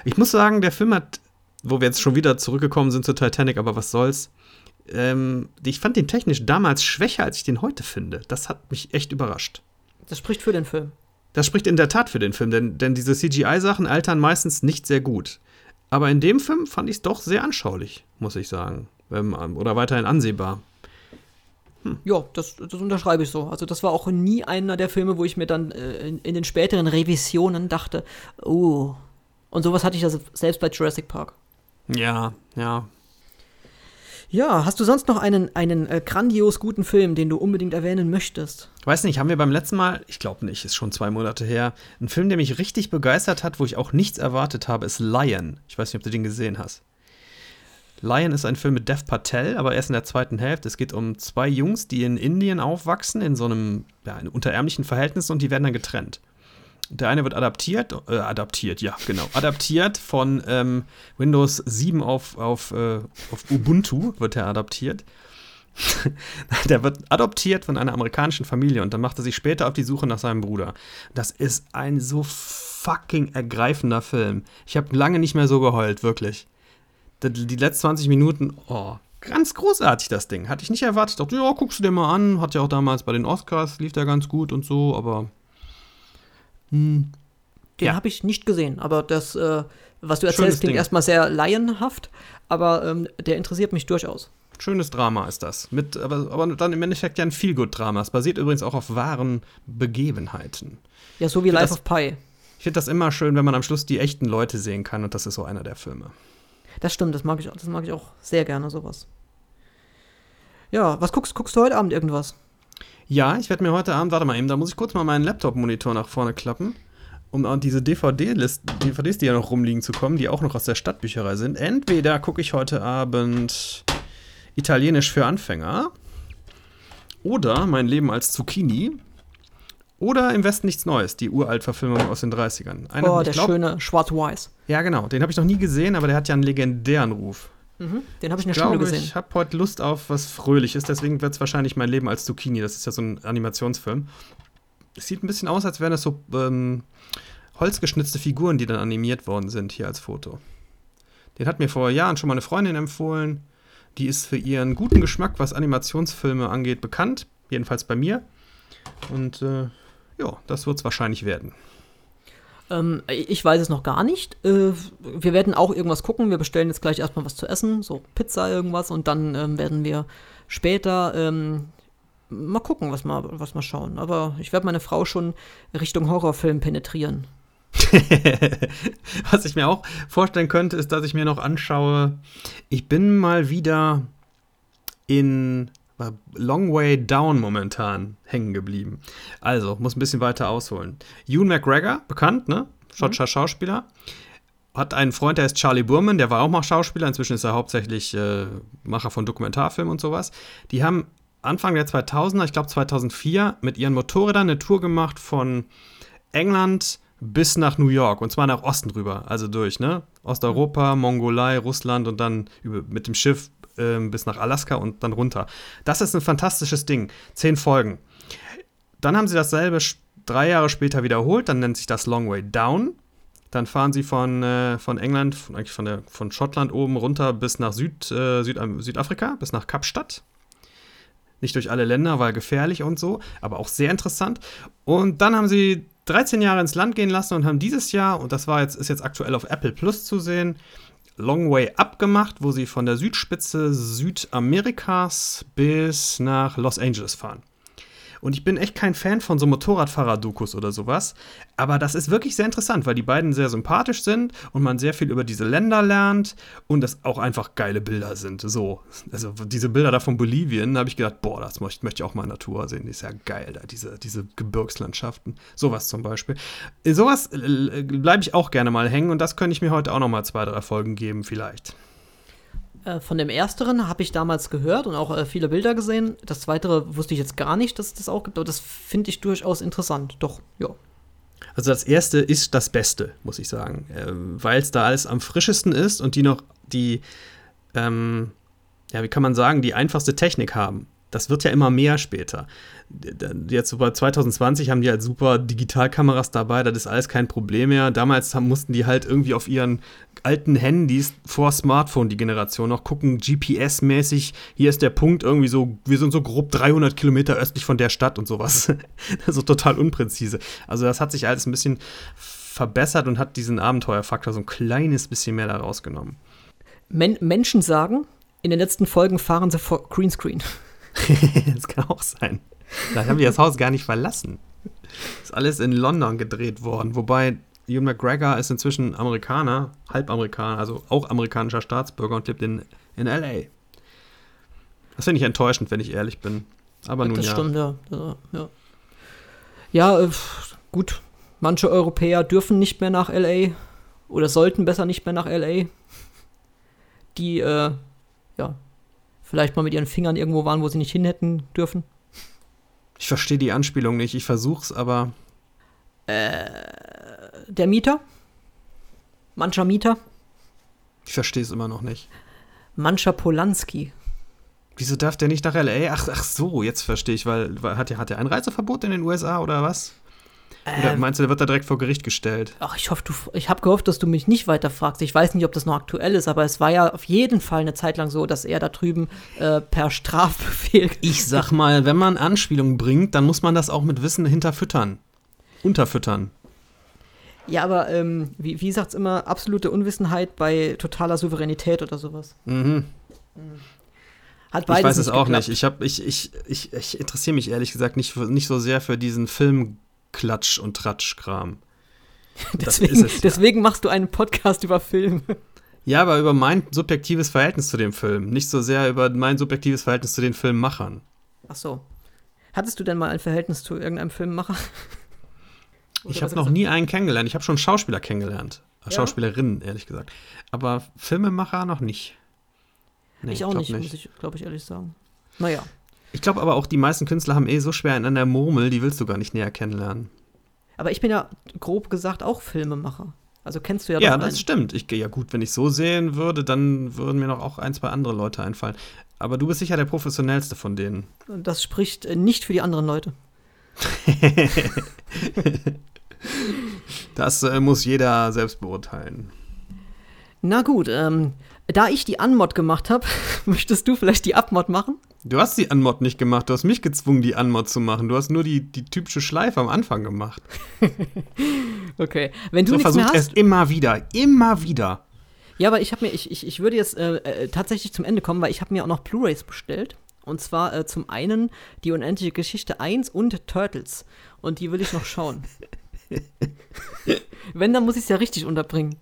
Ich muss sagen, der Film hat, wo wir jetzt schon wieder zurückgekommen sind zu Titanic, aber was soll's. Ähm, ich fand den technisch damals schwächer, als ich den heute finde. Das hat mich echt überrascht. Das spricht für den Film. Das spricht in der Tat für den Film, denn, denn diese CGI-Sachen altern meistens nicht sehr gut. Aber in dem Film fand ich es doch sehr anschaulich, muss ich sagen. Ähm, oder weiterhin ansehbar. Ja, das, das unterschreibe ich so. Also das war auch nie einer der Filme, wo ich mir dann äh, in, in den späteren Revisionen dachte, oh. Und sowas hatte ich also selbst bei Jurassic Park. Ja, ja. Ja, hast du sonst noch einen, einen äh, grandios guten Film, den du unbedingt erwähnen möchtest? Weiß nicht, haben wir beim letzten Mal, ich glaube nicht, ist schon zwei Monate her, ein Film, der mich richtig begeistert hat, wo ich auch nichts erwartet habe, ist Lion. Ich weiß nicht, ob du den gesehen hast. Lion ist ein Film mit Dev Patel, aber erst in der zweiten Hälfte. Es geht um zwei Jungs, die in Indien aufwachsen, in so einem ja, unterärmlichen Verhältnissen und die werden dann getrennt. Der eine wird adaptiert, äh, adaptiert, ja, genau, adaptiert von ähm, Windows 7 auf, auf, äh, auf Ubuntu, wird er adaptiert. <laughs> der wird adoptiert von einer amerikanischen Familie und dann macht er sich später auf die Suche nach seinem Bruder. Das ist ein so fucking ergreifender Film. Ich habe lange nicht mehr so geheult, wirklich. Die, letzten 20 Minuten, oh, ganz großartig das Ding. Hatte ich nicht erwartet. Ich dachte, ja, guckst du dir mal an. Hat ja auch damals bei den Oscars, lief der ganz gut und so, aber Den Ja. habe ich nicht gesehen, aber das, äh, was du Schönes erzählst, klingt Ding. erstmal sehr laienhaft, aber ähm, der interessiert mich durchaus. schönes Drama ist das. Mit, aber, aber dann im Endeffekt ja ein Feelgood-Drama. Es basiert übrigens auch auf wahren Begebenheiten. Ja, so wie Life das- of Pi. Ich finde das immer schön, wenn man am Schluss die echten Leute sehen kann und das ist so einer der Filme. Das stimmt, das mag ich, das mag ich auch sehr gerne, sowas. Ja, was guckst, guckst du heute Abend irgendwas? Ja, ich werde mir heute Abend, warte mal eben, da muss ich kurz mal meinen Laptop-Monitor nach vorne klappen, um an diese DVD-List, DVDs, die ja noch rumliegen, zu kommen, die auch noch aus der Stadtbücherei sind. Entweder gucke ich heute Abend Italienisch für Anfänger oder Mein Leben als Zucchini oder Im Westen nichts Neues, die Uralt-Verfilmung aus den 30ern. Einer- oh, der glaub- schöne Schwarz-Weiß. Ja, genau, den habe ich noch nie gesehen, aber der hat ja einen legendären Ruf. Mhm, den habe ich in Ich der Schule glaube, gesehen. ich habe heute Lust auf was Fröhliches, deswegen wird es wahrscheinlich mein Leben als Zucchini. Das ist ja so ein Animationsfilm. Es sieht ein bisschen aus, als wären das so ähm, holzgeschnitzte Figuren, die dann animiert worden sind hier als Foto. Den hat mir vor Jahren schon mal eine Freundin empfohlen. Die ist für ihren guten Geschmack, was Animationsfilme angeht, bekannt. Jedenfalls bei mir. Und äh, ja, das wird es wahrscheinlich werden. Ähm, ich weiß es noch gar nicht. Äh, wir werden auch irgendwas gucken. Wir bestellen jetzt gleich erstmal was zu essen, so Pizza, irgendwas, und dann ähm, werden wir später ähm, mal gucken, was wir, was wir schauen. Aber ich werde meine Frau schon Richtung Horrorfilm penetrieren. <laughs> Was ich mir auch vorstellen könnte, ist, dass ich mir noch anschaue, ich bin mal wieder in Bei Long Way Down momentan hängen geblieben. Also, muss ein bisschen weiter ausholen. Ewan McGregor, bekannt, ne? Schottischer Schauspieler. Hat einen Freund, der ist Charlie Burman, der war auch mal Schauspieler. Inzwischen ist er hauptsächlich äh, Macher von Dokumentarfilmen und sowas. Die haben Anfang der 2000er, ich glaube 2004, mit ihren Motorrädern eine Tour gemacht von England bis nach New York und zwar nach Osten rüber, also durch, ne? Osteuropa, Mongolei, Russland und dann über, mit dem Schiff ähm, bis nach Alaska und dann runter. Das ist ein fantastisches Ding. Zehn Folgen. Dann haben sie dasselbe drei Jahre später wiederholt, dann nennt sich das Long Way Down. Dann fahren sie von, äh, von England, von, eigentlich von, der, von Schottland oben runter bis nach Süd, äh, Süd, Südafrika, bis nach Kapstadt. Nicht durch alle Länder, weil gefährlich und so, aber auch sehr interessant. Und dann haben sie 13 Jahre ins Land gehen lassen und haben dieses Jahr, und das war jetzt, ist jetzt aktuell auf Apple Plus zu sehen, Long Way Up gemacht, wo sie von der Südspitze Südamerikas bis nach Los Angeles fahren. Und ich bin echt kein Fan von so Motorradfahrer-Dokus oder sowas. Aber das ist wirklich sehr interessant, weil die beiden sehr sympathisch sind und man sehr viel über diese Länder lernt und das auch einfach geile Bilder sind. So, also diese Bilder da von Bolivien, da habe ich gedacht, boah, das möchte, möchte ich auch mal in Natur sehen. Die ist ja geil, da, diese, diese Gebirgslandschaften. Sowas zum Beispiel. Sowas äh, bleibe ich auch gerne mal hängen und das könnte ich mir heute auch noch mal zwei, drei Folgen geben, vielleicht. Äh, von dem ersteren habe ich damals gehört und auch äh, viele Bilder gesehen. Das zweitere wusste ich jetzt gar nicht, dass es das auch gibt, aber das finde ich durchaus interessant. Doch, ja. Also das erste ist das Beste, muss ich sagen, äh, weil es da alles am frischesten ist und die noch die, ähm, ja, wie kann man sagen, die einfachste Technik haben. Das wird ja immer mehr später. Jetzt über 2020 haben die halt super Digitalkameras dabei, das ist alles kein Problem mehr. Damals mussten die halt irgendwie auf ihren alten Handys vor Smartphone die Generation noch gucken, GPS-mäßig, hier ist der Punkt irgendwie so, wir sind so grob 300 Kilometer östlich von der Stadt und sowas. <laughs> so total unpräzise. Also das hat sich alles ein bisschen verbessert und hat diesen Abenteuerfaktor so ein kleines bisschen mehr da rausgenommen. Men Menschen sagen, in den letzten Folgen fahren sie vor Greenscreen. <laughs> das kann auch sein. Vielleicht haben die das Haus gar nicht verlassen. Ist alles in London gedreht worden, wobei Ewan McGregor ist inzwischen Amerikaner, Halbamerikaner, also auch amerikanischer Staatsbürger und lebt in, in L.A. Das finde ich enttäuschend, wenn ich ehrlich bin. Aber nun das ja. stimmt, ja. Ja, ja. ja äh, gut. Manche Europäer dürfen nicht mehr nach LA oder sollten besser nicht mehr nach LA. Die, äh, ja, vielleicht mal mit ihren Fingern irgendwo waren, wo sie nicht hin hätten dürfen. Ich verstehe die Anspielung nicht. Ich versuch's, aber Der Mieter? Mancher Mieter? ich verstehe es immer noch nicht. Mancher Polanski. Wieso darf der nicht nach L.A.? Ach, ach so, jetzt verstehe ich, weil, weil hat er hat der ein Reiseverbot in den USA oder was? Oder Ähm, meinst du, der wird da direkt vor Gericht gestellt? Ach, ich hoffe, du, ich habe gehofft, dass du mich nicht weiter fragst. Ich weiß nicht, ob das noch aktuell ist, aber es war ja auf jeden Fall eine Zeit lang so, dass er da drüben äh, per Strafbefehl. <laughs> Ich sag mal, wenn man Anspielungen bringt, dann muss man das auch mit Wissen hinterfüttern. Unterfüttern. Ja, aber ähm, wie, wie sagt's immer, absolute Unwissenheit bei totaler Souveränität oder sowas. Mhm. Hat Ich beides weiß es nicht auch geklappt. nicht. Ich, hab, ich, ich, ich, ich interessiere mich ehrlich gesagt nicht, nicht so sehr für diesen Filmklatsch- und Tratschkram. <laughs> Deswegen, es ja. deswegen machst du einen Podcast über Film. Ja, aber über mein subjektives Verhältnis zu dem Film. Nicht so sehr über mein subjektives Verhältnis zu den Filmemachern. Ach so. Hattest du denn mal ein Verhältnis zu irgendeinem Filmemacher? <laughs> Ich habe noch nie einen kennengelernt. Ich habe schon Schauspieler kennengelernt. Ja? Schauspielerinnen, ehrlich gesagt. Aber Filmemacher noch nicht. Nee, ich auch glaub nicht, muss ich, glaube ich, ehrlich sagen. Naja. Ich glaube aber auch, die meisten Künstler haben eh so schwer in der Murmel, die willst du gar nicht näher kennenlernen. Aber ich bin ja grob gesagt auch Filmemacher. Also kennst du ja, Ja, das einen. stimmt. Ich gehe ja gut, wenn ich so sehen würde, dann würden mir noch auch ein, zwei andere Leute einfallen. Aber du bist sicher der professionellste von denen. Das spricht äh, nicht für die anderen Leute. <laughs> Das äh, muss jeder selbst beurteilen. Na gut, ähm, da ich die Anmod gemacht habe, <laughs> möchtest du vielleicht die Abmod machen? Du hast die Anmod nicht gemacht, du hast mich gezwungen, die Anmod zu machen. Du hast nur die, die typische Schleife am Anfang gemacht. <laughs> Okay. Wenn du So nichts mehr versucht hast. es immer wieder, immer wieder. Ja, aber ich habe mir, ich, ich, ich würde jetzt äh, äh, tatsächlich zum Ende kommen, weil ich habe mir auch noch Blu-rays bestellt. Und zwar äh, zum einen die unendliche Geschichte 1 und Turtles. Und die will ich noch schauen. <laughs> Wenn, dann muss ich es ja richtig unterbringen.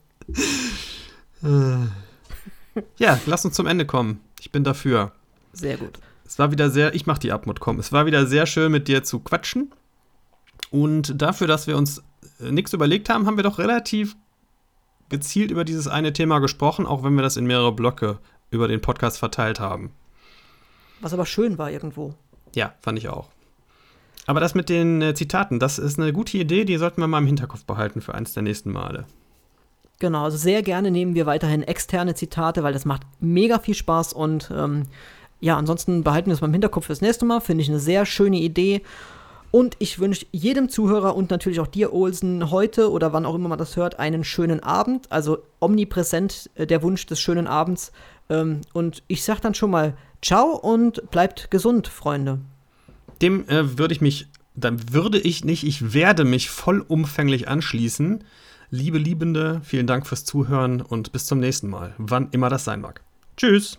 Ja, lass uns zum Ende kommen. Ich bin dafür. Sehr gut. Es war wieder sehr, ich mach die Abmut, komm. Es war wieder sehr schön mit dir zu quatschen. Und dafür, dass wir uns äh, nichts überlegt haben, haben wir doch relativ gezielt über dieses eine Thema gesprochen, auch wenn wir das in mehrere Blöcke über den Podcast verteilt haben. Was aber schön war irgendwo. Ja, fand ich auch. Aber das mit den äh, Zitaten, das ist eine gute Idee, die sollten wir mal im Hinterkopf behalten für eins der nächsten Male. Genau, also sehr gerne nehmen wir weiterhin externe Zitate, weil das macht mega viel Spaß und ähm, ja, ansonsten behalten wir es mal im Hinterkopf fürs nächste Mal. Finde ich eine sehr schöne Idee. Und ich wünsche jedem Zuhörer und natürlich auch dir, Olsen, heute oder wann auch immer man das hört, einen schönen Abend. Also omnipräsent äh, der Wunsch des schönen Abends. Ähm, und ich sage dann schon mal Ciao und bleibt gesund, Freunde. Dem äh, würde ich mich, dann würde ich nicht, ich werde mich vollumfänglich anschließen. Liebe Liebende, vielen Dank fürs Zuhören und bis zum nächsten Mal, wann immer das sein mag. Tschüss.